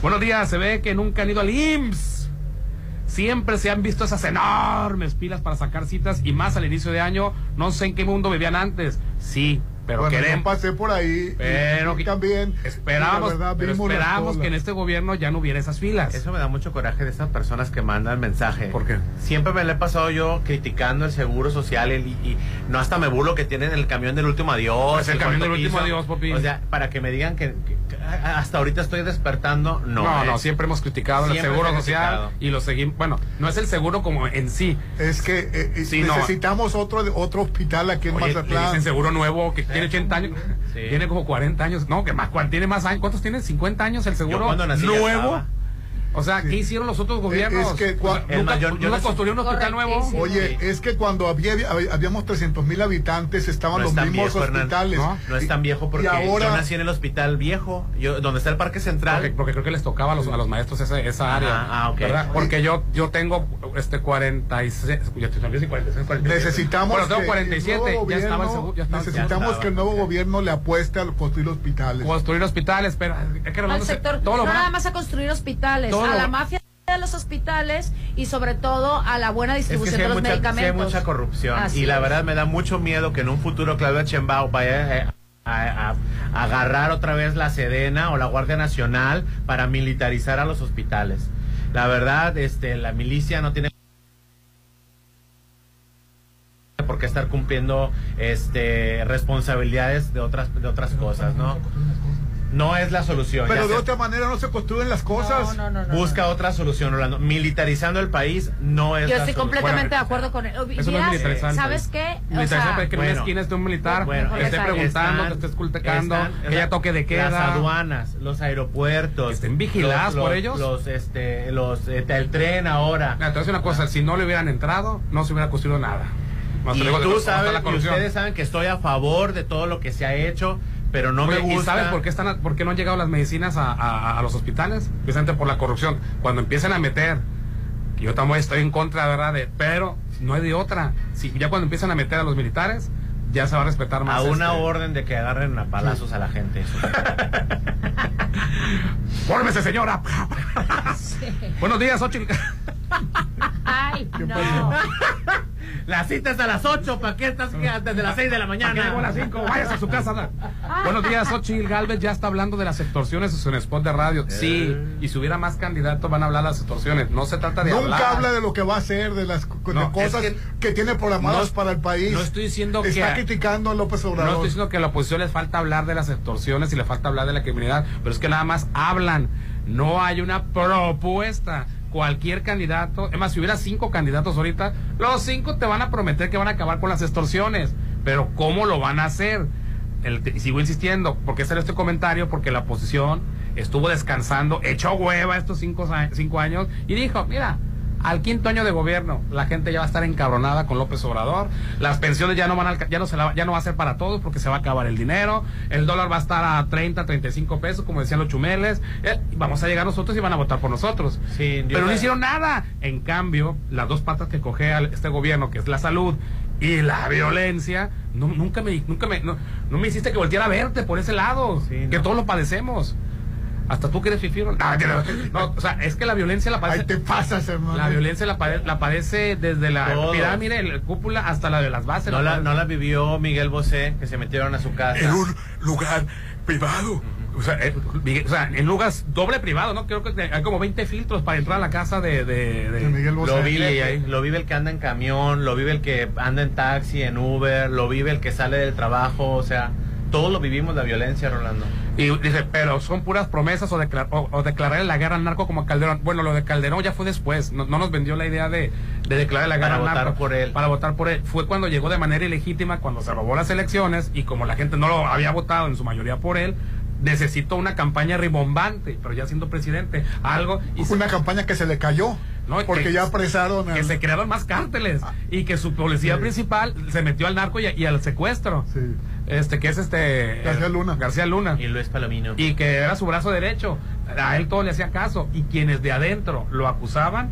Buenos días, se ve que nunca han ido al IMSS. Siempre se han visto esas enormes pilas para sacar citas y más al inicio de año. No sé en qué mundo vivían antes. Sí, pero Bueno, yo queremos. pasé por ahí. Pero y también. Esperábamos, y la verdad, pero colas. que en este gobierno ya no hubiera esas filas. Eso me da mucho coraje de estas personas que mandan mensaje. ¿Por qué? Siempre me lo he pasado yo criticando el seguro social el- y, y no hasta me burlo que tienen el camión del último adiós. Pues el camión del último piso. adiós, papi. O sea, para que me digan que, hasta ahorita estoy despertando, no. No, no, siempre hemos criticado el seguro social criticado. y lo seguimos. Bueno, no es el seguro como en sí. Es que eh, eh, Sí, no. necesitamos otro, otro hospital aquí en Oye, le Mazatlán. dicen seguro nuevo que tiene 80 años. Sí. Tiene como 40 años. No, que más, ¿cuál- tiene más años. ¿Cuántos tiene? ¿50 años el seguro nuevo? estaba. O sea, ¿qué hicieron los otros gobiernos? Es que cua- O sea, nunca, nunca construyeron un hospital nuevo. Oye, es que cuando había, había- habíamos 300 mil habitantes, estaban No los mismos viejo, hospitales. No, no es tan viejo porque ahora, yo nací en el hospital viejo, yo, donde está el Parque Central. Porque, porque creo que les tocaba a los, a los maestros esa, esa Ajá, área. ah, ok. ¿verdad? Porque yo, yo tengo este 46. Ya te sonríes y 46, 47. necesitamos Bueno, tengo que 47. el nuevo ya estaba el gobierno- seguro. Ya estaba, necesitamos que el nuevo gobierno le apueste a construir hospitales. construir hospitales, pero es que al sector, todo no nada más a construir hospitales, Todo a la mafia de los hospitales y sobre todo a la buena Es que distribución hay, de los mucha, sí hay medicamentos. mucha corrupción Así y la verdad me da mucho miedo que en un futuro Claudia Chembao vaya eh, a, a- a agarrar otra vez la Sedena o la Guardia Nacional para militarizar a los hospitales. La verdad, este, la milicia no tiene por qué estar cumpliendo este responsabilidades de otras de otras cosas, ¿no? No es la solución. Pero de otra manera no se construyen las cosas. Busca otra solución, Orlando. Militarizando el país no es Yo la estoy solución. completamente de acuerdo con él. Eso no es militarizante. ¿Sabes qué? O Militarizar sea, para que en una esquina esté un militar, Bueno, que esté preguntando, están- que esté escultecando, están- que haya toque de queda. Las aduanas, los aeropuertos. estén vigiladas los- por los- ellos. Los, este, los, eh, el tren ahora. Mira, te voy a decir una cosa, si no le hubieran entrado, no se hubiera construido nada. Más Y tú sabes, la y ustedes saben que estoy a favor de todo lo que se ha hecho, pero no Oye, me gusta. ¿Y sabes por qué, están, por qué no han llegado las medicinas a, a- a los hospitales? Precisamente por la corrupción. Cuando empiecen a meter, yo también estoy en contra, ¿verdad? De, pero no hay de otra. Si ya cuando empiezan a meter a los militares, ya se va a respetar más. A una este- orden de que agarren a palazos a la gente. ¡Fórmese, señora! Buenos días, Xochitl. Ay, no. La cita es a las 8, ¿para qué estás desde las 6 de la mañana? ¿Para qué llegó a las 5? Váyase a su casa. Buenos días, Xochitl Galvez ya está hablando de las extorsiones en su spot de radio. Sí, y si hubiera más candidatos van a hablar de las extorsiones. No se trata de Nunca hablar. habla de lo que va a hacer, de las de No, cosas es que, que tiene programadas no- para el país. no estoy diciendo que- Está criticando a López No Obrador. estoy diciendo que a la oposición les falta hablar de las extorsiones y le falta hablar de la criminalidad, pero es que nada más hablan. No hay una propuesta. Cualquier candidato, es más, si hubiera cinco candidatos ahorita, los cinco te van a prometer que van a acabar con las extorsiones. Pero ¿cómo lo van a hacer? El- y sigo insistiendo, porque hacer este comentario? Porque la oposición estuvo descansando, echó hueva estos cinco, cinco años y dijo, mira, al quinto año de gobierno la gente ya va a estar encabronada con López Obrador, las pensiones ya no van a, ya no se la- ya no va a ser para todos porque se va a acabar el dinero, el dólar va a estar a 30, 35 pesos como decían los chumeles, eh, vamos a llegar nosotros y van a votar por nosotros. Sí, Pero no sé. hicieron nada. En cambio, las dos patas que coge este gobierno, que es la salud y la violencia, no, nunca me, nunca me, no, no me hiciste que volteara a verte por ese lado, que todos lo padecemos. Hasta tú que eres fifiro. No, no, no, o sea, es que la violencia la padece. Ahí te pasas, hermano. La violencia la, pade- la padece desde la Todos. pirámide, la cúpula, hasta la de las bases. No la, no la vivió Miguel Bosé, que se metieron a su casa. En un lugar privado. O sea, eh, Miguel- o sea, en lugares doble privado, ¿no? Creo que hay como 20 filtros para entrar a la casa de, de, de- Lo vive, lo vive el que anda en camión, lo vive el que anda en taxi, en Uber, lo vive el que sale del trabajo, o sea, todos lo vivimos la violencia, Rolando. Y dice, pero son puras promesas o, declar, o, o declarar la guerra al narco como Calderón. Bueno, lo de Calderón ya fue después. No, no nos vendió la idea de, de declarar la guerra Para al votar narco. por él. Para votar por él. Fue cuando llegó de manera ilegítima, cuando se robó las elecciones y como la gente no lo había votado en su mayoría por él, necesitó una campaña ribombante, pero ya siendo presidente. Algo. Y se- Una campaña que se le cayó. No, porque que- ya apresaron. que se crearon más cárteles y que su policía Sí. principal se metió al narco y, y al secuestro. Sí. Este, que es este. García Luna. García Luna. Y Luis Palomino. Y que era su brazo derecho. A él todo le hacía caso. Y quienes de adentro lo acusaban,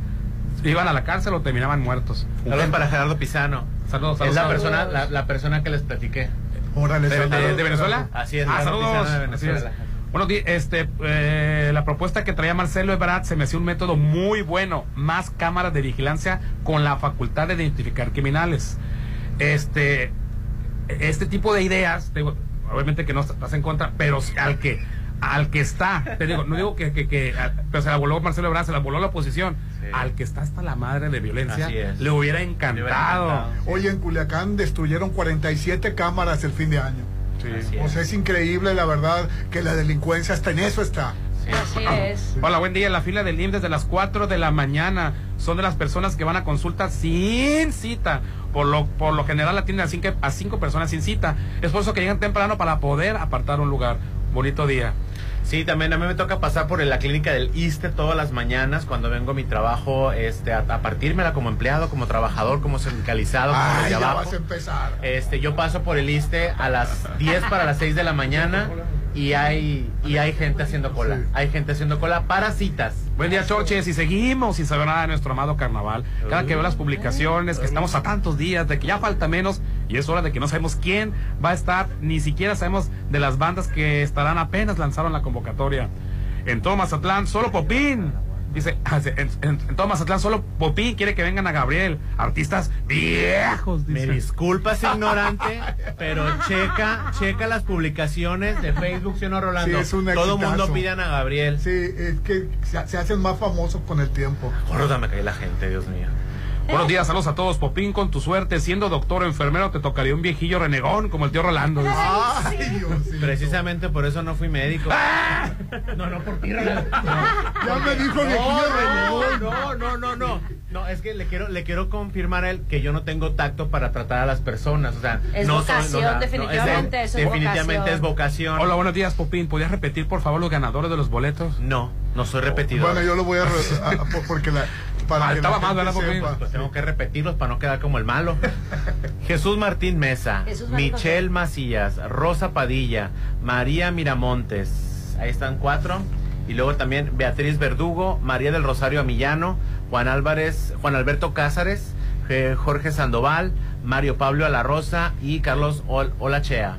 iban a la cárcel o terminaban muertos. Saludos para Gerardo Pisano. Saludos, Es saludos, la saludos. persona, la, la persona que les platiqué. Órale, ¿De, de- saludos. de Venezuela? Así es, Ah, saludos. De Así Venezuela. es. Bueno, di- este, eh, la propuesta que traía Marcelo Ebrard se me hacía un método muy bueno. Más cámaras de vigilancia con la facultad de identificar criminales. Este, este tipo de ideas, te digo, obviamente que no estás en contra, pero al que, al que está, te digo, no digo que, que, que pero se la voló Marcelo Ebrard, se la voló la oposición. Al que está hasta la madre de violencia, Así es. le hubiera encantado. Oye, en Culiacán destruyeron 47 cámaras el fin de año. Sí. O sea, es increíble, la verdad, que la delincuencia hasta en eso está. Así es. Hola, buen día. La fila del IMSS desde las 4 de la mañana. Son de las personas que van a consulta sin cita. Por lo, por lo general atienden a cinco, a cinco personas sin cita. Es por eso que llegan temprano para poder apartar un lugar. bonito día. Sí, también a mí me toca pasar por la clínica del ISTE todas las mañanas cuando vengo a mi trabajo, este, a, a partírmela como empleado, como trabajador, como sindicalizado, como Ay, desde ya abajo. vas a empezar. Este, yo paso por el ISTE a las 10 para las 6 de la mañana y hay y hay gente haciendo cola. Hay gente haciendo cola para citas. Buen día, Chorches. Y seguimos sin saber nada de nuestro amado carnaval. Cada que veo las publicaciones, que estamos a tantos días, de que ya falta menos, y es hora de que no sabemos quién va a estar, ni siquiera sabemos de las bandas que estarán apenas lanzaron la convocatoria. En todo Mazatlán, solo Popín. Dice, en, en- en todo Mazatlán, solo Popín quiere que vengan a Gabriel. Artistas viejos, Me dice. disculpas, ignorante, pero checa, checa las publicaciones de Facebook, ¿sí o no, Rolando? Sí, es un Todo mundo pidan a Gabriel. Sí, es que se, se hacen más famosos con el tiempo. Gorda me cae la gente, Dios mío. Buenos días, saludos a todos. Popín, con tu suerte, siendo doctor o enfermero, te tocaría un viejillo renegón como el tío Rolando. Ay. Precisamente por eso no fui médico. No, no por ti, Rolando. Ya me dijo No, viejillo no, renegón. no, no, no, no. No, es que le quiero, le quiero confirmar a él que yo no tengo tacto para tratar a las personas. O sea, Es no vocación, soy- no, no, definitivamente, es eso es definitivamente vocación. es vocación. Hola, buenos días, Popín. ¿Podrías repetir, por favor, los ganadores de los boletos? No, no soy repetidor. Bueno, yo lo voy a... a- a- por- porque la... Para que Faltaba la más, gente ¿verdad, Popín? sepa. Pues tengo que repetirlos para no quedar como el malo. Jesús Martín Mesa, Jesús Michelle Macías, Rosa Padilla, María Miramontes. Ahí están cuatro. Y luego también Beatriz Verdugo, María del Rosario Amillano, Juan Álvarez, Juan Alberto Cázares, eh, Jorge Sandoval, Mario Pablo Alarrosa y Carlos Ol- Olachea.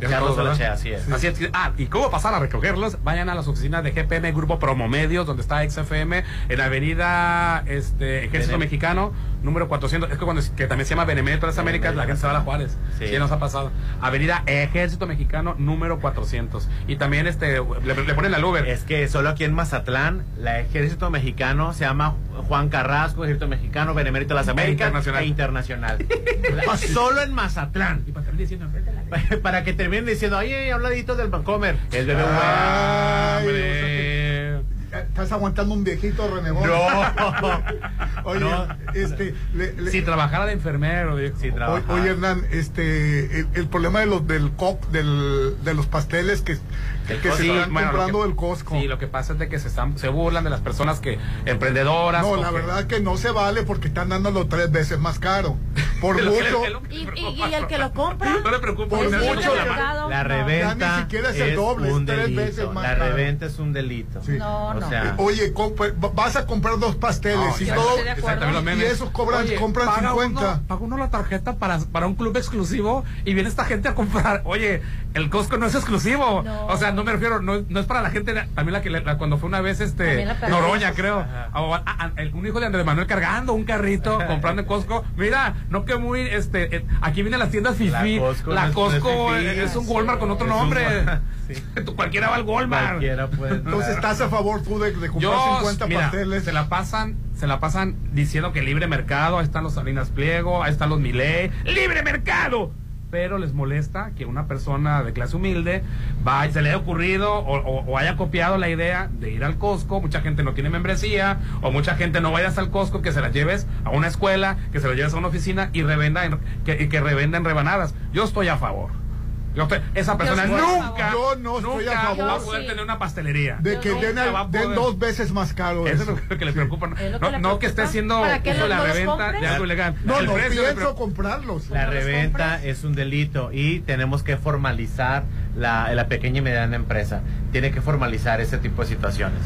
Carlos. Olachea, así es. Así es. Ah, ¿y cómo pasar a recogerlos? Vayan a las oficinas de GPM Grupo Promomedios, donde está XFM, en Avenida este, Ejército Benem- Mexicano, número 400. Es que cuando que también se llama Benemérito de las Américas, la gente se va a la Juárez. Sí. Sí. nos ha pasado. Avenida Ejército Mexicano, número 400. Y también este le, le ponen al Uber. Es que solo aquí en Mazatlán, la Ejército Mexicano se llama Juan Carrasco, Ejército Mexicano, Benemérito de las Américas internacional. e internacional. La- solo en Mazatlán. Y para Para que terminen diciendo, oye, habladito del Bancomer. El bebé Ay. Estás aguantando un viejito renegón. No. Oye, No. este... le- le- Si trabajara de enfermero, dijo. Sí, O- trabaja. Oye, Hernán, este, el, el problema de los del cop, del, de los pasteles que, Del que se Sí, están bueno, comprando que- del Costco. Sí, lo que pasa es de que se, están, se burlan de las personas que emprendedoras. no, la que- verdad que no se vale porque están dándolo tres veces más caro. Por mucho, ¿Y, el que lo compra? No le preocupa. Por no, ¿Es no, mucho, la-? La reventa Ya ni siquiera es el doble, es un tres delito. veces más La caro. reventa es un delito. Sí. No, O no. sea, oye, compra- vas a comprar dos pasteles No, y todo, y esos cobran, Oye, compran paga 50. Uno, paga uno la tarjeta para, para un club exclusivo y viene esta gente a comprar. Oye, el Costco no es exclusivo. No. O sea, no me refiero, no, no es para la gente. También la que le- la- cuando fue una vez este. Noroña, creo. Ah, ah, el- un hijo de Andrés Manuel cargando un carrito, comprando en Costco. Mira, no que muy, este, eh, aquí vienen las tiendas Fifi. La Costco La Costco no es es, fifí. es un Walmart con otro nombre. Sí. Cualquiera va al Walmart. cualquiera puede. Entonces, ¿estás a favor tú de, de comprar Yo, 50 mira, pasteles? se la pasan, se la pasan diciendo que libre mercado, ahí están los Salinas Pliego, ahí están los Miley, libre mercado. Pero les molesta que una persona de clase humilde vaya, se le haya ocurrido o, haya copiado la idea de ir al Costco. Mucha gente no tiene membresía o mucha gente no vayas al Costco que se la lleves a una escuela, que se la lleves a una oficina y revenda en, que, y que revenda en rebanadas. Yo estoy a favor. Yo estoy- esa persona nunca. Yo no estoy nunca a favor. va a poder sí. tener una pastelería. De que den, a dos veces más caro Eso eso. es lo que le preocupa. No, que le no que preocupa. esté haciendo ¿Para qué uso de no la reventa compres? de algo ilegal. No, no pienso comprarlos. La ¿No los reventa es un delito y tenemos que formalizar la, la pequeña y mediana empresa. Tiene que formalizar ese tipo de situaciones.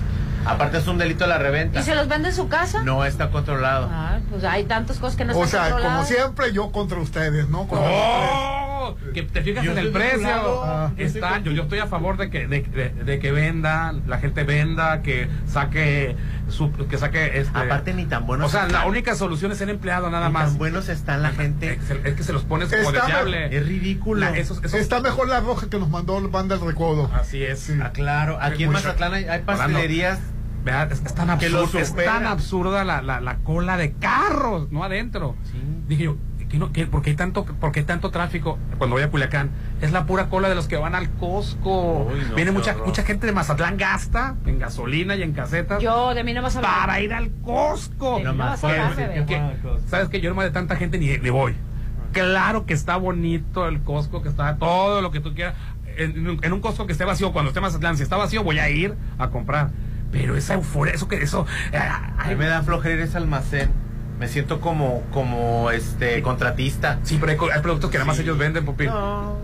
Aparte es un delito la reventa. ¿Y se los vende en su casa? No está controlado. Ah, pues hay tantas cosas que no O están sea, como controladas. siempre, yo contra ustedes, ¿no? Contra ¡Oh! Que te fijas Yo en el precio. lado. Ah. Está, yo, yo estoy a favor de que, de, de- de que venda, la gente venda, que saque su, que saque este. Aparte ni tan buenos o sea, la están. única solución es ser empleado nada Ni más. tan buenos están la gente. Es, es que se los pones como Está- deseable. Es ridículo. La- esos- esos- Está mejor la roja que nos mandó el banda del recodo. Así es. Sí. Ah, claro. Aquí en. Mazatlán hay, hay pastelerías. Vea, es, es tan Que lo absurdo, es tan absurda la, la, la cola de carros, no adentro. Sí. Dije yo, ¿qué no, qué- ¿por, qué hay tanto, ¿por qué hay tanto tráfico cuando voy a Culiacán? Es la pura cola de los que van al Costco. Uy, no, Viene mucha, horror. mucha gente de Mazatlán gasta en gasolina y en casetas Yo, de mí no vas a hablar. para ir al Costco. No vas a hablar, que- bebé. que- ¿Sabes que Yo no me de tanta gente ni, ni voy. Claro que está bonito el Costco, que está todo lo que tú quieras. en, en un Costco que esté vacío, cuando esté Mazatlán, si está vacío, voy a ir a comprar. Pero esa euforia, eso que eso. eh, A mí me da flojera ese almacén. Me siento como, como este contratista. Sí, pero hay, productos que nada más ellos venden, Popín. No.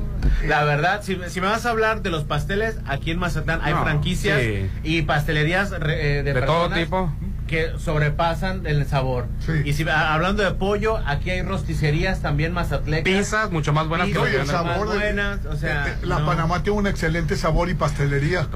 La verdad, si, si me vas a hablar de los pasteles, aquí en Mazatlán hay No, franquicias sí. y pastelerías re- eh, de, De todo tipo. que sobrepasan el sabor. Y si a- hablando de pollo, aquí hay rosticerías también mazatlecas. Pizzas mucho más buenas que Pizzas el venden. más sabor de- buenas, o sea, Eh, La no. Panamá tiene un excelente sabor y pastelería.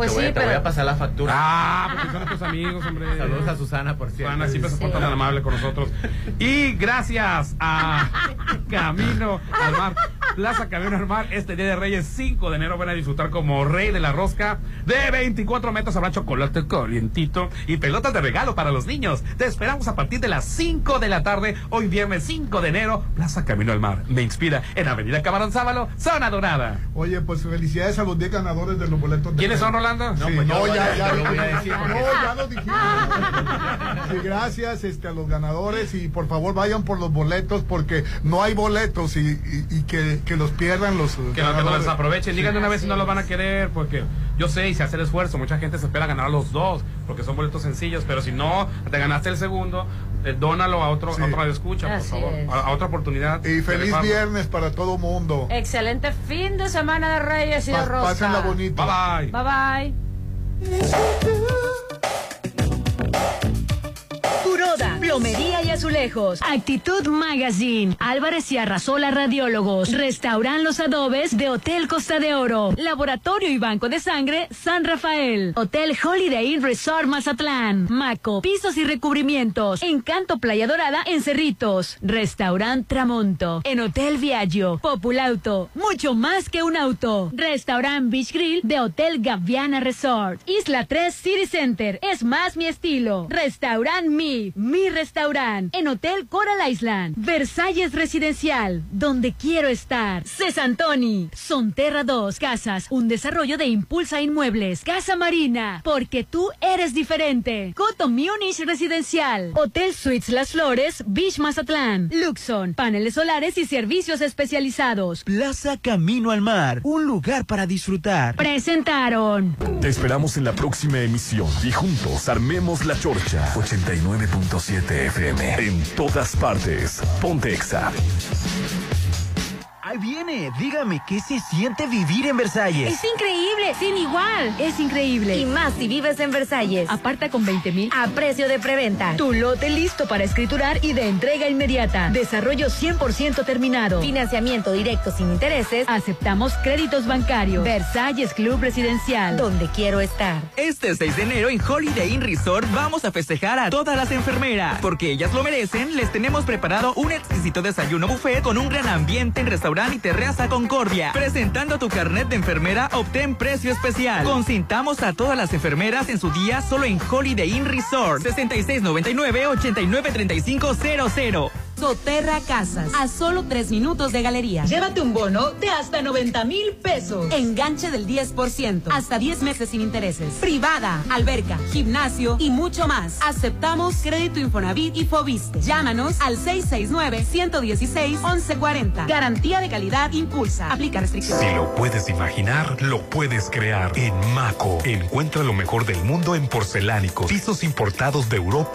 Pues te voy, sí, te voy a pero pasar la factura. Ah, porque son nuestros amigos, hombre. Saludos a Susana, por cierto. Susana siempre se porta tan amable con nosotros. Y gracias a Camino al Mar, Plaza Camino al Mar, este día de Reyes 5 de enero van a disfrutar como rey de la rosca de 24 metros. Habrá chocolate calientito y pelotas de regalo para los niños. Te esperamos a partir de las 5 de la tarde, hoy viernes 5 de enero, Plaza Camino al Mar. Me inspira en Avenida Camarón Sábalo, Zona Dorada. Oye, pues felicidades a los 10 ganadores de los boletos. de ¿Quiénes son. Rolando? No, Sí, pues no, lo voy ya, lo voy a decir no, ya lo dijimos. Sí, gracias este, a los ganadores y por favor vayan por los boletos porque no hay boletos y, y- y que, que los pierdan los Que no, que no les aprovechen, digan de una vez si no los van a querer, porque yo sé y se hace el esfuerzo, mucha gente se espera ganar los dos, porque son boletos sencillos, pero si no te ganaste el segundo, eh, dónalo a otro, Sí. a otro radio escucha, por Así favor, es. a, a otra oportunidad. Y feliz viernes para todo mundo. excelente fin de semana de Reyes y de Rosca. pásenla bonito. Bye bye. Bye bye. Curoda, plomería y azulejos. Actitud Magazine. Álvarez y Arrasola Radiólogos. Restauran los adobes de Hotel Costa de Oro. Laboratorio y Banco de Sangre San Rafael. Hotel Holiday Inn Resort Mazatlán. Maco, pisos y recubrimientos. Encanto Playa Dorada en Cerritos. Restaurant Tramonto. En Hotel Viaggio. Populauto. Mucho más que un auto. Restaurant Beach Grill de Hotel Gaviana Resort. Isla 3 City Center. Es más mi estilo. Restaurant Mi. Mi restaurant. En Hotel Coral Island. Versalles Residencial. Donde quiero estar. Cesantoni. Sonterra 2. Casas. Un desarrollo de Impulsa Inmuebles. Casa Marina. Porque tú eres diferente. Coto Munich Residencial. Hotel Suites Las Flores. Beach Mazatlán. Luxon. Paneles solares y servicios especializados. Plaza Camino al Mar, un lugar para disfrutar. Presentaron. Te esperamos en la próxima emisión y juntos armemos la chorcha. 89.7 FM. En todas partes. Pontexa. Ahí viene, dígame, ¿qué se siente vivir en Versalles? Es increíble, sin igual. Es increíble. Y más si vives en Versalles. Aparta con 20 mil A precio de preventa. Tu lote listo para escriturar y de entrega inmediata. Desarrollo 100% terminado. Financiamiento directo sin intereses. Aceptamos créditos bancarios. Versalles Club Residencial. Donde quiero estar. Este 6 de enero en Holiday Inn Resort vamos a festejar a todas las enfermeras. Porque ellas lo merecen, les tenemos preparado un exquisito desayuno buffet con un gran ambiente en restaurante y terraza Concordia. Presentando tu carnet de enfermera, obtén precio especial. Consintamos a todas las enfermeras en su día solo en Holiday Inn Resort. 6699-893500. Soterra Casas, a solo tres minutos de galería. Llévate un bono de hasta 90 mil pesos. Enganche del 10%, hasta 10 meses sin intereses. Privada, alberca, gimnasio y mucho más. Aceptamos crédito Infonavit y Fobiste. Llámanos al 669-116-1140. Garantía de calidad impulsa. Aplica restricciones. Si lo puedes imaginar, lo puedes crear. En Maco, encuentra lo mejor del mundo en porcelánicos, pisos importados de Europa